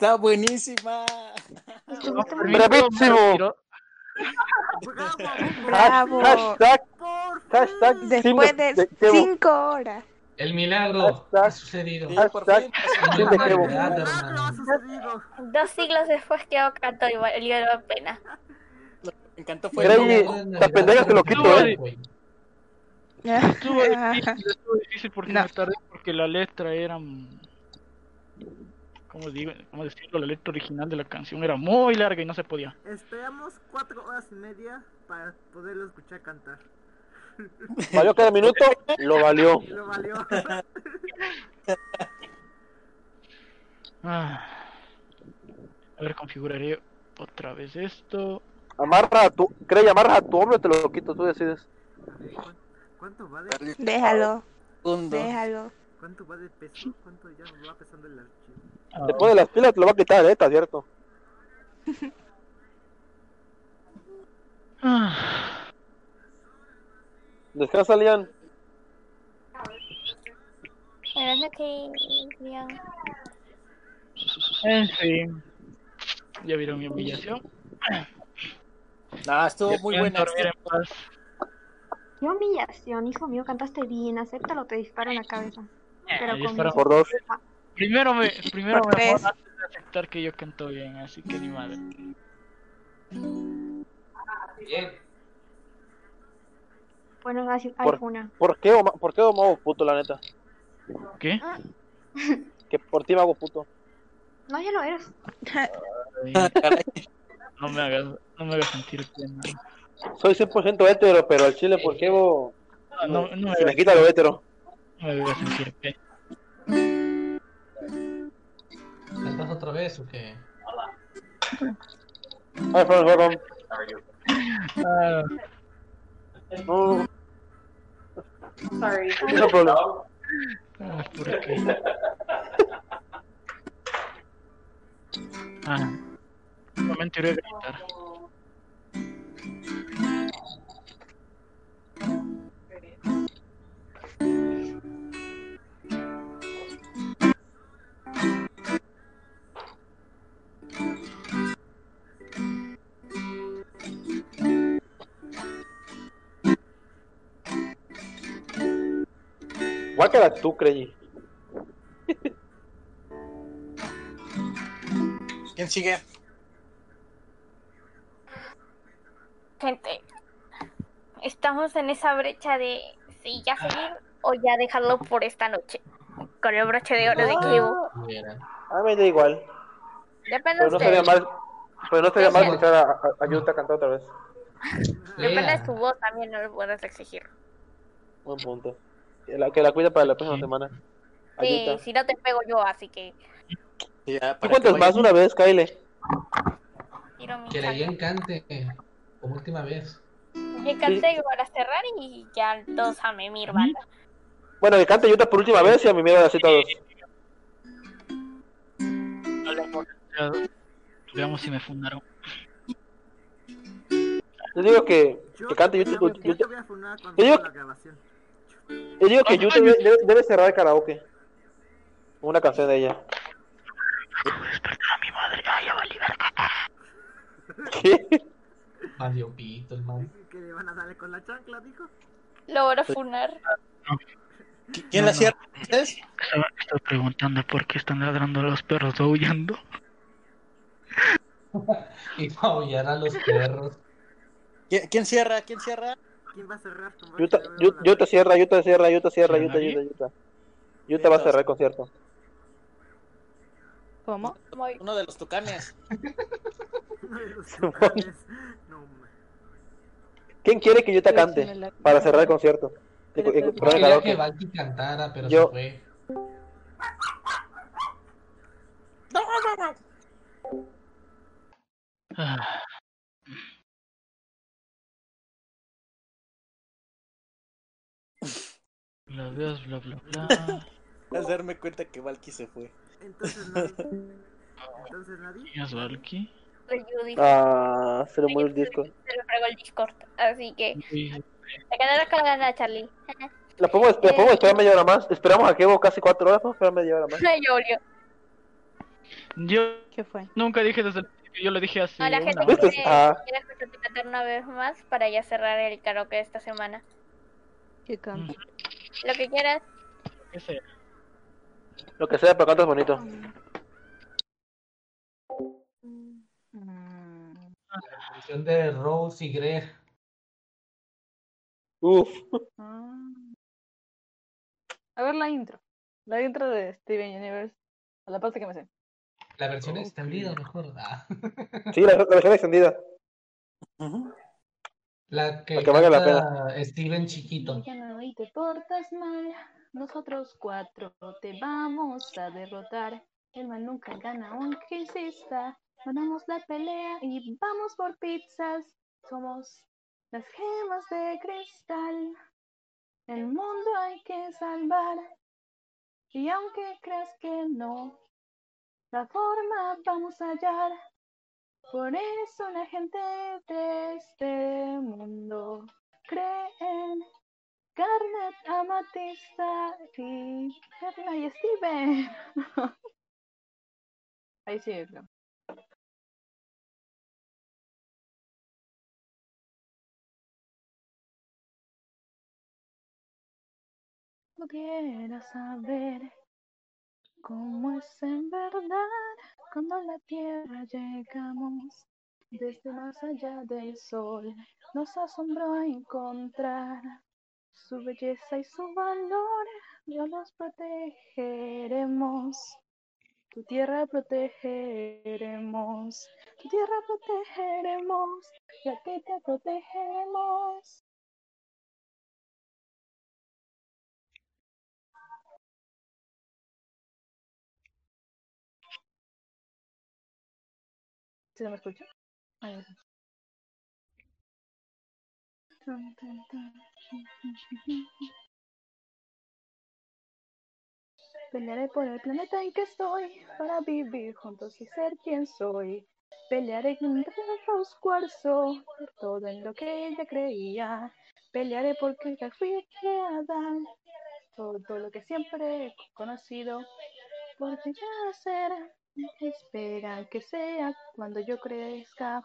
Está buenísima. ¡Bravísimo! Bravo. Hashtag, hashtag, Después de cinco horas. El milagro ha sucedido. Hashtag, Una de Kevo. Navidad, hermano. Dos siglos después quedó canto y valió la pena. Me encantó fue Grey, el la pendeja te lo quito, ¿eh? Estuvo [LAUGHS] difícil, estuvo difícil porque No. me tardé porque la letra era mm, ¿cómo digo? ¿Cómo decirlo? La letra original de la canción era muy larga y no se podía. Esperamos cuatro horas y media para poderlo escuchar cantar. Valió cada minuto, lo valió. [LAUGHS] Lo valió. [LAUGHS] Ah. A ver, configuraré otra vez esto. Amarra a tu, Grey, amarra a tu hombre o te lo quito, tú decides. ¿Cuánto va de, Déjalo. Déjalo. cuánto va de peso? ¿Cuánto ya va pesando el archivo? Te pone las pilas, te lo va a quitar, ¿eh? Está cierto. Ah. Descansa, Lian. Lian. En fin. Ya vieron mi humillación. Ah, estuvo muy buena. dormir en paz. Qué humillación, hijo mío, cantaste bien, acéptalo, te disparo en la cabeza. Pero Eh, con disparo. Por dos. Primero me, [LAUGHS] primero me antes de aceptar que yo canto bien, así que ni madre. Bien. Bueno, hay, hay Por- una. ¿Por qué, Oma- por qué me hago puto, la neta? ¿Qué? [LAUGHS] Que por ti me hago puto. No, ya lo eres. Ay, no me hagas, no me hagas sentir pena. Soy 100% hétero, pero al chile, ¿por qué vos? No, no, me Se me hagas, quita lo hétero. no me hagas sentir pena. ¿Cantas otra vez o qué? Hola. Hi, friend, Gordon. Are you? Uh. Sorry. No problem. Ah, ¿por qué? ah. No me enteré de gritar. Guácala tú, Crey. ¿Quién sigue? Gente, estamos en esa brecha de si ya seguir o ya dejarlo por esta noche. Con el broche de oro de Kibo. Mira. A mí me da igual. Depende Pero de no sería mal, pero no sería mal escuchar a, a, a Yuta cantar otra vez. Depende Yeah. de su voz, también no lo puedes exigir. Buen punto. Que la, que la cuida para la próxima semana. Sí, Ayuta. si no te pego yo, así que Ya, ¿Tú cuentas que más una vez, Kyle? Que la saco. Jen cante como última vez. Me canté para cerrar y ya todos a memir, banda. Bueno, que cante Yuta por última vez y a mí me así todos. Veamos si me fundaron. Yo digo que, Yo, que cante yo, YouTube. yo YouTube- te voy a funar cuando Yo digo, grabación. Yo digo que YouTube debe, debe- debe cerrar el karaoke. Una canción de ella. ¿Qué? [LAUGHS] Mario Pito, el man. Que le van a darle con la chancla, dijo. Lo van a funar. ¿Quién la cierra? estaba preguntando por qué están ladrando los perros aullando. [LAUGHS] Y maullar a los perros. ¿Quién, quién cierra? ¿Quién cierra? ¿Quién va a cerrar? Yu- Yuta cierra, Yuta cierra, Yuta cierra, Yuta, Yuta, Yuta. Yuta va a cerrar el concierto. ¿Cómo? Uno de los tucanes. [LAUGHS] ¿Quién quiere que Yuta cante para cerrar el concierto? Yo quería que Valky cantara, pero Yo- se fue. Bla, bla, bla, bla, bla. [LAUGHS] Al darme cuenta que Valky se fue. Entonces [LAUGHS] nadie. Entonces nadie. ¿Quién es Valky? Judy. Ah, se le murió el disco. Se lo fregó el Discord. Así que. Con la gana, Charlie. La podemos, la podemos esperar media hora más. Esperamos a que Evo casi cuatro horas. Vamos a esperar media hora más. Julio. Yo ¿Qué fue? nunca dije desde el principio, yo lo dije hace A la una gente hora. quiere, Ah. quiere una vez más para ya cerrar el karaoke esta semana. ¿Qué canta? Lo que quieras. ¿Qué sea? Lo que sea, pero cantas bonito. La versión de Rose y Greg. Uf. Ah. A ver la intro. La intro de Steven Universe. A la parte que me sé. La versión extendida, mejor. Ah. [LAUGHS] Sí, la, la versión extendida. La que, La que valga la canta Steven chiquito. Y te portas mal. Nosotros cuatro te vamos a derrotar. El mal nunca gana aunque insista. Ganamos la pelea y vamos por pizzas. Somos las gemas de cristal. El mundo hay que salvar. Y aunque creas que no, la forma vamos a hallar. Por eso la gente de este mundo cree en Garnet, Amatista y Perla y Steven. [LAUGHS] Ahí sí, creo. Saber cómo es en verdad cuando a la tierra llegamos. Desde más allá del sol nos asombró encontrar su belleza y su valor. Yo los protegeremos. Tu tierra protegeremos. Tu tierra protegeremos. Y a ti te protegeremos. ¿Sí no me escucha? Ahí sí. Tun, tun, tun. Pelearé por el planeta en que estoy para vivir juntos y ser quien soy. Pelearé contra Rose Cuarzo todo en lo que ella creía. Pelearé porque ya fui creada. Todo lo que siempre he conocido. Por llegar a ser. Espera que sea cuando yo crezca.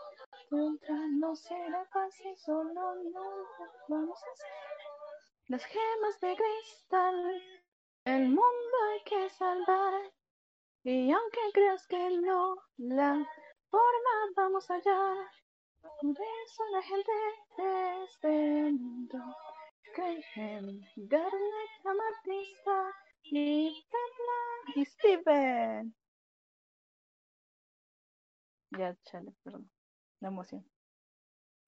Contra no será fácil, solo no vamos a hacer. Las gemas de cristal. El mundo hay que salvar. Y aunque creas que no, la forma vamos a hallar. Por eso la gente de este mundo cree en Garnet, Amatista y y Steven. Ya, chale, perdón. La emoción.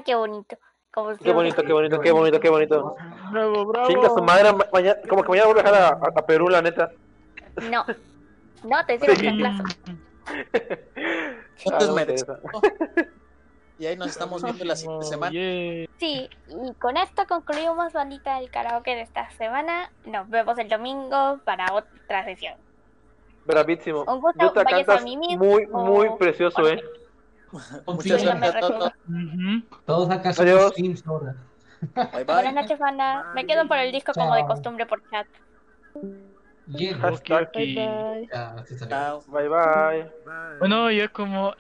Qué bonito. Como Qué bonito, qué bonito, qué bonito, qué bonito. Bravo, bravo. Chinga su madre, ma- mañana, como que mañana voy a viajar a, a- a Perú, la neta. No. No, te sirve Sí. plazo. Ah, merece. interesa. Y ahí nos estamos viendo la siguiente semana. Sí, y con esto concluimos, bandita, el karaoke de esta semana. Nos vemos el domingo para otra sesión. Bravísimo. Un gusto, Yuta, a cantas mimir muy, muy precioso, eh. Muchas gracias, Toto. Todos acá Adiós. somos Sims ahora. Bye Buenas bye. noches, banda. Me quedo por el disco como de Chao. costumbre por chat. Bien. Hashtag. Bye bye. Chao. Bye bye. Bye. Bueno, yo como